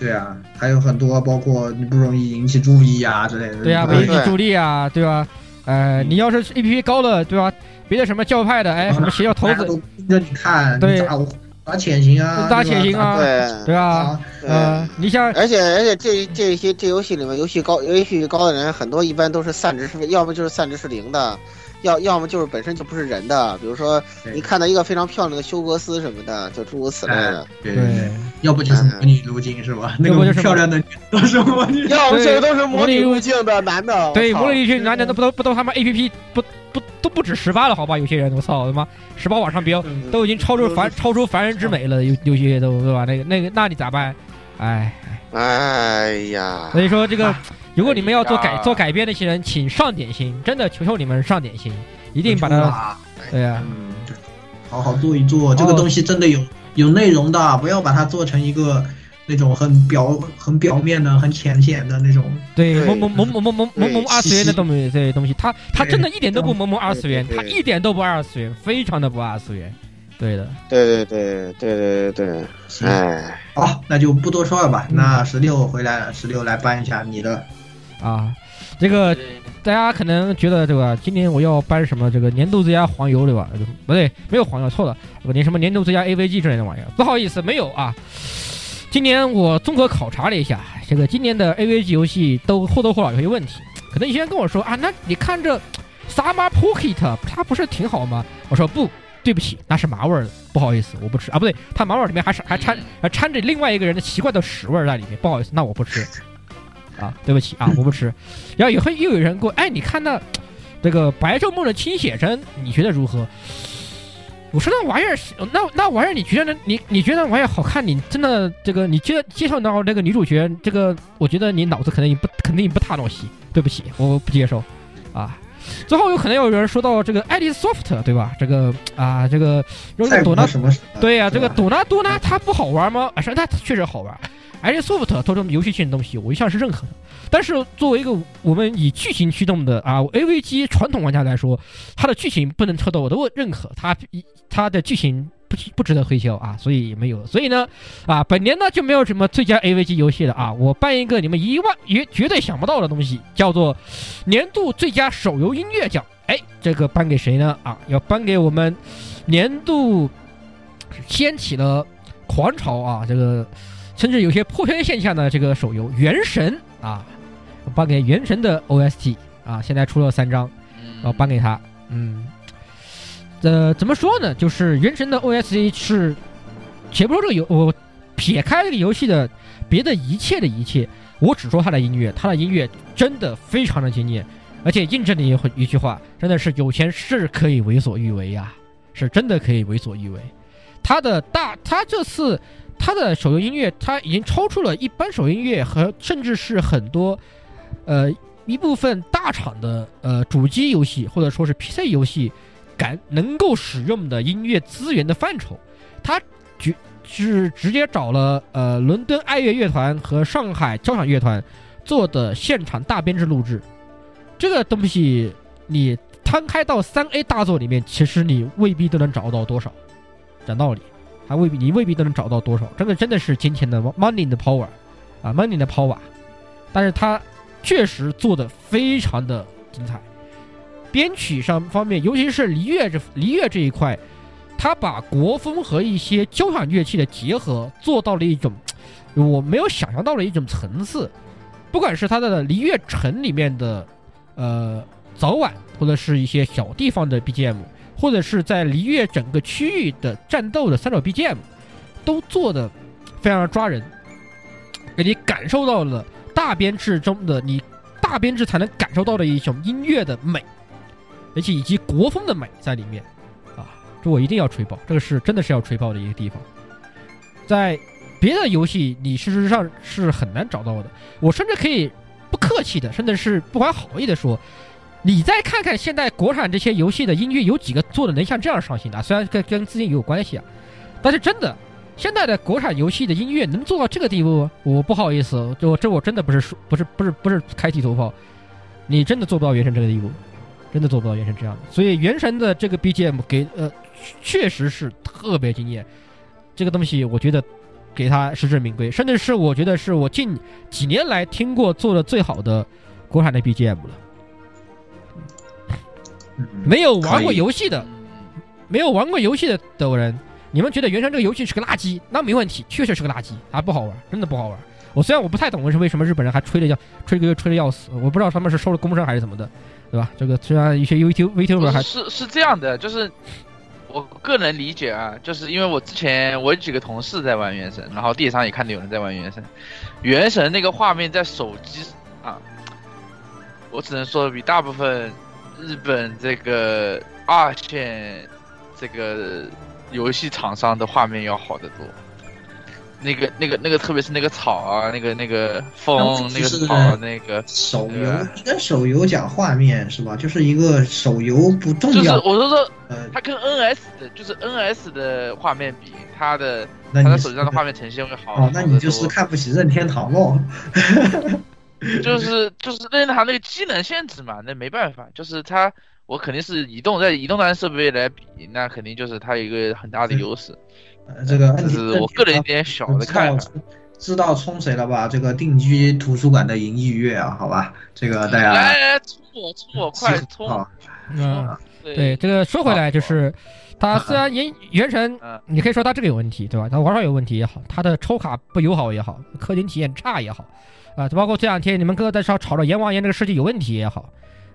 对啊，还有很多包括你不容易引起注意啊之类的。对啊，不引起注意啊，对吧？呃，你要是 A P P 高了，对吧？别的什么教派的，哎，什么邪教头子。都盯着你看，对，打潜行啊，打潜行啊，对，对啊，嗯，你像，而且而且这这些这游戏里面游戏高游戏高的人很多，一般都是散值是，要么就是散值是零的。要要么就是本身就不是人的，比如说你看到一个非常漂亮的修格斯什么的，就诸如此类的。对，要不就是魔女入境是吧？那个漂亮的都是魔女，要不这都是魔女入境的男的。对，魔女入境男的都不都不都他妈 A P P 不不都不止十八了，好吧？有些人我操他妈十八往上飙，都已经超出凡超出凡人之美了，有有些都对吧？那个那个那你咋办？哎哎呀！所以说这个。如果你们要做改做改编那些人，请上点心，真的求求你们上点心，一定把它，对呀，嗯，好好做一做，这个东西真的有有内容的，不要把它做成一个那种很表很表面的、很浅显的那种，对，萌萌萌萌萌萌萌萌二次元的东西，这些东西，他他真的一点都不萌萌二次元，他一点都不二次元，非常的不二次元。对的，对对对对对对对，哎，好，那就不多说了吧。那十六回来了，十六来搬一下你的。啊，这个大家可能觉得对吧？今年我要搬什么这个年度最佳黄油对吧？不对，没有黄油，错了，连什么年度最佳 AVG 之类的玩意儿，不好意思，没有啊。今年我综合考察了一下，这个今年的 AVG 游戏都或多或少有些问题。可能有些人跟我说啊，那你看这 Summer Pocket 它不是挺好吗？我说不对不起，那是麻味儿的，不好意思，我不吃啊。不对，它麻味儿里面还是还掺还掺着另外一个人的奇怪的屎味儿在里面，不好意思，那我不吃。啊，对不起啊，我不吃。然后也会又有人过，哎，你看那这个白昼梦的清写真，你觉得如何？我说那玩意儿，那那玩意儿，你觉得你你觉得玩意儿好看？你真的这个，你接介绍到那个女主角，这个我觉得你脑子肯定不肯定不踏东西。对不起，我不接受。啊，最后有可能有人说到这个爱丽丝 soft，对吧？这个啊，这个朵拉什么？对呀，这个朵拉多拉它不好玩吗？啊，是，它确实好玩。而且 soft 这种游戏性的东西，我一向是认可的。但是作为一个我们以剧情驱动的啊 AVG 传统玩家来说，它的剧情不能受到我的认可，它它的剧情不不值得推销啊，所以没有。所以呢，啊，本年呢就没有什么最佳 AVG 游戏了啊。我办一个你们一万也绝对想不到的东西，叫做年度最佳手游音乐奖。哎，这个颁给谁呢？啊，要颁给我们年度掀起了狂潮啊，这个。甚至有些破圈现象的这个手游《原神》啊，颁给《原神》的 OST 啊，现在出了三张，要颁给他。嗯，呃，怎么说呢？就是《原神》的 OST 是，且不说这个游，我撇开这个游戏的别的一切的一切，我只说它的音乐，它的音乐真的非常的惊艳，而且印证了一一句话，真的是有钱是可以为所欲为呀，是真的可以为所欲为。他的大，他这次。它的手游音乐，它已经超出了一般手游音乐和甚至是很多，呃一部分大厂的呃主机游戏或者说是 PC 游戏敢能够使用的音乐资源的范畴，他直是直接找了呃伦敦爱乐乐团和上海交响乐团做的现场大编制录制。这个东西你摊开到三 A 大作里面，其实你未必都能找到多少。讲道理，还未必你未必都能找到多少。这个真的是金钱的 money 的 power 啊，money 的 power。但是他确实做的非常的精彩。编曲上方面，尤其是离乐这离乐这一块，他把国风和一些交响乐器的结合做到了一种 我没有想象到的一种层次。不管是他的离乐城里面的呃早晚，或者是一些小地方的 BGM，或者是在璃月整个区域的战斗的三首 BGM，都做的非常抓人，给你感受到了大编制中的你大编制才能感受到的一种音乐的美。而且以及国风的美在里面，啊，这我一定要吹爆，这个是真的是要吹爆的一个地方。在别的游戏，你事实上是很难找到的。我甚至可以不客气的，甚至是不怀好意的说，你再看看现在国产这些游戏的音乐，有几个做的能像这样上心的？虽然跟跟资金也有关系啊，但是真的，现在的国产游戏的音乐能做到这个地步，我不好意思，就这我真的不是说不是不是不是开地图炮，你真的做不到原神这个地步。真的做不到原神这样的，所以原神的这个 BGM 给呃，确实是特别惊艳。这个东西我觉得给他实至名归，甚至是我觉得是我近几年来听过做的最好的国产的 BGM 了。没有玩过游戏的，没有玩过游戏的的人，你们觉得原神这个游戏是个垃圾？那没问题，确实是个垃圾，啊，不好玩，真的不好玩。我虽然我不太懂为什为什么日本人还吹的要吹个吹的要死，我不知道他们是收了工伤还是怎么的。对吧？这个虽然一些 YouTube、VTuber 还是是这样的，就是我个人理解啊，就是因为我之前我有几个同事在玩原神，然后地铁上也看到有人在玩原神，原神那个画面在手机啊，我只能说比大部分日本这个二线这个游戏厂商的画面要好得多。那个、那个、那个，特别是那个草啊，那个、那个风，那个草，那个手游跟手游讲画面是吧？就是一个手游不重要。就是我是说，呃，它跟 NS 的，就是 NS 的画面比，它的它的手机上的画面呈现会好。哦，那你就是看不起任天堂喽？就是就是任天堂那个机能限制嘛，那没办法，就是它我肯定是移动在移动端设备来比，那肯定就是它有一个很大的优势。呃，这个是我个人一点小的看法。知道冲谁了吧？这个定居图书馆的银翼月啊，好吧，这个大家来来冲我冲我快冲！嗯，对，这个说回来就是，它虽然原原神，你可以说它这个有问题，对吧？它玩法有问题也好，它的抽卡不友好也好，氪金体验差也好，啊，包括这两天你们哥哥在吵吵着阎王爷这个设计有问题也好，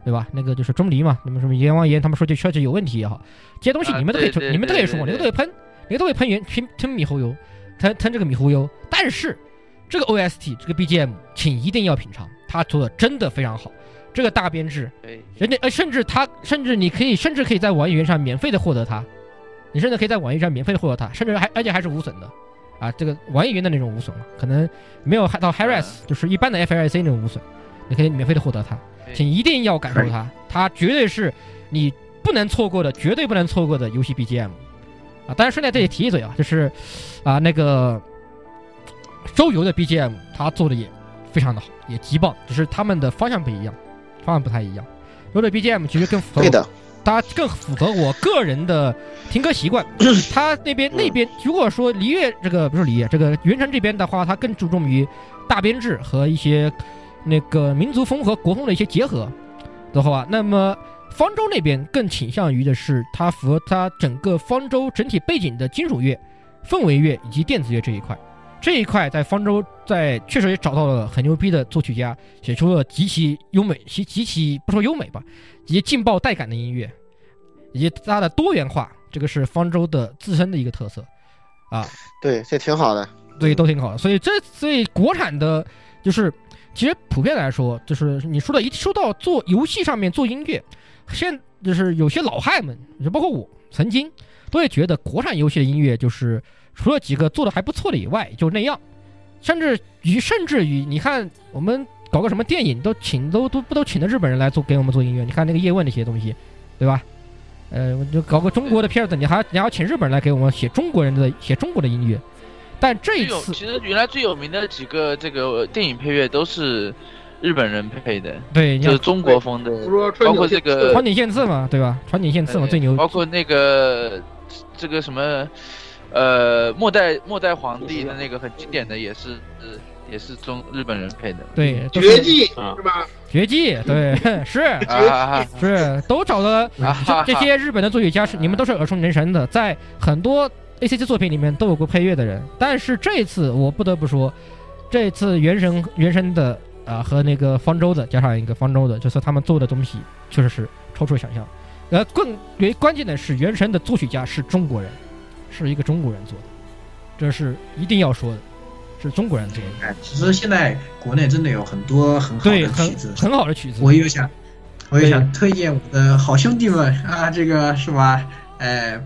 对吧？那个就是钟离嘛，你们什么阎王爷他们说这设计有问题也好，这些东西你们都可以，你们都可以说，你们都可以喷。你们都可以喷圆喷喷米忽悠，喷喷这个米忽悠。但是这个 OST 这个 BGM，请一定要品尝，它做的真的非常好。这个大编制，人家呃，甚至他甚至你可以甚至可以在网易云上免费的获得它，你甚至可以在网易上免费的获得它，甚至还而且还是无损的啊。这个网易云的那种无损嘛，可能没有到 HiRes，就是一般的 FLC 那种无损，你可以免费的获得它，请一定要感受它，它绝对是你不能错过的，绝对不能错过的游戏 BGM。啊，当然顺带这里提一嘴啊，就是，啊，那个周游的 BGM 他做的也非常的好，也极棒，只是他们的方向不一样，方向不太一样。周的 BGM 其实更符合，对的，它更符合我个人的听歌习惯。他那边那边如果说璃月这个不是璃月，这个云城这边的话，它更注重于大编制和一些那个民族风和国风的一些结合的话，那么。方舟那边更倾向于的是，它符合它整个方舟整体背景的金属乐、氛围乐以及电子乐这一块。这一块在方舟在确实也找到了很牛逼的作曲家，写出了极其优美、极极其不说优美吧，以及劲爆带感的音乐，以及它的多元化，这个是方舟的自身的一个特色。啊，对，这挺好的，对，都挺好的。所以这所以国产的，就是其实普遍来说，就是你说的，一说到做游戏上面做音乐。现就是有些老汉们，就包括我，曾经都会觉得国产游戏的音乐就是除了几个做的还不错的以外，就那样。甚至于甚至于，你看我们搞个什么电影，都请都都不都请的日本人来做给我们做音乐。你看那个叶问那些东西，对吧？呃，就搞个中国的片子，你还你还要请日本人来给我们写中国人的写中国的音乐。但这一次，其实原来最有名的几个这个电影配乐都是日本人配的，对，就是中国风的，包括这个川井宪次嘛，对吧？川井宪次嘛最牛，包括那个这个什么，呃，末代末代皇帝的那个很经典的也是。也是中日本人配的，对，绝技是吧？绝技，对，是。是，都找了这些日本的作曲家，是你们都是耳熟能详的，在很多 A C G 作品里面都有过配乐的人。但是这次我不得不说，这次原神原神的啊和那个方舟的加上一个方舟的，就是他们做的东西确实是超出想象。呃，更为关键的是，原神的作曲家是中国人，是一个中国人做的，这是一定要说的。是中国人做的。哎，其实现在国内真的有很多很好的曲子，很好的曲子。我又想，我又想推荐我的好兄弟们啊，这个是吧？哎，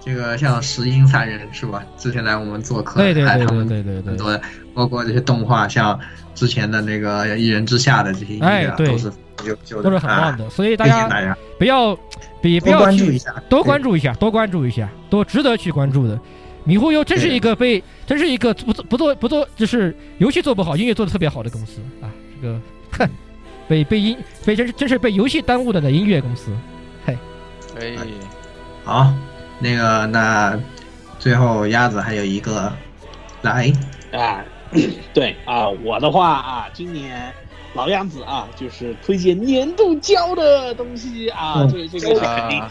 这个像石英三人是吧？之前来我们做客，对对对对对对，很多包括这些动画，像之前的那个《一人之下》的这些音乐，都是就就，都是很棒的。所以大家不要比不要关注一下，多关注一下，多关注一下，多值得去关注的。迷糊游真是一个被，真是一个不做不做不做，就是游戏做不好，音乐做的特别好的公司啊！这个，哼，被被音被真是真是被游戏耽误的的音乐公司，嘿，可以，好，那个那最后鸭子还有一个来啊，对啊，我的话啊，今年老样子啊，就是推荐年度交的东西啊，这这个是肯定。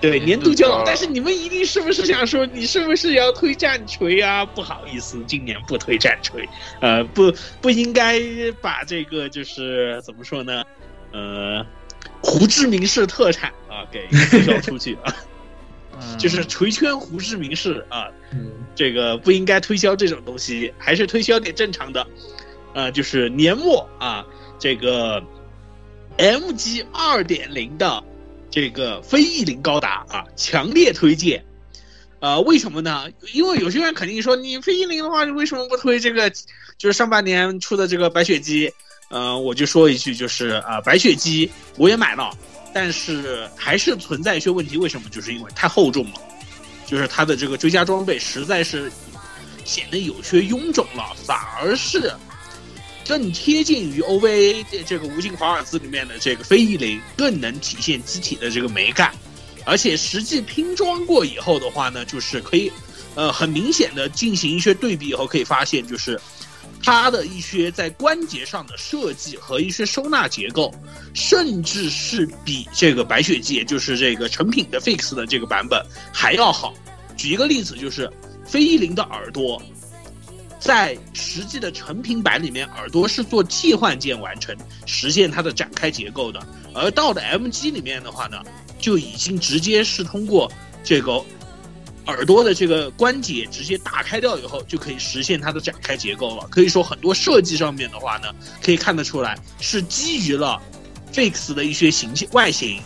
对年度交，但是你们一定是不是想说，你是不是要推战锤啊？不好意思，今年不推战锤，呃，不不应该把这个就是怎么说呢？呃，胡志明市特产啊给推销出去啊，就是锤圈胡志明市啊，这个不应该推销这种东西，还是推销点正常的，呃，就是年末啊，这个 MG 二点零的。这个非翼灵高达啊，强烈推荐。呃，为什么呢？因为有些人肯定说，你非翼灵的话，你为什么不推这个？就是上半年出的这个白雪姬。呃，我就说一句，就是啊，白雪姬我也买了，但是还是存在一些问题。为什么？就是因为太厚重了，就是它的这个追加装备实在是显得有些臃肿了，反而是。更贴近于 OVA 这个无尽华尔兹里面的这个非翼灵，更能体现机体的这个美感，而且实际拼装过以后的话呢，就是可以，呃，很明显的进行一些对比以后，可以发现就是它的一些在关节上的设计和一些收纳结构，甚至是比这个白雪姬，就是这个成品的 Fix 的这个版本还要好。举一个例子，就是飞翼灵的耳朵。在实际的成品版里面，耳朵是做替换件完成，实现它的展开结构的。而到的 MG 里面的话呢，就已经直接是通过这个耳朵的这个关节直接打开掉以后，就可以实现它的展开结构了。可以说很多设计上面的话呢，可以看得出来是基于了 Fix 的一些形外形，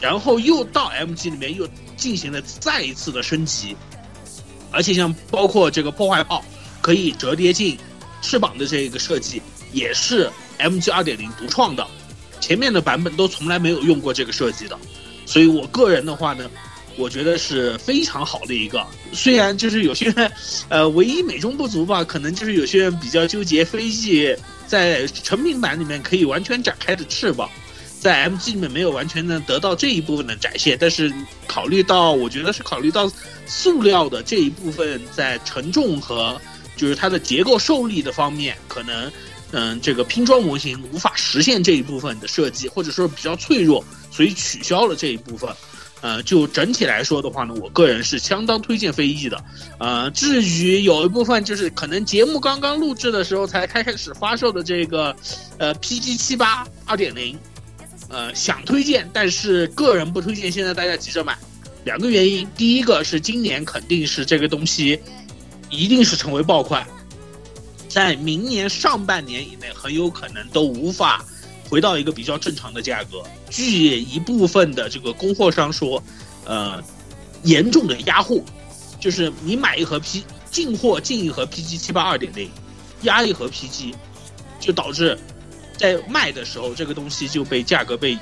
然后又到 MG 里面又进行了再一次的升级，而且像包括这个破坏炮。可以折叠进翅膀的这个设计也是 MG 二点零独创的，前面的版本都从来没有用过这个设计的，所以我个人的话呢，我觉得是非常好的一个。虽然就是有些人，呃，唯一美中不足吧，可能就是有些人比较纠结飞机在成品版里面可以完全展开的翅膀，在 MG 里面没有完全能得到这一部分的展现。但是考虑到，我觉得是考虑到塑料的这一部分在承重和就是它的结构受力的方面，可能，嗯，这个拼装模型无法实现这一部分的设计，或者说比较脆弱，所以取消了这一部分。呃，就整体来说的话呢，我个人是相当推荐飞翼的。呃，至于有一部分就是可能节目刚刚录制的时候才开始发售的这个，呃，PG 七八二点零，呃，想推荐，但是个人不推荐，现在大家急着买。两个原因，第一个是今年肯定是这个东西。一定是成为爆款，在明年上半年以内，很有可能都无法回到一个比较正常的价格。据一部分的这个供货商说，呃，严重的压货，就是你买一盒 P 进货进一盒 PG 七八二点零，压一盒 PG，就导致在卖的时候这个东西就被价格被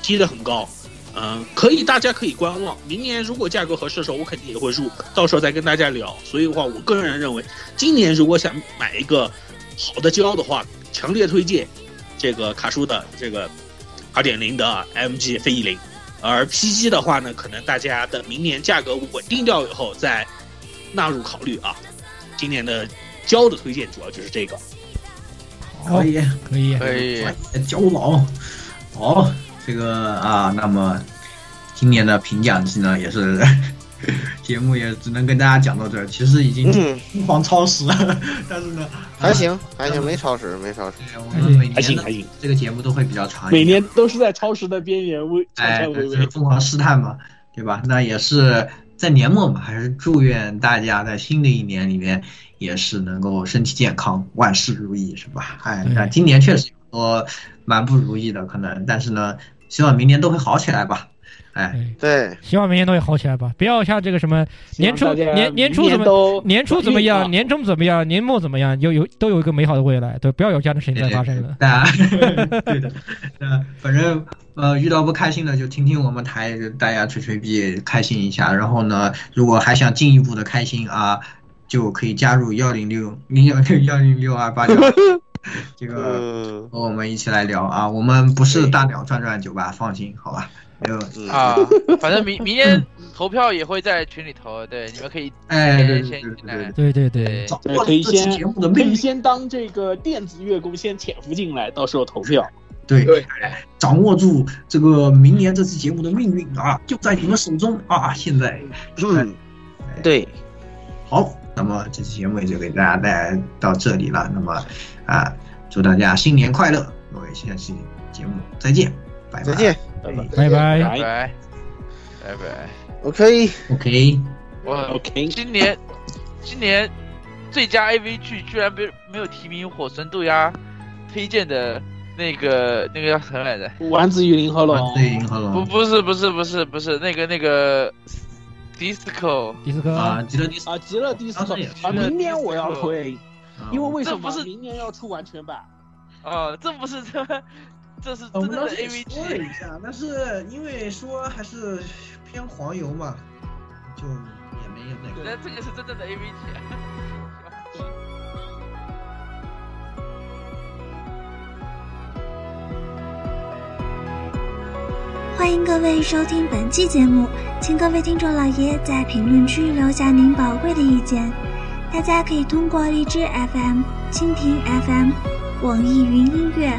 踢得很高。嗯，可以，大家可以观望。明年如果价格合适的时候，我肯定也会入，到时候再跟大家聊。所以的话，我个人认为，今年如果想买一个好的胶的话，强烈推荐这个卡舒的这个二点零的 MG 飞翼零。而 PG 的话呢，可能大家等明年价格稳定掉以后再纳入考虑啊。今年的胶的推荐主要就是这个。可以，可以，可以。胶佬，好。这个啊，那么今年的评奖季呢，也是节目也只能跟大家讲到这儿。其实已经疯狂超时了，但是呢，还行还行，没超时，没超时。我们每还行还行，这个节目都会比较长，每年都是在超时的边缘，微哎，疯狂试探嘛，对吧？那也是在年末嘛，还是祝愿大家在新的一年里面也是能够身体健康，万事如意，是吧？哎，那今年确实有多蛮不如意的，可能，但是呢。希望明年都会好起来吧，哎，对，希望明年都会好起来吧，不要像这个什么年初年年初怎么年初怎么样，年终怎么样，年末怎么样，有有都有一个美好的未来，对，不要有这样的事情再发生了。对。的，呃，反正呃遇到不开心的就听听我们台，大家吹吹逼，开心一下。然后呢，如果还想进一步的开心啊，就可以加入幺零六零幺六幺零六二八九。这个 和我们一起来聊啊，我们不是大鸟转转酒吧，放心，好吧？没有啊，反正明明天投票也会在群里投，对，你们可以哎，对对对对对对，可以先可以先当这个电子月供，先潜伏进来，到时候投票。对对，掌握住这个明年这期节目的命运啊，就在你们手中啊！现在，嗯，对，好，那么这期节目也就给大家带来到这里了，那么。啊，祝大家新年快乐！各位，下期节目再见，拜拜，再见，拜拜，拜拜，拜拜，拜拜。OK，OK，我 OK。今年，今年最佳 AV 剧居然没没有提名《火神渡鸦》推荐的那个那个叫什么来着？丸子与银河龙。对，银河龙。不，不是，不是，不是，不是那个那个 Disco。Disco 啊，极乐 Disco 啊，极乐 Disco 啊，明年我要推。因为为什么不是明年要出完全版？哦，这不是这，这是真的 AV 说了一下，但是因为说还是偏黄油嘛，就也没有那个。那这个是真正的 AV 剧。欢迎各位收听本期节目，请各位听众老爷在评论区留下您宝贵的意见。大家可以通过荔枝 FM、蜻蜓 FM、网易云音乐、